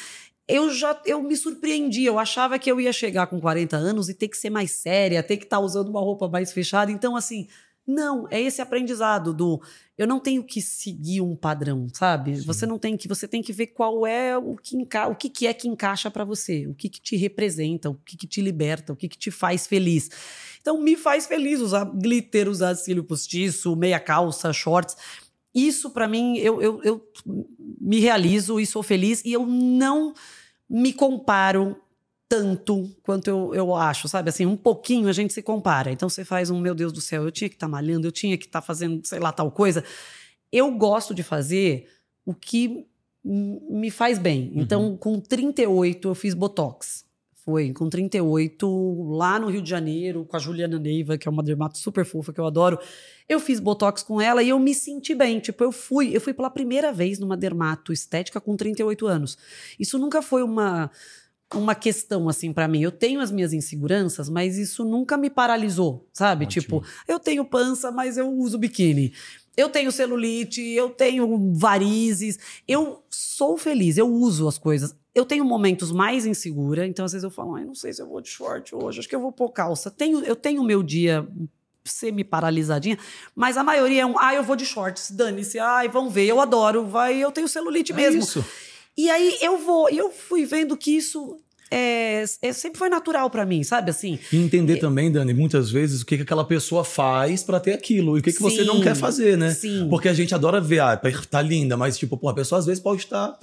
eu já eu me surpreendi. Eu achava que eu ia chegar com 40 anos e ter que ser mais séria, ter que estar tá usando uma roupa mais fechada. Então, assim, não, é esse aprendizado do eu não tenho que seguir um padrão, sabe? Sim. Você não tem que, você tem que ver qual é o que enca, o que, que é que encaixa para você, o que, que te representa, o que, que te liberta, o que, que te faz feliz. Então me faz feliz usar glitter, usar cílio postiço, meia calça, shorts. Isso para mim eu, eu, eu me realizo e sou feliz e eu não me comparo tanto quanto eu, eu acho, sabe? Assim, um pouquinho a gente se compara. Então você faz um, meu Deus do céu, eu tinha que estar tá malhando, eu tinha que estar tá fazendo, sei lá, tal coisa. Eu gosto de fazer o que me faz bem. Uhum. Então, com 38, eu fiz Botox. Foi com 38, lá no Rio de Janeiro, com a Juliana Neiva, que é uma dermato super fofa, que eu adoro. Eu fiz Botox com ela e eu me senti bem. Tipo, eu fui, eu fui pela primeira vez numa dermato estética com 38 anos. Isso nunca foi uma uma questão assim para mim. Eu tenho as minhas inseguranças, mas isso nunca me paralisou, sabe? Ótimo. Tipo, eu tenho pança, mas eu uso biquíni. Eu tenho celulite, eu tenho varizes. Eu sou feliz, eu uso as coisas. Eu tenho momentos mais insegura, então às vezes eu falo, ai, não sei se eu vou de short hoje, acho que eu vou pôr calça. Tenho, eu tenho meu dia semi-paralisadinha, mas a maioria é um, ah, eu vou de shorts, dane-se, ai, vão ver, eu adoro, vai, eu tenho celulite É mesmo. isso. E aí eu vou, eu fui vendo que isso é, é- sempre foi natural pra mim, sabe assim? E entender também, Dani, muitas vezes o que, que aquela pessoa faz pra ter aquilo e o que, que você não quer fazer, né? sim. Porque a gente adora ver, ah, tá linda, mas tipo, pô, a pessoa às vezes pode estar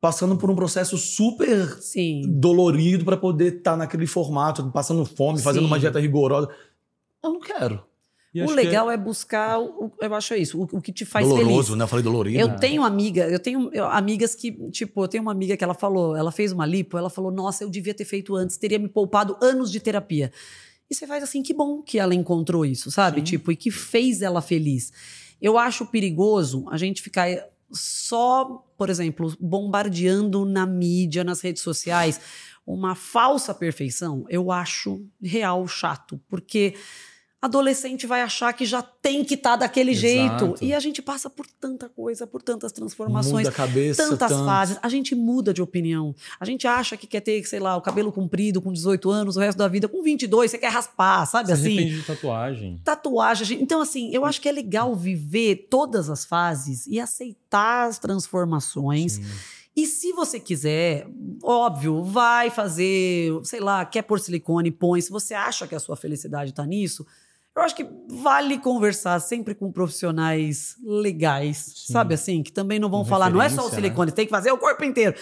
passando por um processo super Sim. dolorido pra poder estar naquele formato, passando fome, fazendo uma dieta rigorosa. Eu não quero. E O que legal é... buscar, o- eu acho isso, o, o que te faz Doloroso, feliz. né? Eu falei dolorido. Eu tenho amiga, eu tenho eu- amigas que, tipo, eu tenho uma amiga que ela falou, ela fez uma lipo, ela falou, nossa, eu devia ter feito antes, teria me poupado anos de terapia. E você faz assim, que bom que ela encontrou isso, sabe? Sim. Tipo, e que fez ela feliz. Eu acho perigoso a gente ficar só, por exemplo, bombardeando na mídia, nas redes sociais, uma falsa perfeição. Eu acho real chato, porque adolescente vai achar que já tem que estar daquele Exato. jeito. E a gente passa por tanta coisa, por tantas transformações, cabeça, tantas tanto. fases. A gente muda de opinião. A gente acha que quer ter, sei lá, o cabelo comprido com 18 anos, o resto da vida com 22, você quer raspar, sabe se assim? arrepende de tatuagem. Tatuagem. Então, assim, eu acho que é legal viver todas as fases e aceitar as transformações. Sim. E se você quiser, óbvio, vai fazer, sei lá, quer pôr silicone, põe. Se você acha que a sua felicidade tá nisso, eu acho que vale conversar sempre com profissionais legais, Sim. sabe assim? Que também não vão Com falar, não é só o silicone, tem que fazer o corpo inteiro.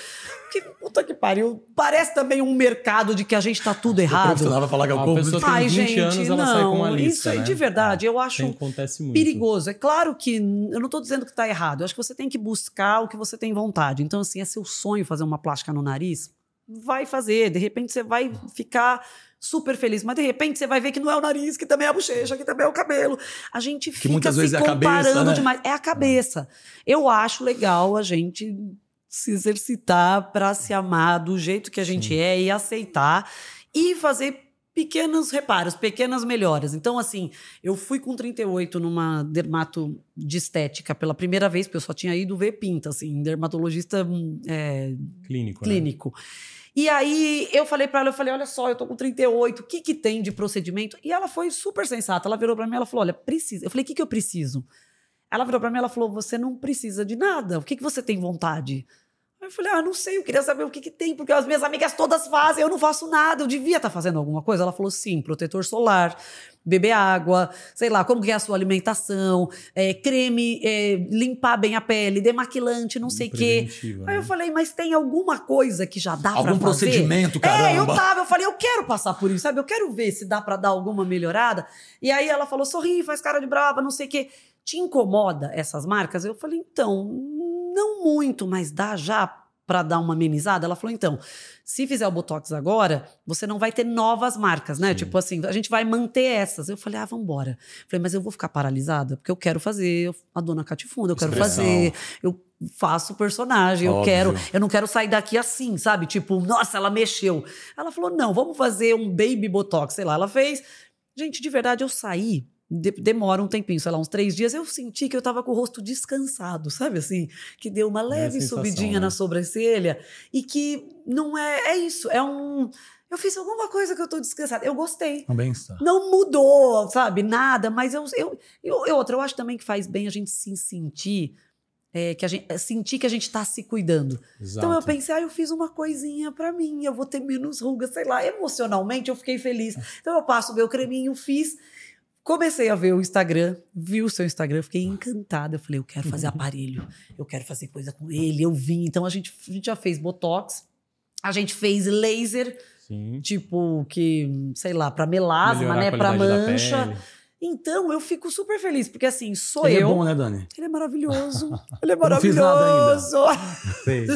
Que puta que pariu. Parece também um mercado de que a gente tá tudo O errado. profissional vai falar que é o corpo. pessoa tem Ai, 20 gente, anos, ela não, sai com uma lista, isso aí, né? de verdade, eu acho Tem- acontece muito. perigoso. É claro que eu não estou dizendo que está errado. Eu acho que você tem que buscar o que você tem vontade. Então, assim, é seu sonho fazer uma plástica no nariz? Vai fazer. De repente você vai ficar super feliz. Mas de repente você vai ver que não é o nariz, que também é a bochecha, que também é o cabelo. A gente fica muitas se é a cabeça, comparando né? demais. É a cabeça. Eu acho legal a gente se exercitar para se amar do jeito que a gente Sim. é e aceitar e fazer pequenos reparos, pequenas melhoras. Então, assim, eu fui com 38 numa dermato de estética pela primeira vez, porque eu só tinha ido ver pinta, assim, dermatologista hum, é, Clínico, né? E aí eu falei pra ela, eu falei, olha só, eu tô com 38, o que que tem de procedimento? E ela foi super sensata, ela virou pra mim, ela falou, olha, precisa. Eu falei, o que que eu preciso? Ela virou pra mim, ela falou, você não precisa de nada, o que que você tem vontade? Aí Eu falei, ah, não sei, eu queria saber o que que tem, porque as minhas amigas todas fazem, eu não faço nada, eu devia estar fazendo alguma coisa. Ela falou, sim, protetor solar, beber água, sei lá, como que é a sua alimentação, é, creme, é, limpar bem a pele, demaquilante, não sei o quê. Preventiva, Aí eu né? falei, mas tem alguma coisa que já dá pra Algum fazer? procedimento, É, eu caramba. tava, eu falei, eu quero passar por isso, sabe? Eu quero ver se dá pra dar alguma melhorada. E aí ela falou, sorri, faz cara de brava, não sei o quê. Te incomoda essas marcas? Eu falei, então, não muito, mas dá já pra dar uma amenizada? Ela falou, então, se fizer o Botox agora, você não vai ter novas marcas, né? Sim. Tipo assim, a gente vai manter essas. Eu falei, ah, vambora. Falei, mas eu vou ficar paralisada? Porque eu quero fazer eu- a dona Catifunda, eu quero Expressão. fazer, eu faço personagem, eu Óbvio. quero, eu não quero sair daqui assim, sabe? Tipo, nossa, ela mexeu. Ela falou, não, vamos fazer um baby botox, sei lá. Ela fez. Gente, de verdade, eu saí. De- demora um tempinho, sei lá, uns três dias. Eu senti que eu tava com o rosto descansado, sabe assim? Que deu uma leve sensação, subidinha né? na sobrancelha. E que não é. É isso, é um. Eu fiz alguma coisa que eu tô descansada. Eu gostei. Também está. Não mudou, sabe? Nada, mas eu, eu, eu, outra, eu acho também que faz bem a gente se sentir. é, que a gente, é, sentir que a gente tá se cuidando. Exato. Então eu pensei, ah, eu fiz uma coisinha pra mim, eu vou ter menos rugas, sei lá. Emocionalmente eu fiquei feliz. Então eu passo o meu creminho, fiz. Comecei a ver o Instagram, vi o seu Instagram, fiquei encantada. Eu falei, eu quero fazer aparelho, eu quero fazer coisa com ele. Eu vim. Então a gente, a gente já fez botox, a gente fez laser, Sim. tipo, que, sei lá, pra melasma, Melhorar né? Pra mancha. Então eu fico super feliz, porque assim, sou Ele eu. é bom, né, Dani? Ele é maravilhoso. Ele é Eu não fiz nada maravilhoso. Sei.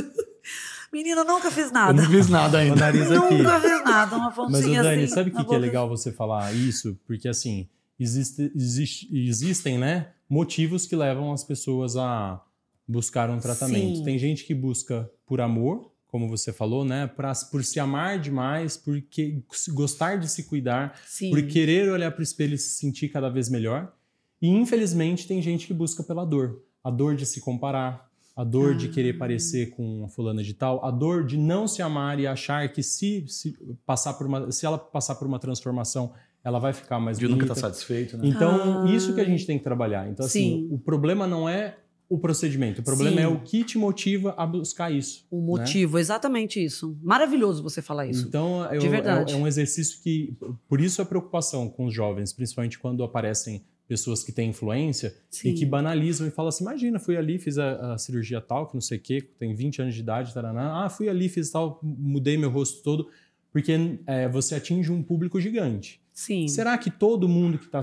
Menina, eu nunca fiz Eu nada. não fiz nada O ainda. Nunca fiz nada, uma Mas, pontinha Dani, assim. sabe o que, que é legal você falar isso? Porque, assim, existe, existe- existem, né, motivos que levam as pessoas a buscar um tratamento. Sim. Tem gente que busca por amor, como você falou, né? Pra, por se amar demais, por que, gostar de se cuidar, Sim. por querer olhar para o espelho e se sentir cada vez melhor. E infelizmente tem gente que busca pela dor. A dor de se comparar, a dor de querer Ah. parecer com a fulana de tal, a dor de não se amar e achar que se, se passar por uma, se ela passar por uma transformação, ela vai ficar mais De nunca bonita. estar satisfeito, né? Então, Ah. isso que a gente tem que trabalhar. Então, assim, Sim. o problema não é o procedimento, o problema Sim. é o que te motiva a buscar isso. O né? motivo, exatamente isso. Maravilhoso você falar isso. Então, eu- De verdade. É, é um exercício que. Por isso a preocupação com os jovens, principalmente quando aparecem pessoas que têm influência Sim. e que banalizam e falam assim: imagina, fui ali, fiz a, a cirurgia tal, que não sei o quê, tem 20 anos de idade, taraná. ah, fui ali, fiz tal, mudei meu rosto todo, porque é, você atinge um público gigante. Sim. Será que todo mundo que está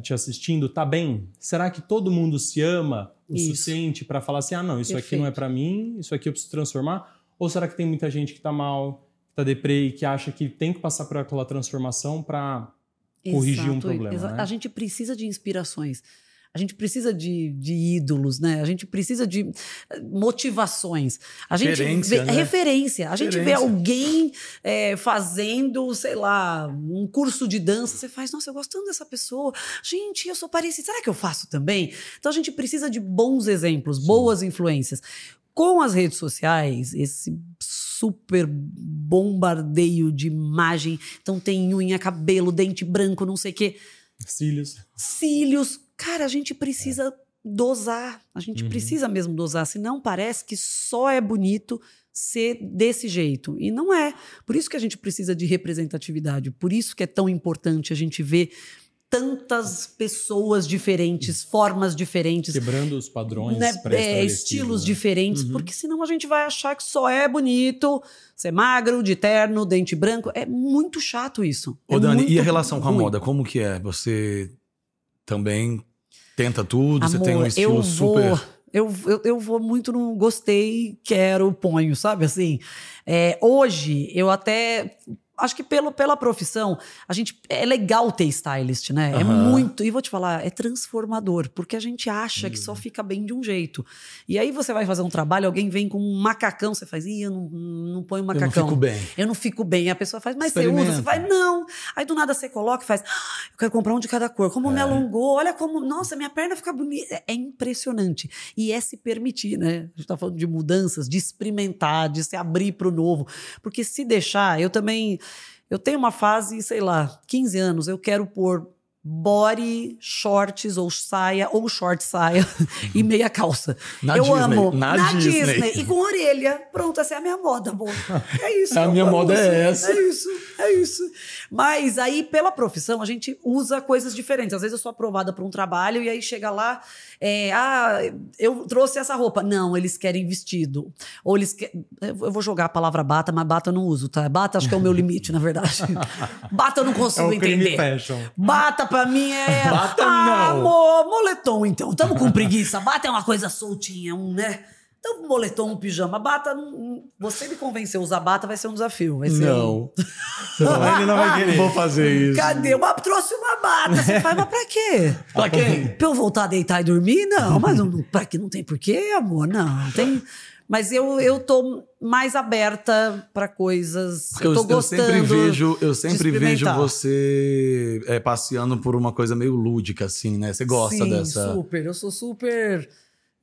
te assistindo está bem? Será que todo mundo se ama o Isso. suficiente para falar assim: ah, não, isso aqui não é Perfeito. para mim, isso aqui eu preciso transformar? Ou será que tem muita gente que está mal, que está deprê e que acha que tem que passar por aquela transformação para corrigir um problema, né? A gente precisa de inspirações. A gente precisa de, de ídolos, né? A gente precisa de eh, motivações. A gente Referência, vê, né? referência. A gente vê alguém eh, fazendo, sei lá, um curso de dança. Você faz, nossa, eu gosto tanto dessa pessoa. Gente, eu sou parecida. Será que eu faço também? Então a gente precisa de bons exemplos, boas influências. Com as redes sociais, esse super bombardeio de imagem. Então tem unha, cabelo, dente branco, não sei o quê cílios. cílios. Cara, a gente precisa dosar. A gente Uhum. precisa mesmo dosar. Senão parece que só é bonito ser desse jeito. E não é. Por isso que a gente precisa de representatividade. Por isso que é tão importante a gente ver tantas pessoas diferentes, formas diferentes. Quebrando os padrões né, é, estilos né? diferentes, Uhum. porque senão a gente vai achar que só é bonito ser magro, de terno, dente branco. É muito chato isso. Ô, É Dani, e a relação com a ruim. moda, como que é? Você também tenta tudo? você tem um Amor, estilo eu super. Vou, eu, eu, eu vou muito no gostei, quero, ponho, sabe assim? É, hoje, eu até. Acho que pelo, pela profissão, a gente. É legal ter stylist, né? É Aham. muito. E vou te falar, é transformador, porque a gente acha que só fica bem de um jeito. E aí você vai fazer um trabalho, alguém vem com um macacão, você faz, ih, eu não, não ponho Eu não macacão. fico bem. Eu não fico bem. A pessoa faz, mas você usa? Você faz, não. Aí do nada você coloca e faz, "Ah, eu quero comprar um de cada cor. Como me alongou, olha como, nossa, minha perna fica bonita. É- É impressionante. E é se permitir, né? A gente tá falando de mudanças, de experimentar, de se abrir para o novo. Porque se deixar, eu também. Eu tenho uma fase, sei lá, 15 anos, eu quero pôr body, shorts ou saia, ou short saia e meia calça. Na eu Disney, amo. na Disney. E com orelha. Pronto, essa é a minha moda, amor. É isso. A minha moda é assim. essa. É isso, é isso. Mas aí, pela profissão, a gente usa coisas diferentes. Às vezes eu sou aprovada para um trabalho e aí chega lá, é, ah, eu trouxe essa roupa. Não, eles querem vestido. Ou eles querem. Eu vou jogar a palavra bata, mas bata eu não uso, tá? Bata acho que é o meu limite, na verdade. Bata eu não É consigo crime entender. fashion. Bata pra mim é. Bata ah, não. amor, moletom então. Tamo com preguiça. Bata é uma coisa soltinha, um, né? Então, moletom, um pijama. Bata, não- não- você me convencer a usar bata vai ser um desafio. Vai ser um- Não. Não, ele não vai querer. Vou fazer isso. Cadê? Mas trouxe uma bata. Você faz, mas pra quê? Pra quem? Pra eu voltar a deitar e dormir? Não, mas não, pra que não tem porquê, amor? Não, tem. Mas eu, eu tô mais aberta pra coisas. Porque eu eu, tô eu gostando. sempre vejo, eu sempre vejo você é, passeando por uma coisa meio lúdica, assim, né? Você gosta Sim, dessa. super. Eu sou super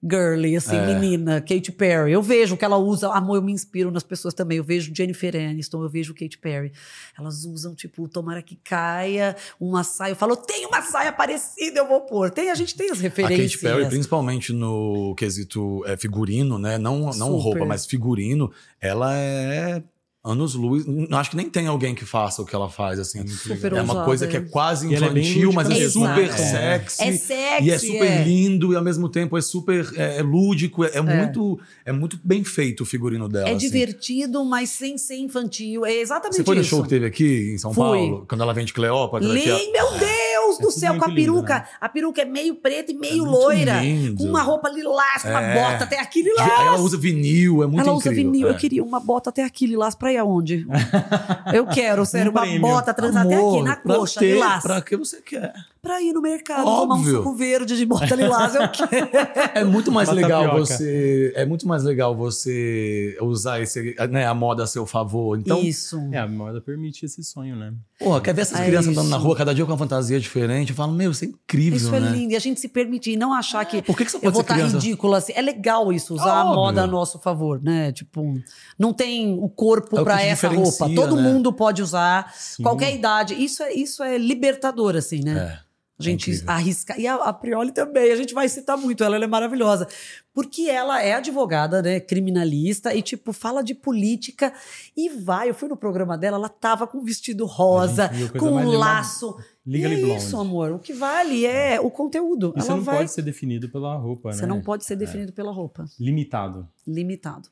girly, assim, É. menina. Katy Perry. Eu vejo que ela usa. Amor, eu me inspiro nas pessoas também. Eu vejo Jennifer Aniston, eu vejo Katy Perry. Elas usam, tipo, tomara que caia uma saia. Eu falo, tem uma saia parecida, eu vou pôr. Tem, a gente tem as A referências. Katy Perry, principalmente no quesito é, figurino, né? Não, não Super. roupa, mas figurino, ela é anos luz. Não acho que nem tem alguém que faça o que ela faz, assim. Super é uma coisa que é é. quase é infantil, mas é super sexy. É sexy, E é super é. lindo, e ao mesmo tempo é super é, é lúdico. É, é muito, é muito bem feito o figurino dela. É assim. divertido, mas sem ser infantil. É exatamente Você foi no isso. show que teve aqui em São Fui. Paulo? Quando ela vem de Cleópatra? é- Lin, meu Deus! Deus É do tudo céu, com a muito lindo, peruca. né? A peruca é meio preta e meio muito loira. lindo. Com uma roupa lilás, com uma É. bota até aqui lilás. Ela usa vinil, é muito Ela usa incrível. vinil. É. Eu queria uma bota até aqui, lilás, pra ir aonde? Eu quero, sério, uma prêmio. bota trans até aqui, na coxa, ter, lilás. Pra que você quer? Pra ir no mercado, tomar um Óbvio. suco verde de bota lilás, eu quero. É muito mais Uma legal tapioca. você. É muito mais legal você usar esse, né, a moda a seu favor. Então, Isso. É, a moda permite esse sonho, né? porra, quer ver essas É crianças andando na isso. rua cada dia com uma fantasia diferente? Eu falo, meu, isso é incrível, Isso né? é lindo. E a gente se permitir, não achar que Por que, que você eu pode vou ser estar criança? ridícula assim. É legal isso, usar a Óbvio. moda a nosso favor, né? Tipo, não tem o corpo É te essa roupa. Todo né? mundo pode usar, Sim. qualquer idade. Isso é, isso é libertador, assim, né? É. A gente incrível. arrisca. E a, a Prioli também, a gente vai citar muito ela, ela é maravilhosa. Porque ela é advogada, né? Criminalista, e, tipo, fala de política e vai. Eu fui no programa dela, ela tava com um vestido rosa, com um laço. E é Blonde. isso, amor. O que vale é o conteúdo. Isso ela não vai. pode ser definido pela roupa, Você né? não pode ser definido pela roupa. Limitado. Limitado.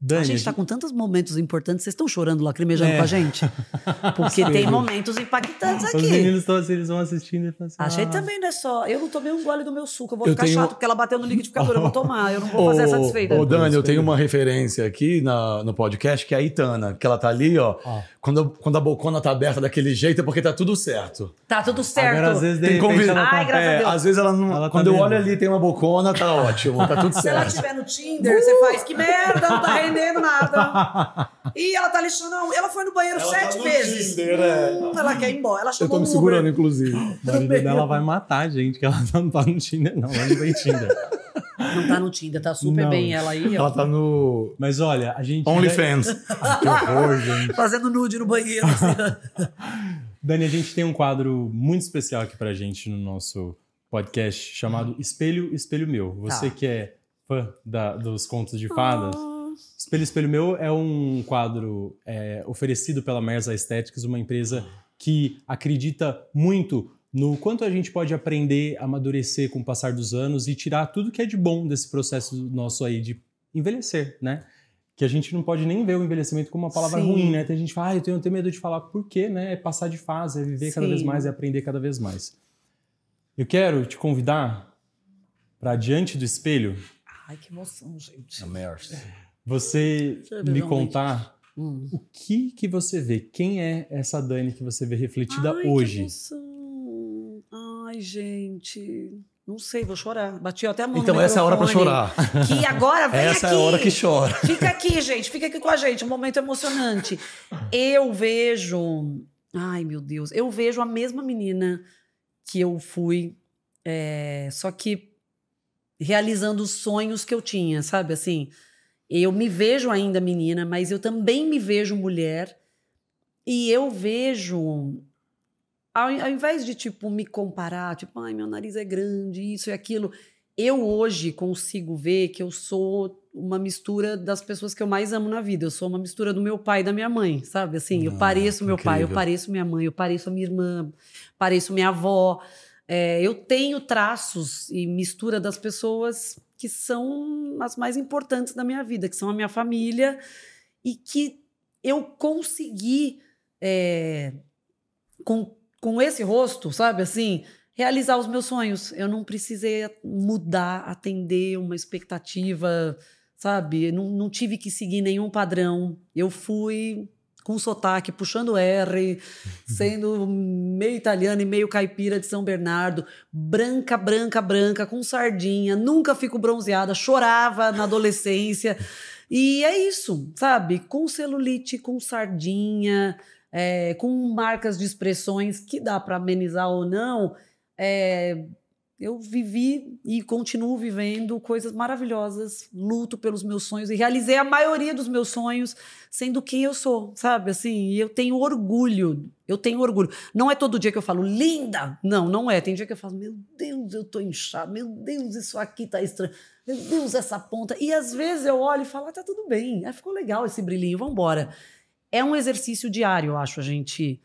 Dani, a gente tá com tantos momentos importantes. Vocês estão chorando, lacrimejando É. com a gente? Porque tem momentos impactantes Os aqui. meninos estão assim, eles vão assistindo e falam assim. Achei ah, também, não é só. Eu não tomei um gole do meu suco. Eu vou Eu ficar tenho- chato porque ela bateu no liquidificador. Eu vou tomar. Eu não vou fazer Ô, satisfeita. Ô, Dani, eu tenho uma referência aqui na- no podcast, que é a Itana, que ela tá ali, ó. Ó. Quando, quando a bocona tá aberta daquele jeito, é porque tá tudo certo. Tá tudo certo. Agora, às vezes, Tem convite- tá... Ai, graças a É, Deus. às vezes ela não. Ela tá quando eu vendo. olho ali tem uma bocona, tá ótimo, tá tudo Se ela certo. estiver no Tinder, você faz que merda, não tá rendendo nada. E ela tá lixando. Não, ela foi no banheiro Ela tá sete no vezes. Tinder, é. Hum, ela quer ir embora. Ela Eu chamou tô me um segurando, Uber. inclusive. O marido dela vai matar a gente, que ela não tá no Tinder, não. Ela não tem Tinder. Não tá no Tinder, tá super Não. bem ela aí, ó. Ela tá no Mas olha, a gente. OnlyFans. Que horror, gente. Fazendo nude no banheiro. Dani, a gente tem um quadro muito especial aqui pra gente no nosso podcast chamado Espelho, Espelho Meu. Você Tá. que é fã da- dos contos de fadas. Ah. Espelho, Espelho Meu é um quadro é, oferecido pela Merza Aesthetics, uma empresa que acredita muito no quanto a gente pode aprender, amadurecer com o passar dos anos e tirar tudo que é de bom desse processo nosso aí de envelhecer, né? Que a gente não pode nem ver o envelhecimento como uma palavra Sim. ruim, né? Tem gente que fala, ah, eu tenho, eu tenho medo de falar. Por quê, né? É passar de fase, é viver cada Sim. vez mais, é aprender cada vez mais. Eu quero te convidar para diante do espelho Ai, que emoção, gente. Você ver me contar Hum. o que que você vê? Quem é essa Dani que você vê refletida Ai, que hoje? emoção. Ai, gente. Não sei, vou chorar. Bati até a mão Então no essa é a hora pra microfone. chorar. Que agora vem Essa aqui. é a hora que chora. Fica aqui, gente. Fica aqui com a gente. Um momento emocionante. Eu vejo. Ai, meu Deus. Eu vejo a mesma menina que eu fui, é, só que realizando os sonhos que eu tinha, sabe? Assim, eu me vejo ainda menina, mas eu também me vejo mulher. E eu vejo. Ao, ao invés de, tipo, me comparar, tipo, ai, meu nariz é grande, isso e aquilo, eu hoje consigo ver que eu sou uma mistura das pessoas que eu mais amo na vida. Eu sou uma mistura do meu pai e da minha mãe, sabe? Assim, eu Ah, pareço meu pai, eu incrível. pareço minha mãe, eu pareço a minha irmã, pareço minha avó. É, eu tenho traços e mistura das pessoas que são as mais importantes da minha vida, que são a minha família, e que eu consegui, é, com, com esse rosto, sabe assim, realizar os meus sonhos. Eu não precisei mudar, atender uma expectativa, sabe? Não, não tive que seguir nenhum padrão. Eu fui com sotaque, puxando R, sendo meio italiana e meio caipira de São Bernardo, branca, branca, branca, com sardinha, nunca fico bronzeada, chorava na adolescência. E é isso, sabe? Com celulite, com sardinha, é, com marcas de expressões que dá para amenizar ou não. É, eu vivi e continuo vivendo coisas maravilhosas, luto pelos meus sonhos e realizei a maioria dos meus sonhos sendo quem eu sou, sabe? Assim, e eu tenho orgulho, eu tenho orgulho. Não é todo dia que eu falo, linda! Não, não é. Tem dia que eu falo, meu Deus, eu tô inchado, meu Deus, isso aqui tá estranho, meu Deus, essa ponta. E às vezes eu olho e falo, ah, tá tudo bem, ah, ficou legal esse brilhinho, vamos embora. É um exercício diário, eu acho, a gente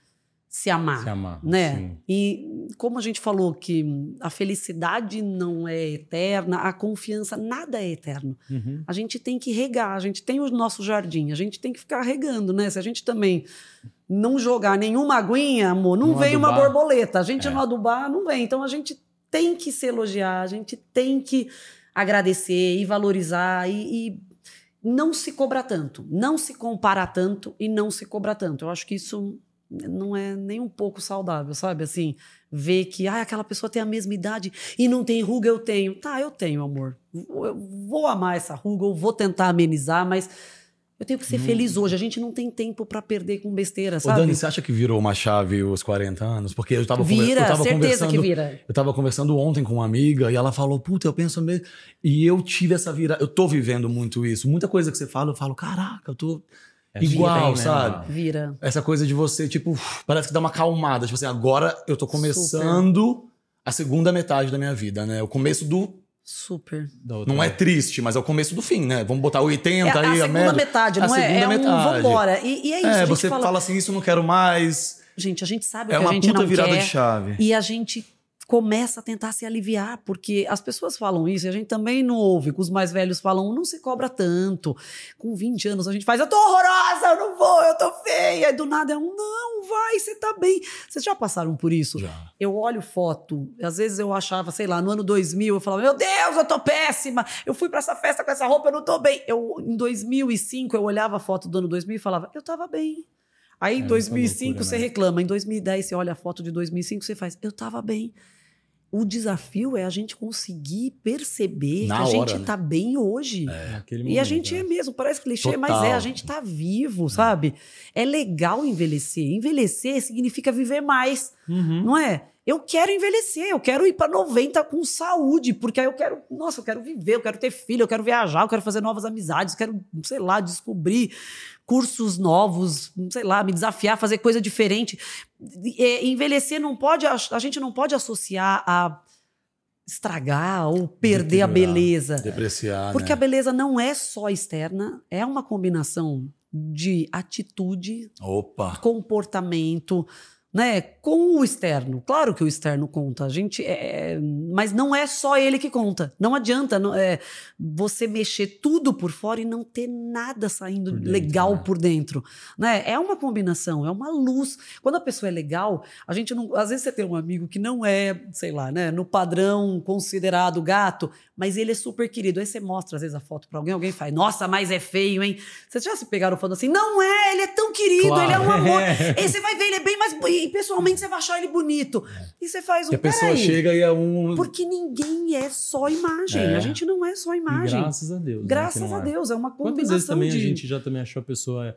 se amar Se amar. né? sim. E como a gente falou que a felicidade não é eterna, a confiança nada é eterno. Uhum. A gente tem que regar, a gente tem o nosso jardim, a gente tem que ficar regando, né? Se a gente também não jogar nenhuma aguinha, amor, não, Não vem uma adubar. borboleta. A gente É. não adubar, não vem. Então a gente tem que se elogiar, a gente tem que agradecer e valorizar e, e não se cobrar tanto, não se comparar tanto e não se cobrar tanto. Eu acho que isso não é nem um pouco saudável, sabe? Assim, ver que ah, aquela pessoa tem a mesma idade e não tem ruga, eu tenho. Tá, eu tenho, amor. Eu vou amar essa ruga, eu vou tentar amenizar, mas eu tenho que ser feliz hoje. A gente não tem tempo pra perder com besteira, Ô, sabe? Dani, você acha que virou uma chave os 40 anos? Porque eu tava, Vira, eu tava conversando. que vira. Eu tava conversando ontem com uma amiga e ela falou: Puta, eu penso mesmo. E eu tive essa vira. Eu tô vivendo muito isso. Muita coisa que você fala, eu falo: Caraca, eu tô É igual, bem, né, sabe? Mal? Vira. Essa coisa de você, tipo, parece que dá uma calmada. Tipo assim, agora eu tô começando a segunda metade da minha vida, né? O começo do. Super. Não é triste, mas é o começo do fim, né? Vamos botar 80 É a aí, a, segunda média. metade, A não é? segunda É um metade. vambora. E, e é isso, a É, gente você fala... fala assim, isso eu não quero mais. Gente, a gente sabe o É que a uma gente puta não virada quer. de chave. E a gente começa a tentar se aliviar, porque as pessoas falam isso e a gente também não ouve, que os mais velhos falam, não se cobra tanto. Com 20 anos a gente faz, eu tô horrorosa, eu não vou, eu tô feia. E do nada é um, não, vai, você tá bem. Vocês já passaram por isso? Já. Eu olho foto, às vezes eu achava, sei lá, no ano 2000, eu falava, meu Deus, eu tô péssima, eu fui pra essa festa com essa roupa, eu não tô bem. Eu, em 2005, eu olhava a foto do ano 2000 e falava, eu tava bem. Aí em É, 2005 loucura, você né? reclama, em 2010 você olha a foto de 2005 você faz, eu tava bem. O desafio é a gente conseguir perceber Na que a gente hora, né? tá bem hoje. Naquele E a momento, gente né? é mesmo, parece clichê, mas Total. é, a gente tá vivo, sabe? É legal envelhecer. Envelhecer significa viver mais, Uhum. não é? Eu quero envelhecer, eu quero ir para 90 com saúde, porque aí eu quero, nossa, eu quero viver, eu quero ter filho, eu quero viajar, eu quero fazer novas amizades, eu quero, sei lá, descobrir cursos novos, sei lá, me desafiar, fazer coisa diferente. É, envelhecer não pode, a gente não pode associar a estragar ou perder a beleza. Depreciar, Porque né? a beleza não é só externa, é uma combinação de atitude, Opa. comportamento, né, com o externo. Claro que o externo conta, a gente, é, mas não é só ele que conta. Não adianta não- é, você mexer tudo por fora e não ter nada saindo Por dentro, legal né? por dentro, né? É uma combinação, é uma luz. Quando a pessoa é legal, a gente não, às vezes você tem um amigo que não é, sei lá, né, no padrão considerado gato, mas ele é super querido. Aí você mostra às vezes a foto pra alguém, alguém faz: "Nossa, mas é feio, hein?". Vocês já se pegaram falando assim: "Não é, ele é tão querido, Claro. ele é um amor". É. E você vai ver, ele é bem mais. E pessoalmente você vai achar ele bonito. E você faz um. Que a pessoa "Peraí, chega e é um. Porque ninguém é só imagem. É. A gente não é só E imagem. graças a Deus. né, Graças que não a é. Deus, é uma Quantas combinação vezes também de. a gente já também achou a pessoa.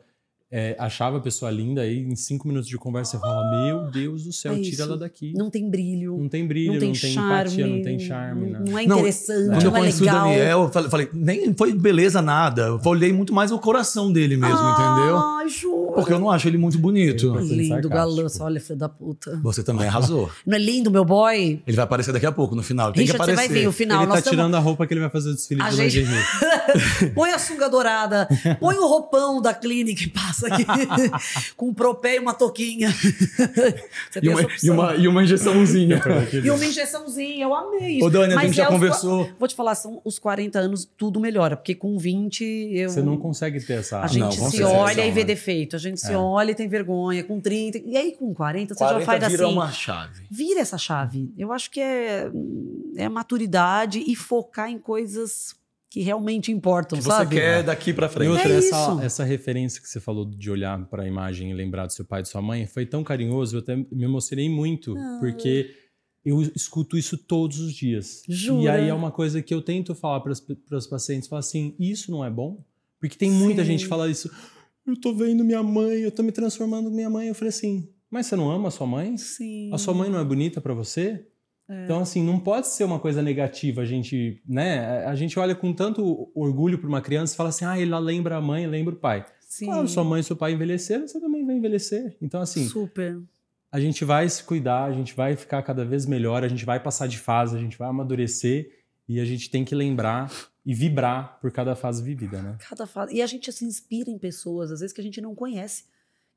é, achava a pessoa linda, aí em cinco minutos de conversa você fala: Meu Deus do céu, É tira ela daqui. Não tem brilho. Não tem brilho, não tem, empatia, charme, não tem charme. não, né? não é Não, interessante, Quando eu não é conheci o legal. Daniel, eu falei, falei, nem foi beleza nada. Eu olhei muito mais o coração dele mesmo, entendeu? Ai, juro. Porque eu não acho ele muito bonito. Ele- Lindo, galã. Olha, filho da puta. Você também arrasou. Não é lindo, meu boy? Ele vai aparecer daqui a pouco, no final. Tem Richard, que você aparecer. vai ver o final. ele Nós tá tamo- tirando a roupa que ele vai fazer o desfile A de gente- lingerie. Põe a sunga dourada, põe o roupão da clínica e passa aqui com um propé e uma touquinha. Você E uma, e, uma, e uma injeçãozinha. E uma injeçãozinha, eu amei isso. Ô, Dani, a gente já é os qua- conversou. Vou te falar, são os 40 anos, tudo melhora. Porque com 20, eu. Você não consegue ter essa. A gente Não, se olha e vê né? defeito. A gente se É. olha e tem vergonha. Com 30. E aí, com 40, você já 40 faz vira assim. uma chave. Vira essa chave. Eu acho que é, é maturidade e focar em coisas que realmente importam, Que você sabe? quer daqui pra E frente. outra, É essa, isso. essa referência que você falou de olhar para a imagem e lembrar do seu pai e de sua mãe foi tão carinhoso, eu até me emocionei muito, Ah. porque eu escuto isso todos os dias. Jura? E aí é uma coisa que eu tento falar para os pacientes, falar assim, isso não é bom? Porque tem muita Sim. gente que fala isso, eu tô vendo minha mãe, eu tô me transformando em minha mãe. Eu falei assim, mas você não ama a sua mãe? Sim. A sua mãe não é bonita para você? É. Então, assim, não pode ser uma coisa negativa. A gente, né? A gente olha com tanto orgulho para uma criança e fala assim: ah, ela lembra a mãe, lembra o pai. Sim. Claro, sua mãe e seu pai envelheceram, você também vai envelhecer. Então, assim, Super. a gente vai se cuidar, a gente vai ficar cada vez melhor, a gente vai passar de fase, a gente vai amadurecer e a gente tem que lembrar e vibrar por cada fase vivida, né? Cada fase. E a gente se inspira em pessoas, às vezes, que a gente não conhece.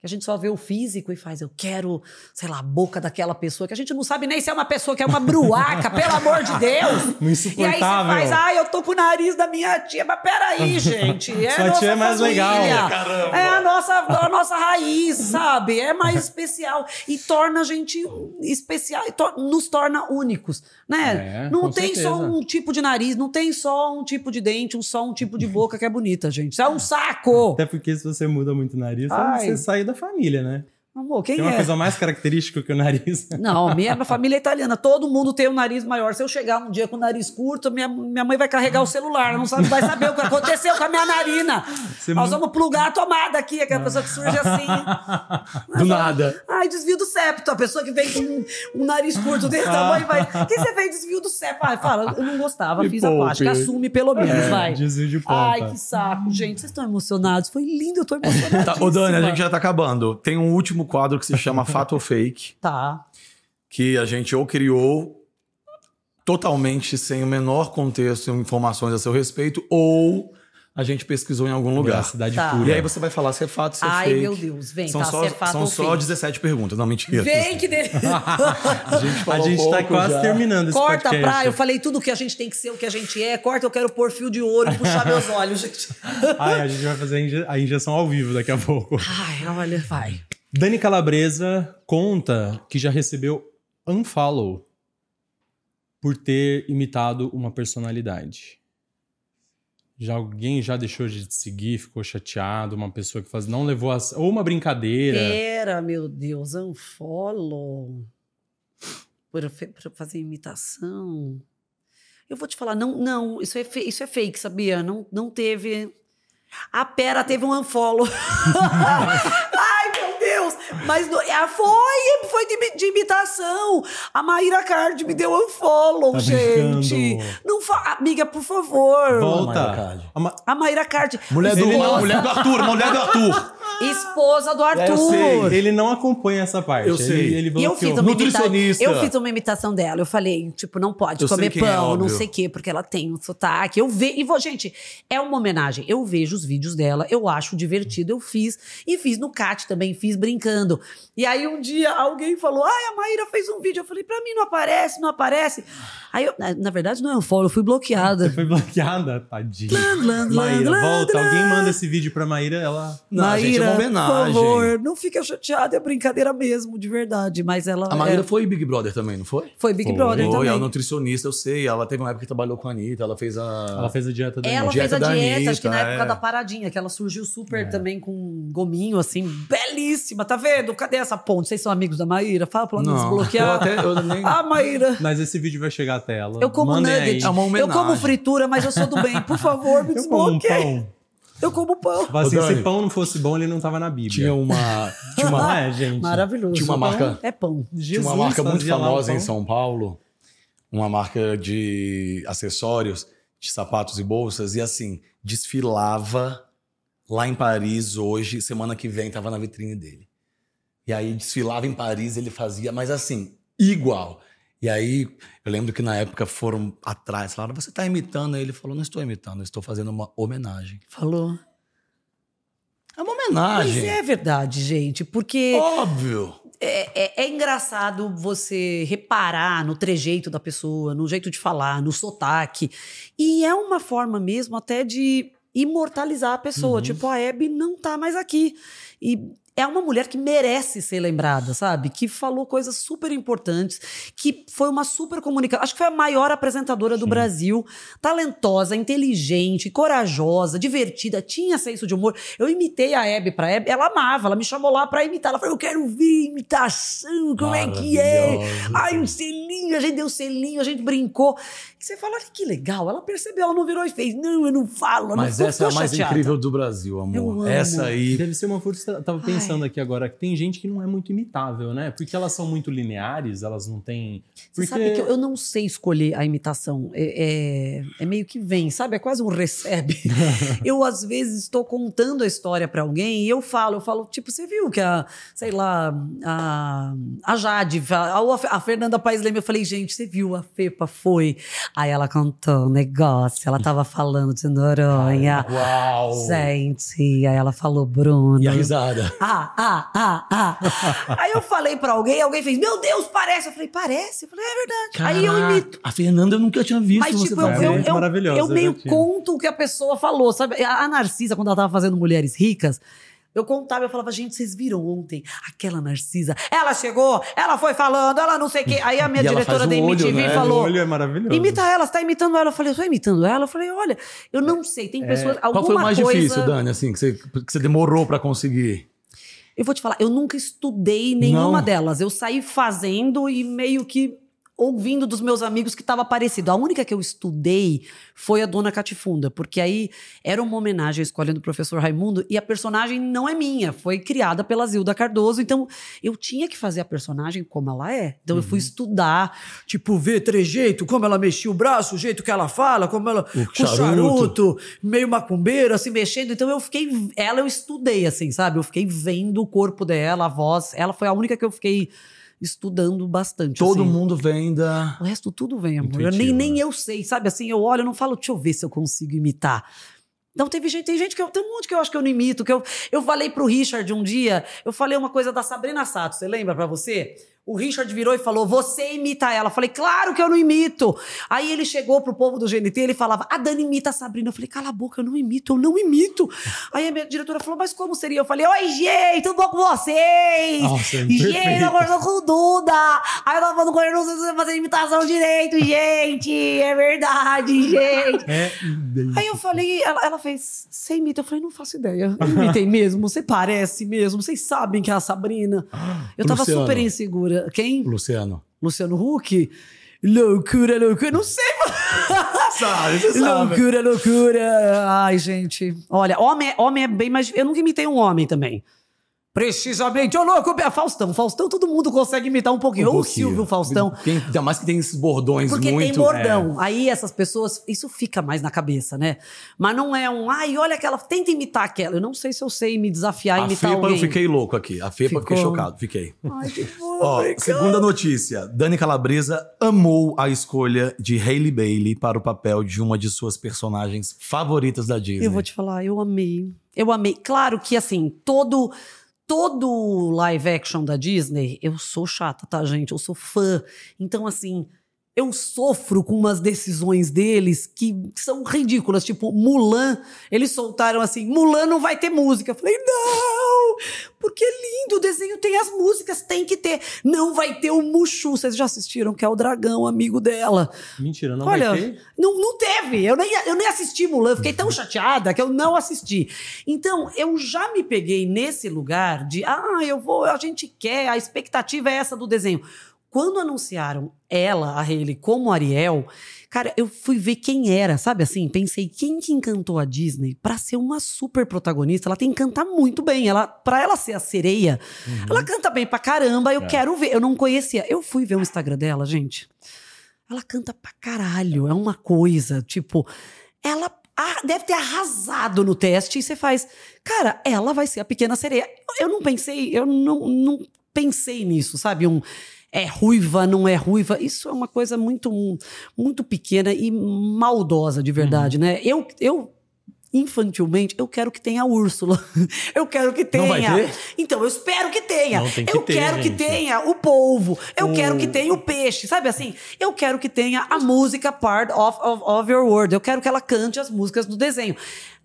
que a gente só vê o físico e faz, eu quero, sei lá, a boca daquela pessoa, que a gente não sabe nem se é uma pessoa que é uma bruaca, pelo amor de Deus. Um E aí você faz, ai, eu tô com o nariz da minha tia, mas peraí, gente. É Sua a nossa tia é mais legal. família. Caramba. É a nossa, a nossa raiz, sabe? É mais especial. E torna a gente especial, e tor- nos torna únicos, né? É, não tem só certeza. um tipo de nariz, não tem só um tipo de dente, um só um tipo de boca que é bonita, gente. Isso é um saco. Até porque se você muda muito o nariz, Ai. você sai da família, né? Amor, quem Tem uma é? coisa mais característica que o nariz. Não, minha, minha família é italiana. Todo mundo tem um nariz maior. Se eu chegar um dia com o nariz curto, minha, minha mãe vai carregar o celular. Não sabe, vai saber o que aconteceu com a minha narina. Você Nós vamos plugar a tomada aqui, aquela pessoa que surge assim. Do nada. Ai, desvio do septo. A pessoa que vem com um, um nariz curto desse tamanho vai. O que você fez desvio do septo? Ai, fala, eu não gostava, fiz a plástica. Assume pelo menos, É, vai. desvio de ponta. Ai, que saco, gente. Vocês estão emocionados? Foi lindo, eu tô emocionada. Tá, ô, Dani, a gente já tá acabando. Tem um último quadro que se chama Fato ou Fake, Tá. que a gente ou criou totalmente sem o menor contexto e informações a seu respeito, ou a gente pesquisou em algum lugar. Cidade Tá. pura. E aí você vai falar se é fato, se é Ai, fake. meu Deus, vem, São tá, só, se é fato são ou só fake. 17 perguntas. Não, mentira. Vem que dele. A gente, A gente tá quase já. terminando esse Corta podcast. pra. Eu falei tudo que a gente tem que ser, o que a gente é. Corta, eu quero pôr fio de ouro e puxar meus olhos, gente. Ai, a gente vai fazer a inje- a injeção ao vivo daqui a pouco. Ai, olha, vai. Dani Calabresa conta que já recebeu unfollow por ter imitado uma personalidade. Já alguém já deixou de te seguir, ficou chateado, uma pessoa que faz não levou a, ou uma brincadeira. Pera, meu Deus, unfollow. Por, por fazer imitação. Eu vou te falar, não, não, isso é, isso é fake, sabia? Não, não teve. A Pera teve um unfollow. Mas não- ah, foi, foi de, de imitação. A Maíra Card me deu unfollow, Tá gente. brincando. Não fa... Amiga, por favor. Maíra Volta. Card. A Ma- A Maíra Card. Mulher do, não- mulher do Arthur, mulher do Arthur. Esposa do Arthur. eu sei. Ele não acompanha essa parte. Eu Ele- sei. Ele, E eu fiz, uma imita... Nutricionista. eu fiz uma imitação dela. Eu falei, tipo, não pode Eu comer é, pão, não óbvio. sei o quê, porque ela tem um sotaque. Eu vejo. E, vou, gente, é uma homenagem. Eu vejo os vídeos dela, eu acho divertido, eu fiz. E fiz no CAT também, fiz brincando. E aí um dia alguém falou: ai, a Maíra fez um vídeo. Eu falei, pra mim não aparece, não aparece. Aí eu, na, na verdade, não é um follow, eu fui bloqueada. Você foi bloqueada, tadinha. Maíra, volta. Alguém manda esse vídeo pra Maíra, ela. Não, Maíra, gente, é uma por homenagem. favor, não fica chateada, é brincadeira mesmo, de verdade. Mas ela. A Maíra é, foi Big Brother também, não foi? foi Big Foi. Brother Foi, também. ela é nutricionista, eu sei. Ela teve uma época que trabalhou com a Anitta, ela fez a. Ela fez a dieta da Ela Dieta fez a da dieta, acho que na Anitta, época é. da paradinha, que ela surgiu super também com um gominho, assim, belíssima. Tá vendo? Cadê essa ponte? Vocês são amigos da Maíra? Fala pra ela não desbloquear. eu até- eu nem- Ah, Maíra. Mas esse vídeo vai chegar até ela. Eu como Mandem nugget. É uma eu homenagem. como fritura, mas eu sou do bem. Por favor, me Eu como um desbloqueie. Eu como pão. Fala assim, Ô, se pão não fosse bom, ele não tava na Bíblia. Tinha uma. Tinha uma, é, gente? Maravilhoso. Tinha uma marca- É pão. tinha Jesus uma marca muito famosa em. São Paulo, uma marca de acessórios, de sapatos e bolsas, e assim, desfilava lá em Paris hoje, semana que vem tava na vitrine dele. E aí desfilava em Paris, ele fazia, mas assim, igual. E aí, eu lembro que na época foram atrás, falaram, você tá imitando? Aí ele falou, não estou imitando, estou fazendo uma homenagem. Falou. É uma Mas homenagem. é verdade, gente, porque Óbvio. é, é- é engraçado você reparar no trejeito da pessoa, no jeito de falar, no sotaque. E é uma forma mesmo até de imortalizar a pessoa. Uhum. Tipo, a Hebe não tá mais aqui. E é uma mulher que merece ser lembrada, sabe? Que falou coisas super importantes, que foi uma super comunicadora. Acho que foi a maior apresentadora do Sim. Brasil. Talentosa, inteligente, corajosa, divertida, tinha senso de humor. Eu imitei a Hebe pra Hebe, ela amava, ela me chamou lá pra imitar. Ela falou: Eu quero ver imitação, como é que é? Ai, um selinho, a gente deu selinho, a gente brincou. E você fala, olha que legal. Ela percebeu, ela não virou e fez, não, eu não falo. eu Mas não essa é a mais chateada." incrível do Brasil, Eu amor. amo. Essa aí. Deve ser uma força. Tava pensando aqui agora que tem gente que não é muito imitável, né? Porque elas são muito lineares, elas não têm. Você Porque sabe que eu, não sei escolher a imitação. É, é- é meio que vem, sabe? É quase um recebe. eu, às vezes, estou contando a história pra alguém e eu falo, eu falo, tipo, você viu que a, sei lá, a, a Jade, a, a Fe- a Fernanda Paes Leme, eu falei, gente, você viu, a Fepa foi. Aí ela contou um negócio, ela tava falando de Noronha. Uau! Gente, aí ela falou, Bruno. E a risada. Ah, ah, ah, ah, ah. Aí eu falei pra alguém, alguém fez, meu Deus, parece. Eu falei, parece? Eu falei, é verdade. Aí eu Caraca, imito. A Fernanda eu nunca tinha visto Mas, tipo, eu, eu, eu, eu meio conto o que a pessoa falou, sabe? A Narcisa, quando ela tava fazendo Mulheres Ricas, eu contava, eu falava, gente, vocês viram ontem aquela Narcisa? Ela chegou, ela foi falando, ela não sei o quê. Aí a minha diretora da o olho, MTV né? falou. O olho é maravilhoso. Imita ela, você tá imitando ela. Eu falei, eu tô imitando ela. Eu falei, olha, eu não sei, tem pessoas. Qual alguma foi o mais coisa... difícil, Dani, assim, que você, que você demorou pra conseguir? Eu vou te falar, eu nunca estudei nenhuma Não? delas. Eu saí fazendo e meio que ouvindo dos meus amigos que estava parecido. A única que eu estudei foi a Dona Catifunda, porque aí era uma homenagem à escola do professor Raimundo e a personagem não é minha, foi criada pela Zilda Cardoso, então eu tinha que fazer a personagem como ela é. Então eu fui Uhum. estudar, tipo, ver trejeito, como ela mexia o braço, o jeito que ela fala, como ela O o charuto. charuto, meio macumbeiro, assim, mexendo. Então eu fiquei. Ela eu estudei, assim, sabe? Eu fiquei vendo o corpo dela, a voz. Ela foi a única que eu fiquei estudando bastante. Todo assim. mundo vem da. O resto tudo vem, amor. Eu nem, Intuitivo, nem né? eu sei, sabe? Assim, eu olho, eu não falo, deixa eu ver se eu consigo imitar. Então teve gente, tem gente que eu, tem um monte que eu acho que eu não imito, que eu, eu falei pro Richard um dia, eu falei uma coisa da Sabrina Sato, você lembra pra você? O Richard virou e falou: "Você imita ela". Eu falei: "Claro que eu não imito". Aí ele chegou pro povo do GNT, ele falava: "A Dani imita a Sabrina". Eu falei: "Cala a boca, eu não imito, eu não imito". Aí a minha diretora falou: "Mas como seria?". Eu falei: "Oi, gente, tudo bom com vocês?". Nossa, é gente, eu conversando com o Duda. Aí eu tava falando com ele, não sei se você vai fazer imitação direito, gente. É verdade, gente. É. Aí eu falei, ela, ela fez, você imita? Eu falei, não faço ideia. Eu imitei mesmo, você parece mesmo, vocês sabem que é a Sabrina. Eu tava Luciano. super insegura. Quem? Luciano. Luciano Huck? Loucura, loucura. Não sei. Sabe, você loucura, loucura. Ai, gente. Olha, homem, é- homem é bem mais. Eu nunca imitei um homem também. Precisamente, ô louco, Faustão. Faustão, todo mundo consegue imitar um pouquinho. Ou o Silvio Faustão. Tem, ainda mais que tem esses bordões Porque muito. tem bordão. Aí essas pessoas, isso fica mais na cabeça, né? Mas não é um, ai, olha aquela, tenta imitar aquela. Eu não sei se eu sei me desafiar a A imitar Fepa alguém. eu fiquei louco aqui. A Fepa eu fiquei Ficou. chocado, fiquei. Ai, que Ó, segunda notícia. Dani Calabresa amou a escolha de Hailey Bailey para o papel de uma de suas personagens favoritas da Disney. Eu vou te falar, eu amei. Eu amei. Claro que, assim, todo todo live action da Disney, eu sou chata, tá, gente? Eu sou fã. Então, assim, eu sofro com umas decisões deles que são ridículas. Tipo, Mulan, eles soltaram assim: Mulan não vai ter música. Eu falei, não! Porque é lindo, o desenho tem as músicas, tem que ter. Não vai ter o Mushu. Vocês já assistiram, que é o dragão, amigo dela. Mentira, não Olha, vai ter? não, não teve. Eu nem, eu nem assisti Mulan. Fiquei tão chateada que eu não assisti. Então, eu já me peguei nesse lugar de, ah, eu vou, a gente quer, a expectativa é essa do desenho. Quando anunciaram ela, a Hailey, como Ariel, cara, eu fui ver quem era, sabe assim? Pensei, quem que encantou a Disney pra ser uma super protagonista? Ela tem que cantar muito bem. Ela, pra ela ser a sereia, ela canta bem pra caramba. Eu É. quero ver. Eu não conhecia. Eu fui ver o Instagram dela, gente. Ela canta pra caralho. É uma coisa, tipo, ela deve ter arrasado no teste e você faz, cara, ela vai ser a pequena sereia. Eu não pensei, eu não, não pensei nisso, sabe? Um é ruiva, não é ruiva. Isso é uma coisa muito muito pequena e maldosa de verdade, Uhum. né? Eu eu infantilmente, eu quero que tenha a Úrsula. Eu quero que Não vai tenha. ter? Então, eu espero que tenha. Não, tem que eu ter, quero que gente. tenha o polvo. Eu O- quero que tenha o peixe. Sabe assim? Eu quero que tenha a música part of, of, of your world. Eu quero que ela cante as músicas do desenho.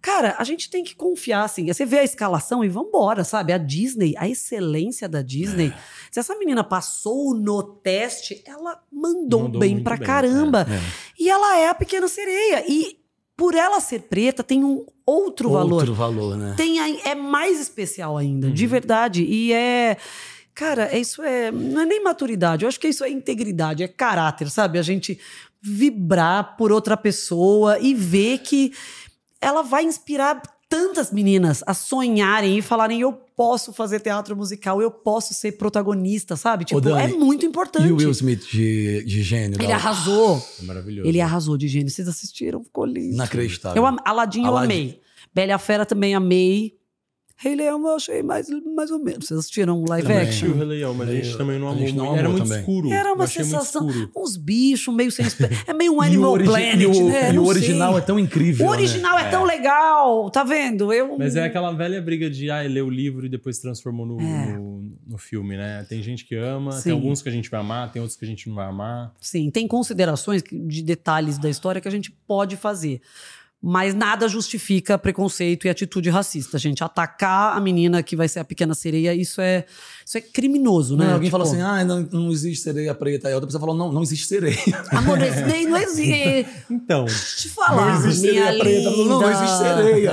Cara, a gente tem que confiar, assim. Você vê a escalação e vambora, sabe? A Disney, a excelência da Disney. É. Se essa menina passou no teste, ela mandou, Mandou bem pra bem, caramba. É. E ela é a pequena sereia. E por ela ser preta, tem um outro, valor Outro valor, né? tem é mais especial ainda, Uhum. de verdade. E é. Cara, isso é. Não é nem maturidade, eu acho que isso é integridade, é caráter, sabe? A gente vibrar por outra pessoa e ver que ela vai inspirar tantas meninas a sonharem e falarem: eu posso fazer teatro musical, eu posso ser protagonista, sabe? Tipo, Dani, é muito importante. E o Will Smith de, de gênio? Ele arrasou. É maravilhoso. Ele arrasou de gênio. Vocês assistiram? Ficou lindo. Inacreditável. Eu am... Aladdin eu Aladdin. amei. Bela Fera também amei. Rei Leão eu achei mais, mais ou menos. Vocês assistiram o live Também. Assistiu o action? Rei Leão, mas a gente também não amou não muito. Era amou muito também. escuro. Era Eu uma sensação. Uns bichos meio sem. É meio um E o, Animal Planet, e o- né? e o original sei. é tão incrível. O né? original é. tão legal, tá vendo? Eu. Mas é aquela velha briga de ah, ler o livro e depois transformou no, É. no, no filme, né? Tem gente que ama, Sim. tem alguns que a gente vai amar, tem outros que a gente não vai amar. Sim, tem considerações de detalhes da história que a gente pode fazer. Mas nada justifica preconceito e atitude racista, gente. Atacar a menina que vai ser a pequena sereia, isso é, isso é criminoso, né? Não, alguém Tipo, fala assim, ah, não, não existe sereia preta. Aí outra pessoa falou, não, não existe sereia. Amor, não nem- não existe. Então, Te falar, Não existe minha sereia preta. linda. Não, não existe sereia.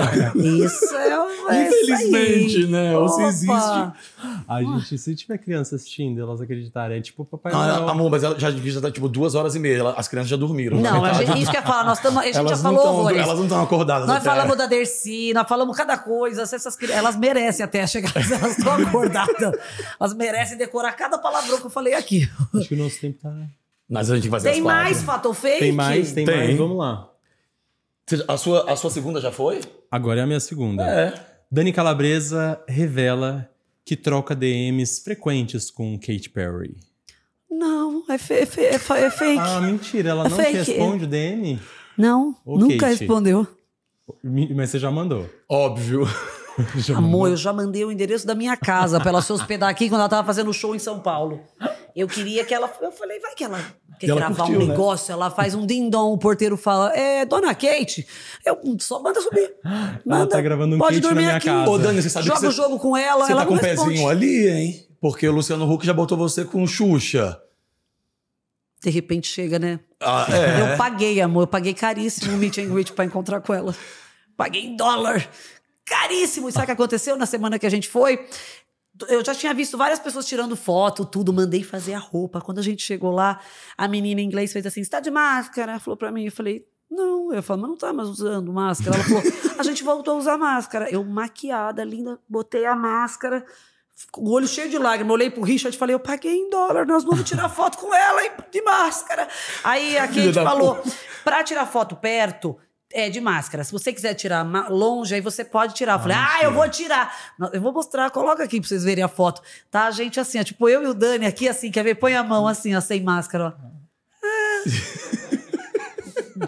Isso é, é Infelizmente, né? Ou se existe. a gente, se tiver criança assistindo, elas acreditarem. É tipo Papai Ah, Noel. amor, mas ela já, já tá tipo duas horas e meia. As crianças já dormiram. Não, a gente, isso que eu ia falar. Nós tamo, a gente elas já não falou tão- horrores. Elas não estão acordadas. Nós até. falamos da Dercy, nós falamos cada coisa. Essas, elas merecem até chegar, elas estão acordadas. Elas merecem decorar cada palavrão que eu falei aqui. Acho que o nosso tempo tá. Mas a gente vai fazer Tem mais fato ou fake? Tem mais, tem, Tem. mais. Vamos lá. A sua, a sua segunda já foi? Agora é a minha segunda. É. Dani Calabresa revela que troca DMs frequentes com Katy Perry. Não, é, fe- é fe- é fa- é fake. Ah, mentira, ela É não fake. te responde o DM? não, Ô, nunca Kate. respondeu. Mas você já mandou. Óbvio. Já Amor, mandou? eu já mandei o endereço da minha casa pra ela se hospedar aqui quando ela tava fazendo show em São Paulo. Eu queria que ela. Eu falei, vai que ela quer ela gravar curtiu, um né? negócio, ela faz um dindom, o porteiro fala, é, dona Kate, eu só manda subir. Manda, tá gravando um pode Kate na dormir minha aqui. casa. Ô, Dani, você sabe Joga que o você, jogo com ela, você ela tá com não um responde. pezinho ali, hein? Porque o Luciano Huck já botou você com Xuxa. De repente chega, né? Ah, é. Eu paguei, amor, eu paguei caríssimo o meet and greet pra encontrar com ela. Paguei em dólar. Caríssimo. E sabe o que aconteceu na semana que a gente foi? Eu já tinha visto várias pessoas tirando foto, tudo, mandei fazer a roupa. Quando a gente chegou lá, a menina em inglês fez assim: "Você tá de máscara? Falou pra mim, eu falei, não, eu falei, mas não tá mais usando máscara. Ela falou, a gente voltou a usar máscara. Eu, maquiada, linda, botei a máscara, o olho cheio de lágrimas. Olhei pro Richard e falei, eu paguei em dólar, nós vamos tirar foto com ela de máscara. Aí a Kate falou, pra tirar foto perto, é de máscara. Se você quiser tirar longe, aí você pode tirar. Eu falei, ah, eu vou tirar. Não, Eu vou mostrar, coloca aqui pra vocês verem a foto. Tá, a gente assim, ó, tipo eu e o Dani aqui, assim, quer ver? Põe a mão assim, ó, sem máscara, ó.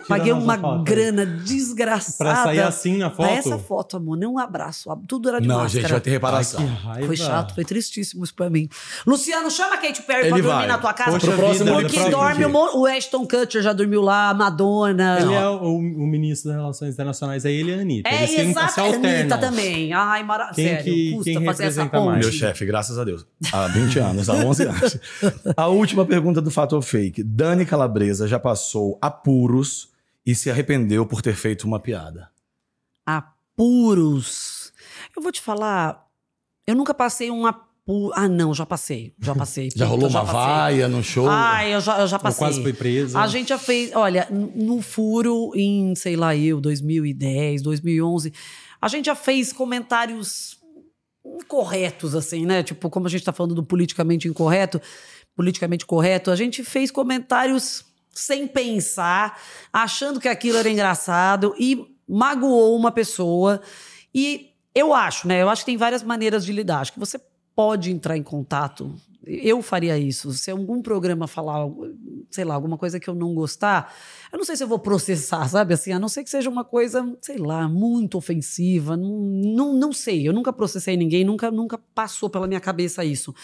Paguei uma foto grana desgraçada. Pra sair assim na Pra foto? essa foto, amor. Nem um abraço. Tudo era de Não, máscara. gente, vai ter Ai, reparação. que raiva. Foi chato, foi tristíssimo isso pra mim. Luciano, chama a Katy Perry Ele pra dormir vai. na tua casa. Poxa Pro próximo vida, porque dorme o, o Ashton Kutcher já dormiu lá, a Madonna. Ele é o, o ministro das Relações Internacionais, é ele e a Anitta. É, Eles exato. A. Anitta também. Ai, maravilha. Sério, que- custa quem fazer essa representa ponte. mais? Meu chefe, graças a Deus. Há 20 anos, há 11 anos. A última pergunta do Fato ou Fake. Dani Calabresa já passou apuros e se arrependeu por ter feito uma piada. Apuros. Eu vou te falar, eu nunca passei um apuro. Ah, não, já passei. Já passei. Já rolou uma passei. vaia no show? Ai, eu já, eu já passei. quase foi presa. A gente já fez, olha, no furo em, sei lá, eu, 2010, 2011, a gente já fez comentários incorretos, assim, né? Tipo, como a gente tá falando do politicamente incorreto, politicamente correto, a gente fez comentários sem pensar, achando que aquilo era engraçado e magoou uma pessoa. E eu acho, né? Eu acho que tem várias maneiras de lidar. Acho que você pode entrar em contato. Eu faria isso. Se algum programa falar, sei lá, alguma coisa que eu não gostar, eu não sei se eu vou processar, sabe? Assim, a não ser que seja uma coisa, sei lá, muito ofensiva. Não, não, não sei. Eu nunca processei ninguém, nunca, nunca passou pela minha cabeça isso.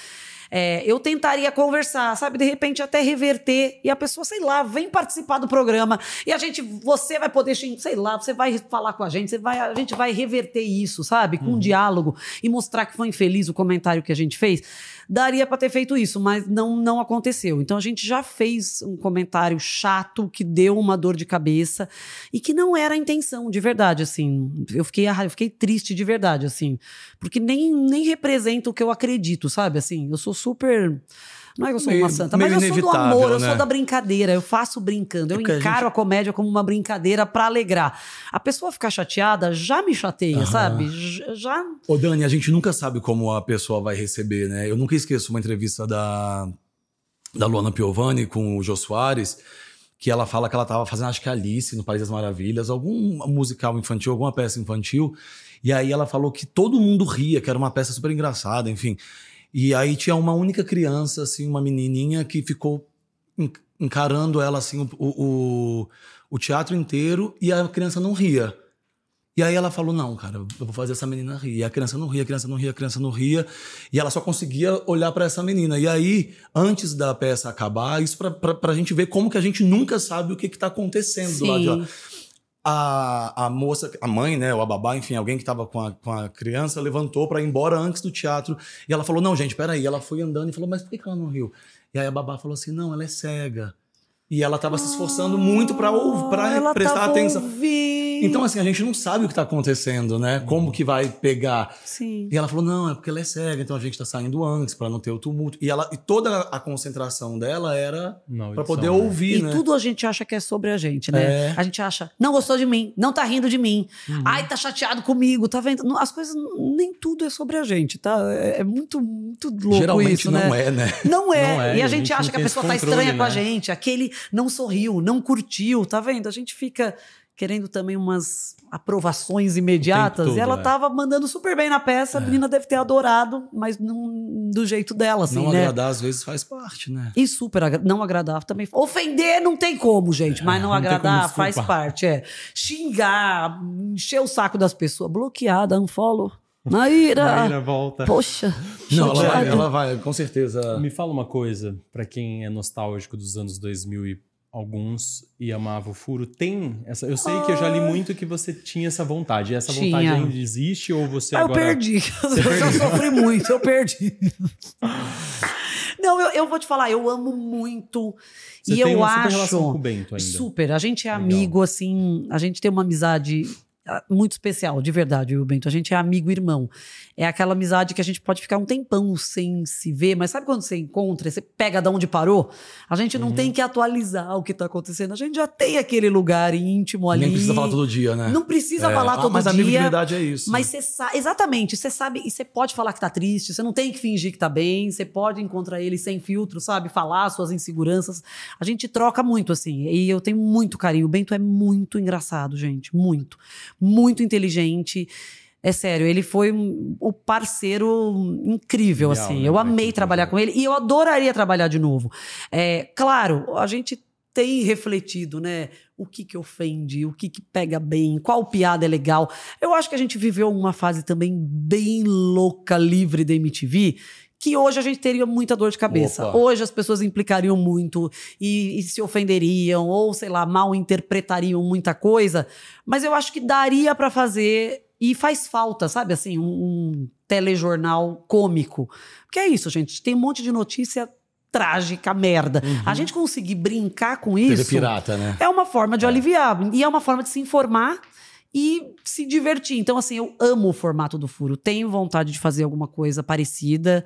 É, eu tentaria conversar, sabe? De repente até reverter e a pessoa, sei lá, vem participar do programa e a gente, você vai poder, sei lá, você vai falar com a gente, você vai, a gente vai reverter isso, sabe? Com um diálogo e mostrar que foi infeliz o comentário que a gente fez. Daria para ter feito isso, mas não, não aconteceu. Então a gente já fez um comentário chato que deu uma dor de cabeça e que não era a intenção, de verdade, assim. Eu fiquei, eu fiquei triste de verdade, assim, porque nem, nem representa o que eu acredito, sabe? Assim, eu sou super. Não é que eu sou Meio- uma santa, mas eu sou do amor, eu né? sou da brincadeira, eu faço brincando, eu É porque a encaro a, comédia como uma brincadeira pra alegrar. A pessoa ficar chateada já me chateia, Aham. sabe? Já. Ô, Dani, a gente nunca sabe como a pessoa vai receber, né? Eu nunca esqueço uma entrevista da, da Luana Piovani com o Jô Soares. que ela fala que ela tava fazendo, acho que Alice no País das Maravilhas, algum musical infantil, alguma peça infantil. E aí ela falou que todo mundo ria, que era uma peça super engraçada, enfim. E aí tinha uma única criança, assim, uma menininha que ficou encarando ela, assim, o, o, o teatro inteiro e a criança não ria. E aí ela falou: Não, cara, eu vou fazer essa menina rir. E a criança não ria, a criança não ria, a criança não ria. E ela só conseguia olhar para essa menina. E aí, antes da peça acabar, isso pra, pra, pra gente ver como que a gente nunca sabe o que, que tá acontecendo Sim. do lado de lá. A, a moça, a mãe, né, a babá, enfim, alguém que tava com a, com a criança, levantou para ir embora antes do teatro. E ela falou: Não, gente, peraí. Ela foi andando e falou: Mas por que ela não riu? E aí a babá falou assim: Não, ela é cega. E ela tava se esforçando muito para Ah, prestar tava atenção. ouvindo. Então, assim, a gente não sabe o que tá acontecendo, né? Como que vai pegar. Sim. E ela falou: não, é porque ela é cega, então a gente tá saindo antes para não ter o tumulto. E, ela, e toda a concentração dela era para poder né? ouvir, E né? tudo a gente acha que é sobre a gente, né? É. A gente acha, não gostou de mim, não tá rindo de mim. Uhum. Ai, tá chateado comigo, tá vendo? As coisas, nem tudo é sobre a gente, tá? É, é muito, muito louco Geralmente isso, não né? é, né? Não é. Não é, E a a gente gente acha que a pessoa esse tá estranha controle, com a né? gente. Aquele não sorriu, não curtiu, tá vendo? A gente fica querendo também umas aprovações imediatas. todo, e ela é. tava mandando super bem na peça, a menina deve ter adorado, mas não, do jeito dela, assim, não né? agradar às vezes faz parte, né? E super agra- não agradável também. Ofender não tem como, gente, mas não, não agradar faz parte. É. Xingar, encher o saco das pessoas, bloqueada, unfollow. Naira! Maíra, volta. Poxa, Não, ela vai, ela vai, com certeza. Me fala uma coisa, pra quem é nostálgico dos anos 2000 e alguns e amava o furo, tem essa. Eu sei que eu já li muito que você tinha essa vontade. Essa vontade Tinha. ainda existe ou você Ah, eu agora perdi. Eu já sofri muito, eu perdi. Não, eu, eu vou te falar, eu amo muito. Você e tem eu uma super acho. relação com o Bento ainda? Super. A gente é Legal. amigo, assim, a gente tem uma amizade ah, muito especial, de verdade, viu, Bento? A gente é amigo e irmão. É aquela amizade que a gente pode ficar um tempão sem se ver, mas sabe quando você encontra, você pega de onde parou? A gente Uhum. não tem que atualizar o que tá acontecendo. A gente já tem aquele lugar íntimo ali. Nem precisa falar todo dia, né? Não precisa É. falar Ah, todo mas dia. amigo de verdade é isso. Mas você sabe, exatamente, você sabe, e você pode falar que tá triste, você não tem que fingir que tá bem, você pode encontrar ele sem filtro, sabe? Falar suas inseguranças. A gente troca muito, assim, e eu tenho muito carinho. O Bento é muito engraçado, gente, muito. Muito inteligente. É sério, ele foi um- o parceiro incrível, assim. né, Eu pra amei trabalhar com ele e eu adoraria trabalhar de novo. É, claro, a gente tem refletido, né? O que que ofende, o que que pega bem, qual piada é legal. Eu acho que a gente viveu uma fase também bem louca, livre da MTV, que hoje a gente teria muita dor de cabeça. Opa. Hoje as pessoas implicariam muito e, e se ofenderiam, ou sei lá, mal interpretariam muita coisa. Mas eu acho que daria pra fazer e faz falta, sabe? Assim, um, um telejornal cômico. Porque é isso, gente. Tem um monte de notícia trágica, merda. A gente conseguir brincar com isso. pirata, né? É uma forma de aliviar. E é uma forma de se informar e se divertir. Então, assim, eu amo o formato do furo. Tenho vontade de fazer alguma coisa parecida.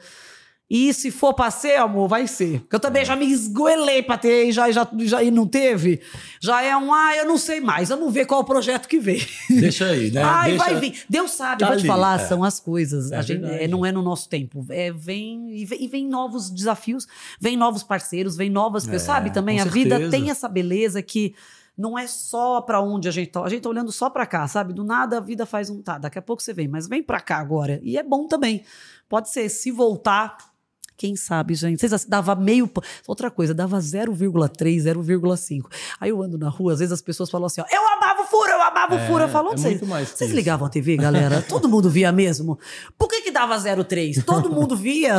E se for pra ser, amor, vai ser. Porque eu também já me esgoelei pra ter e já, já, já e não teve. Já é um, ah, eu não sei mais. Vamos ver qual o projeto que vem. Deixa aí, né? Ai, Deixa... vai vir. Deus sabe, Tá vou te ali, falar, é. são as coisas. É a gente, verdade. é, não é no nosso tempo. É, vem, e vem e vem novos desafios, vem novos parceiros, vem novas pessoas. É, sabe também? A vida certeza. tem essa beleza que não é só pra onde a gente tá. A gente tá olhando só pra cá, sabe? Do nada a vida faz um tá. Daqui a pouco você vem, mas vem pra cá agora. E é bom também. Pode ser, se voltar. Quem sabe, gente? Vocês dava meio. Outra coisa, dava 0,3, 0,5. Aí eu ando na rua, às vezes as pessoas falam assim: ó, eu amava o furo, eu amava o É, furo. Eu falo, é vocês, vocês ligavam a TV, galera? Todo mundo via mesmo? Por que que dava 0,3? Todo mundo via?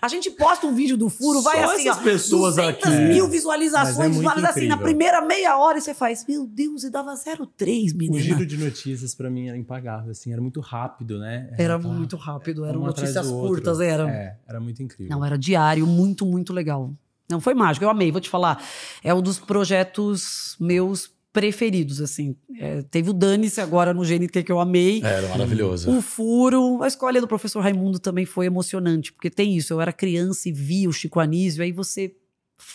A gente posta um vídeo do furo, vai Só assim, essas ó, pessoas 200 aqui. mil é visualizações, muito visualiza assim, na primeira meia hora e você faz, meu Deus, e dava 0,3, O menina. giro de notícias pra mim era impagável, assim, era muito rápido, né? Era aquela- muito rápido, eram notícias curtas, eram. É, era muito incrível. Não, era diário, muito, muito legal. Não, foi mágico, eu amei, vou te falar. É um dos projetos meus preferidos, assim. É, teve o Dane-se agora no GNT que eu amei. Era maravilhoso. O furo, a escolha do professor Raimundo também foi emocionante, porque tem isso, eu era criança e vi o Chico Anísio, aí você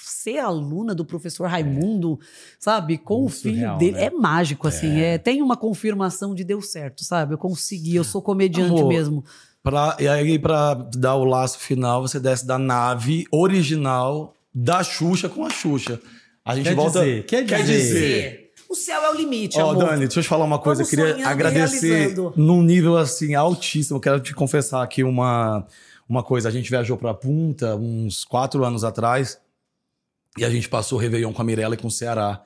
ser aluna do professor Raimundo, sabe, com Muito o filho surreal, dele, né? é mágico, assim, é. tem uma confirmação de deu certo, sabe, eu consegui, eu sou comediante Amor, mesmo. Pra, e aí, pra dar o laço final, você desce da nave original da Xuxa com a Xuxa. A gente Quer volta. dizer, quer dizer. O céu é o limite, Ó. Dani, deixa eu te falar uma coisa. Vamos eu queria agradecer realizando. num nível assim altíssimo. Eu quero te confessar aqui uma, uma coisa. A gente viajou pra Punta uns quatro anos atrás e a gente passou o Réveillon com a Mirella e com o Ceará,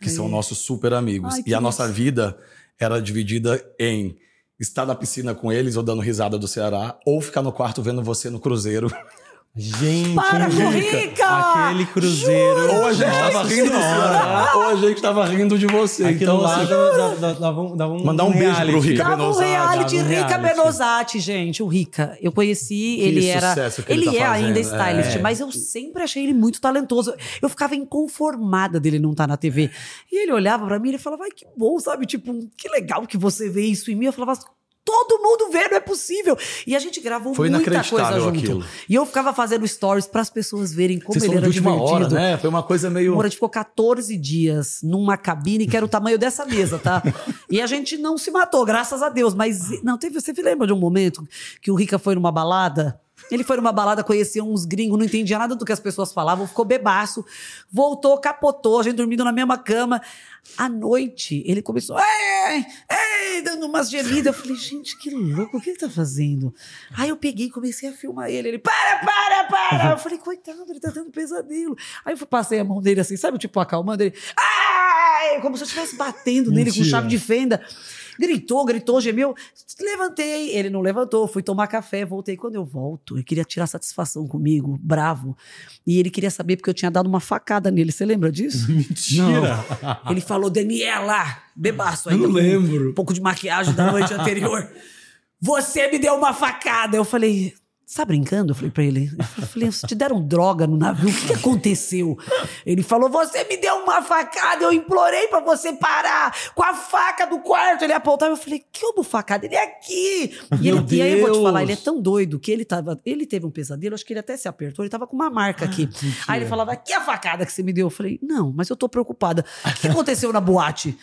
que são Ai. nossos super amigos. Ai, e a nossa isso. vida era dividida em estar na piscina com eles ou dando risada do Ceará, ou ficar no quarto vendo você no cruzeiro. Gente, Para, Rica, Rica! aquele cruzeiro. ou a gente tava rindo do Senhora. Ceará, ou a gente tava rindo de você. Aquilo então, lá assim, dava, dava- dava- dava um Mandar um beijo reality. pro Rica Dava um reality, dava um Rica. Benozati, gente. O Rica. Eu conheci, ele era. que Ele, ele tá é ainda fazendo, stylist, é. mas eu sempre achei ele muito talentoso. Eu ficava inconformada dele não estar na TV. E ele olhava pra mim e ele falava, ai, que bom, sabe? Tipo, que legal que você vê isso em mim. Eu falava, todo mundo vê, não é possível. E a gente gravou Foi muita coisa junto. aquilo. E eu ficava fazendo stories pras pessoas verem como Vocês ele era de última divertido. hora, né? Foi uma coisa meio. Amor, a gente ficou 14 dias numa cabine que era o tamanho dessa mesa, tá? E a gente não se matou, graças a Deus. Mas, não, teve, você lembra de um momento que o Rica foi numa balada? Ele foi numa balada, conhecia uns gringos, não entendia nada do que as pessoas falavam, ficou bebaço, voltou, capotou, a gente dormindo na mesma cama. À noite, ele começou, ei, ei, dando umas gemidas. Eu falei, gente, que louco, o que ele tá fazendo? Aí eu peguei e comecei a filmar ele. Ele, para, para, para. Eu falei, coitado, ele tá tendo pesadelo. Aí eu passei a mão dele assim, sabe, tipo, acalmando ele. Ai! Como se eu estivesse batendo nele com Mentira. chave de fenda. Gritou, gritou, gemeu. Levantei. Ele não levantou. Fui tomar café, voltei. Quando eu volto, ele queria tirar satisfação comigo, bravo. E ele queria saber porque eu tinha dado uma facada nele. Você lembra disso? Mentira. Ele falou, Daniela, bebaço Eu ainda. não lembro. Um pouco de maquiagem da noite anterior. Você me deu uma facada. Eu falei, você tá brincando? Eu falei pra ele. Eu falei, te deram droga no navio, o que, que aconteceu? Ele falou, você me deu uma facada, eu implorei pra você parar com a faca do quarto. Ele apontava, eu falei, que como facada? Ele é aqui. E, ele, e aí eu vou te falar, ele é tão doido que ele tava, ele teve um pesadelo, acho que ele até se apertou, ele tava com uma marca aqui. aí ele falava, que a facada que você me deu? Eu falei, não, mas eu tô preocupada. O que aconteceu na boate?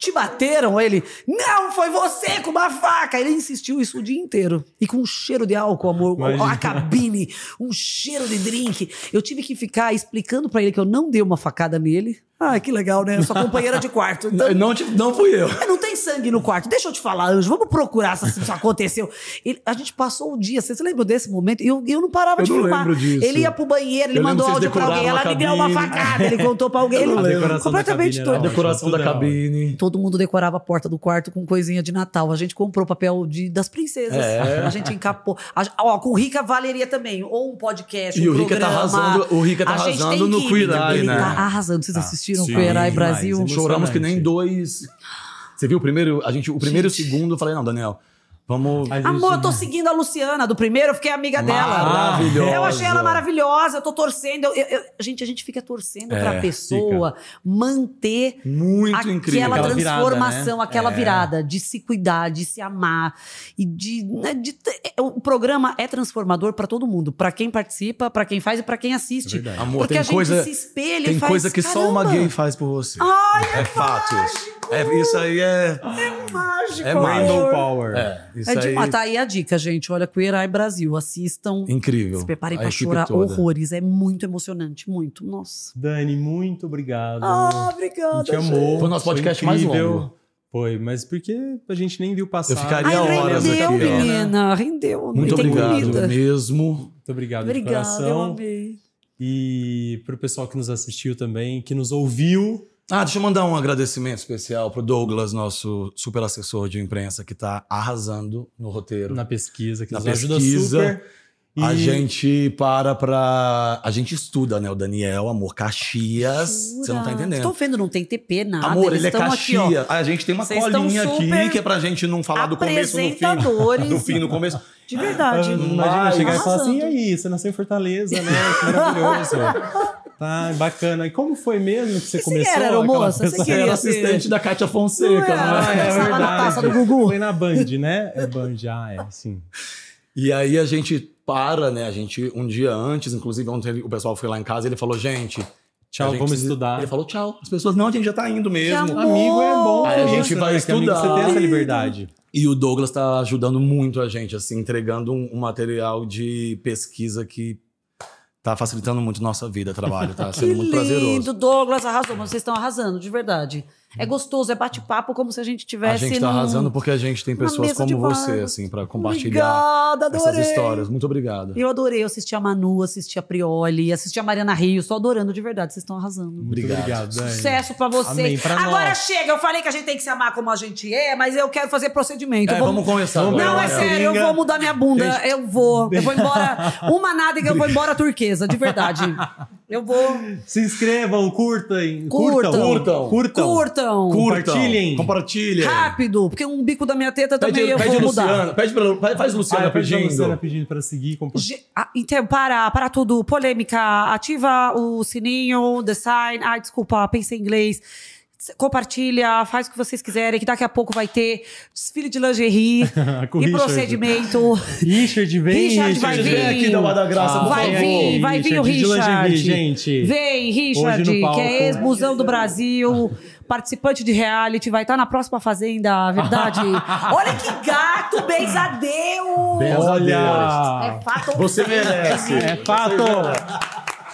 Te bateram? Ele, não, foi você com uma faca. Ele insistiu isso o dia inteiro. E com um cheiro de álcool, amor. Imagina. A cabine, um cheiro de drink. Eu tive que ficar explicando pra ele que eu não dei uma facada nele. Ah, que legal, né? Sou companheira de quarto. Então, Não, não, fui eu. é, Não tem sangue no quarto. Deixa eu te falar, Anjo. Vamos procurar se isso aconteceu. Ele- a gente passou o dia. Vocês lembram desse momento? E eu, eu não parava Eu de não filmar. lembro disso. Ele ia pro banheiro, ele Eu mandou áudio pra alguém. Ela me deu uma cabine. facada. Ele contou pra alguém. Eu não Ele, completamente todo. A decoração da hora. cabine. Todo mundo decorava a porta do quarto com coisinha de Natal. A gente comprou papel de, das princesas. É. A gente encapou. A- ó, com o Rica valeria também. Ou um podcast, E um o Rica tá arrasando- o Rica tá arrasando no Ele né? tá arrasando. Vocês Ah, assistiram sim. Brasil? Choramos que nem dois. Você viu o primeiro? A gente, o primeiro e o segundo, eu falei, não, Daniel, vamos. Amor, eu tô seguindo a Luciana do primeiro, eu fiquei amiga dela. Maravilhosa. Eu achei ela maravilhosa, eu tô torcendo. eu- eu- gente, a gente fica torcendo É, pra pessoa manter Muito aquela incrível. Aquela virada, transformação, né? aquela É. virada de se cuidar, de se amar e de, né, de ter- o programa é transformador pra todo mundo, Pra quem participa, pra quem faz e pra quem assiste. É verdade. Amor, Porque tem a gente coisa, se espelha tem e faz, coisa que só uma "Caramba, gay faz por você. Ai, é fato isso. É, isso aí é. mágico. É. Rainbow Power. É, isso É de aí. matar aí a dica, gente. Olha, Queer Eye Brasil, assistam. Incrível. Se preparem A pra equipe chorar toda. horrores. É muito emocionante, muito. Nossa. Dani, muito obrigado. Ah, a obrigada. gente amou. Foi o nosso podcast mais longo. Foi, mas porque a gente nem viu passar. Eu ficaria Ai, horas rendeu, aqui, ó. menina. Rendeu. Muito e obrigado comida. mesmo. Muito obrigado de Obrigada, eu coração. amei. E pro pessoal que nos assistiu também, que nos ouviu. Ah, deixa eu mandar um agradecimento especial pro Douglas, nosso super assessor de imprensa, que tá arrasando no roteiro. na pesquisa, que Na nos ajuda pesquisa, super. E A gente para pra. A gente estuda, né? O Daniel, amor, Caxias. Você não tá entendendo. Estou vendo, não tem TP, nada. Amor, Eles ele é estão aqui, ó. Caxias. a gente tem uma Vocês colinha aqui que é pra gente não falar do começo no fim. apresentadores. Do fim no começo. De verdade. Imagina Mas- chegar e falar assim, e aí, você nasceu em Fortaleza, né? Que maravilhoso. tá, bacana. E como foi mesmo que você Você começou? era, aquela moça? Você queria Era ser- assistente da Kátia Fonseca, Não era? não Ah, é? é Passava na verdade. taça do Gugu. Foi na Band, né? É Band, ah, é, sim. E aí a gente para, né? A gente, um dia antes, inclusive, ontem o pessoal foi lá em casa e ele falou, gente. Tchau, gente vamos precisa- estudar. Ele falou tchau. As pessoas, não, a gente já tá indo mesmo. Amigo é bom. Aí a gente vai né? Que amigo estudar. Você tem essa liberdade. E o Douglas tá ajudando muito a gente, assim, entregando um, um material de pesquisa que tá facilitando muito nossa vida, trabalho, tá sendo muito prazeroso. lindo, Douglas arrasou, mas vocês estão arrasando, de verdade. É gostoso, é bate-papo como se a gente tivesse A gente tá num- arrasando porque a gente tem pessoas como você, assim, pra compartilhar Obrigada, essas histórias. Muito obrigado. Eu adorei, eu assisti a Manu, assisti a Prioli, assisti a Mariana Rios, tô adorando de verdade, vocês estão arrasando. Muito Obrigado. obrigado. Sucesso pra vocês. Amém, pra Agora nós. chega, eu falei que a gente tem que se amar como a gente é, mas eu quero fazer procedimento. É, vou- vamos começar Vamos agora. Não, é sério, eu vou mudar minha bunda. Eu vou. Eu vou embora. Uma nada que eu vou embora turquesa, de verdade. Eu vou. Se inscrevam, curtem. Curtam. Curtam. Curtam. Curtam. Compartilhem. Compartilhem. Rápido, porque um bico da minha teta Pede, também eu pede vou mudar. Luciana. Pede pra, faz Luciana Ah, pedindo. pedindo. Luciana pedindo pra seguir. compa- Ge- ah, Então, para, para tudo. Polêmica. Ativa o sininho, the sign. Ai, desculpa, pensei em inglês. Compartilha, faz o que vocês quiserem, que daqui a pouco vai ter desfile de lingerie e Richard. procedimento. Richard, vem, Richard Richard. vai Vem vir. aqui dar uma da graça, por vai favor. vir, vai vir o Richard lingerie, gente. Vem, Richard, palco. que é ex-musão do Brasil, participante de reality, vai estar na próxima Fazenda, verdade? Olha que gato, beizadeus! Olha! É fato ou Você merece. É fato!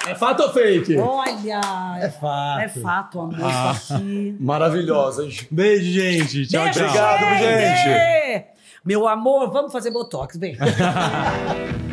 É fato ou fake? Olha! É fato. É fato, amor, Ah. aqui. Maravilhosas. Beijo, gente. Tchau, Beijo, tchau. Obrigado, gente. Meu amor, vamos fazer botox, vem.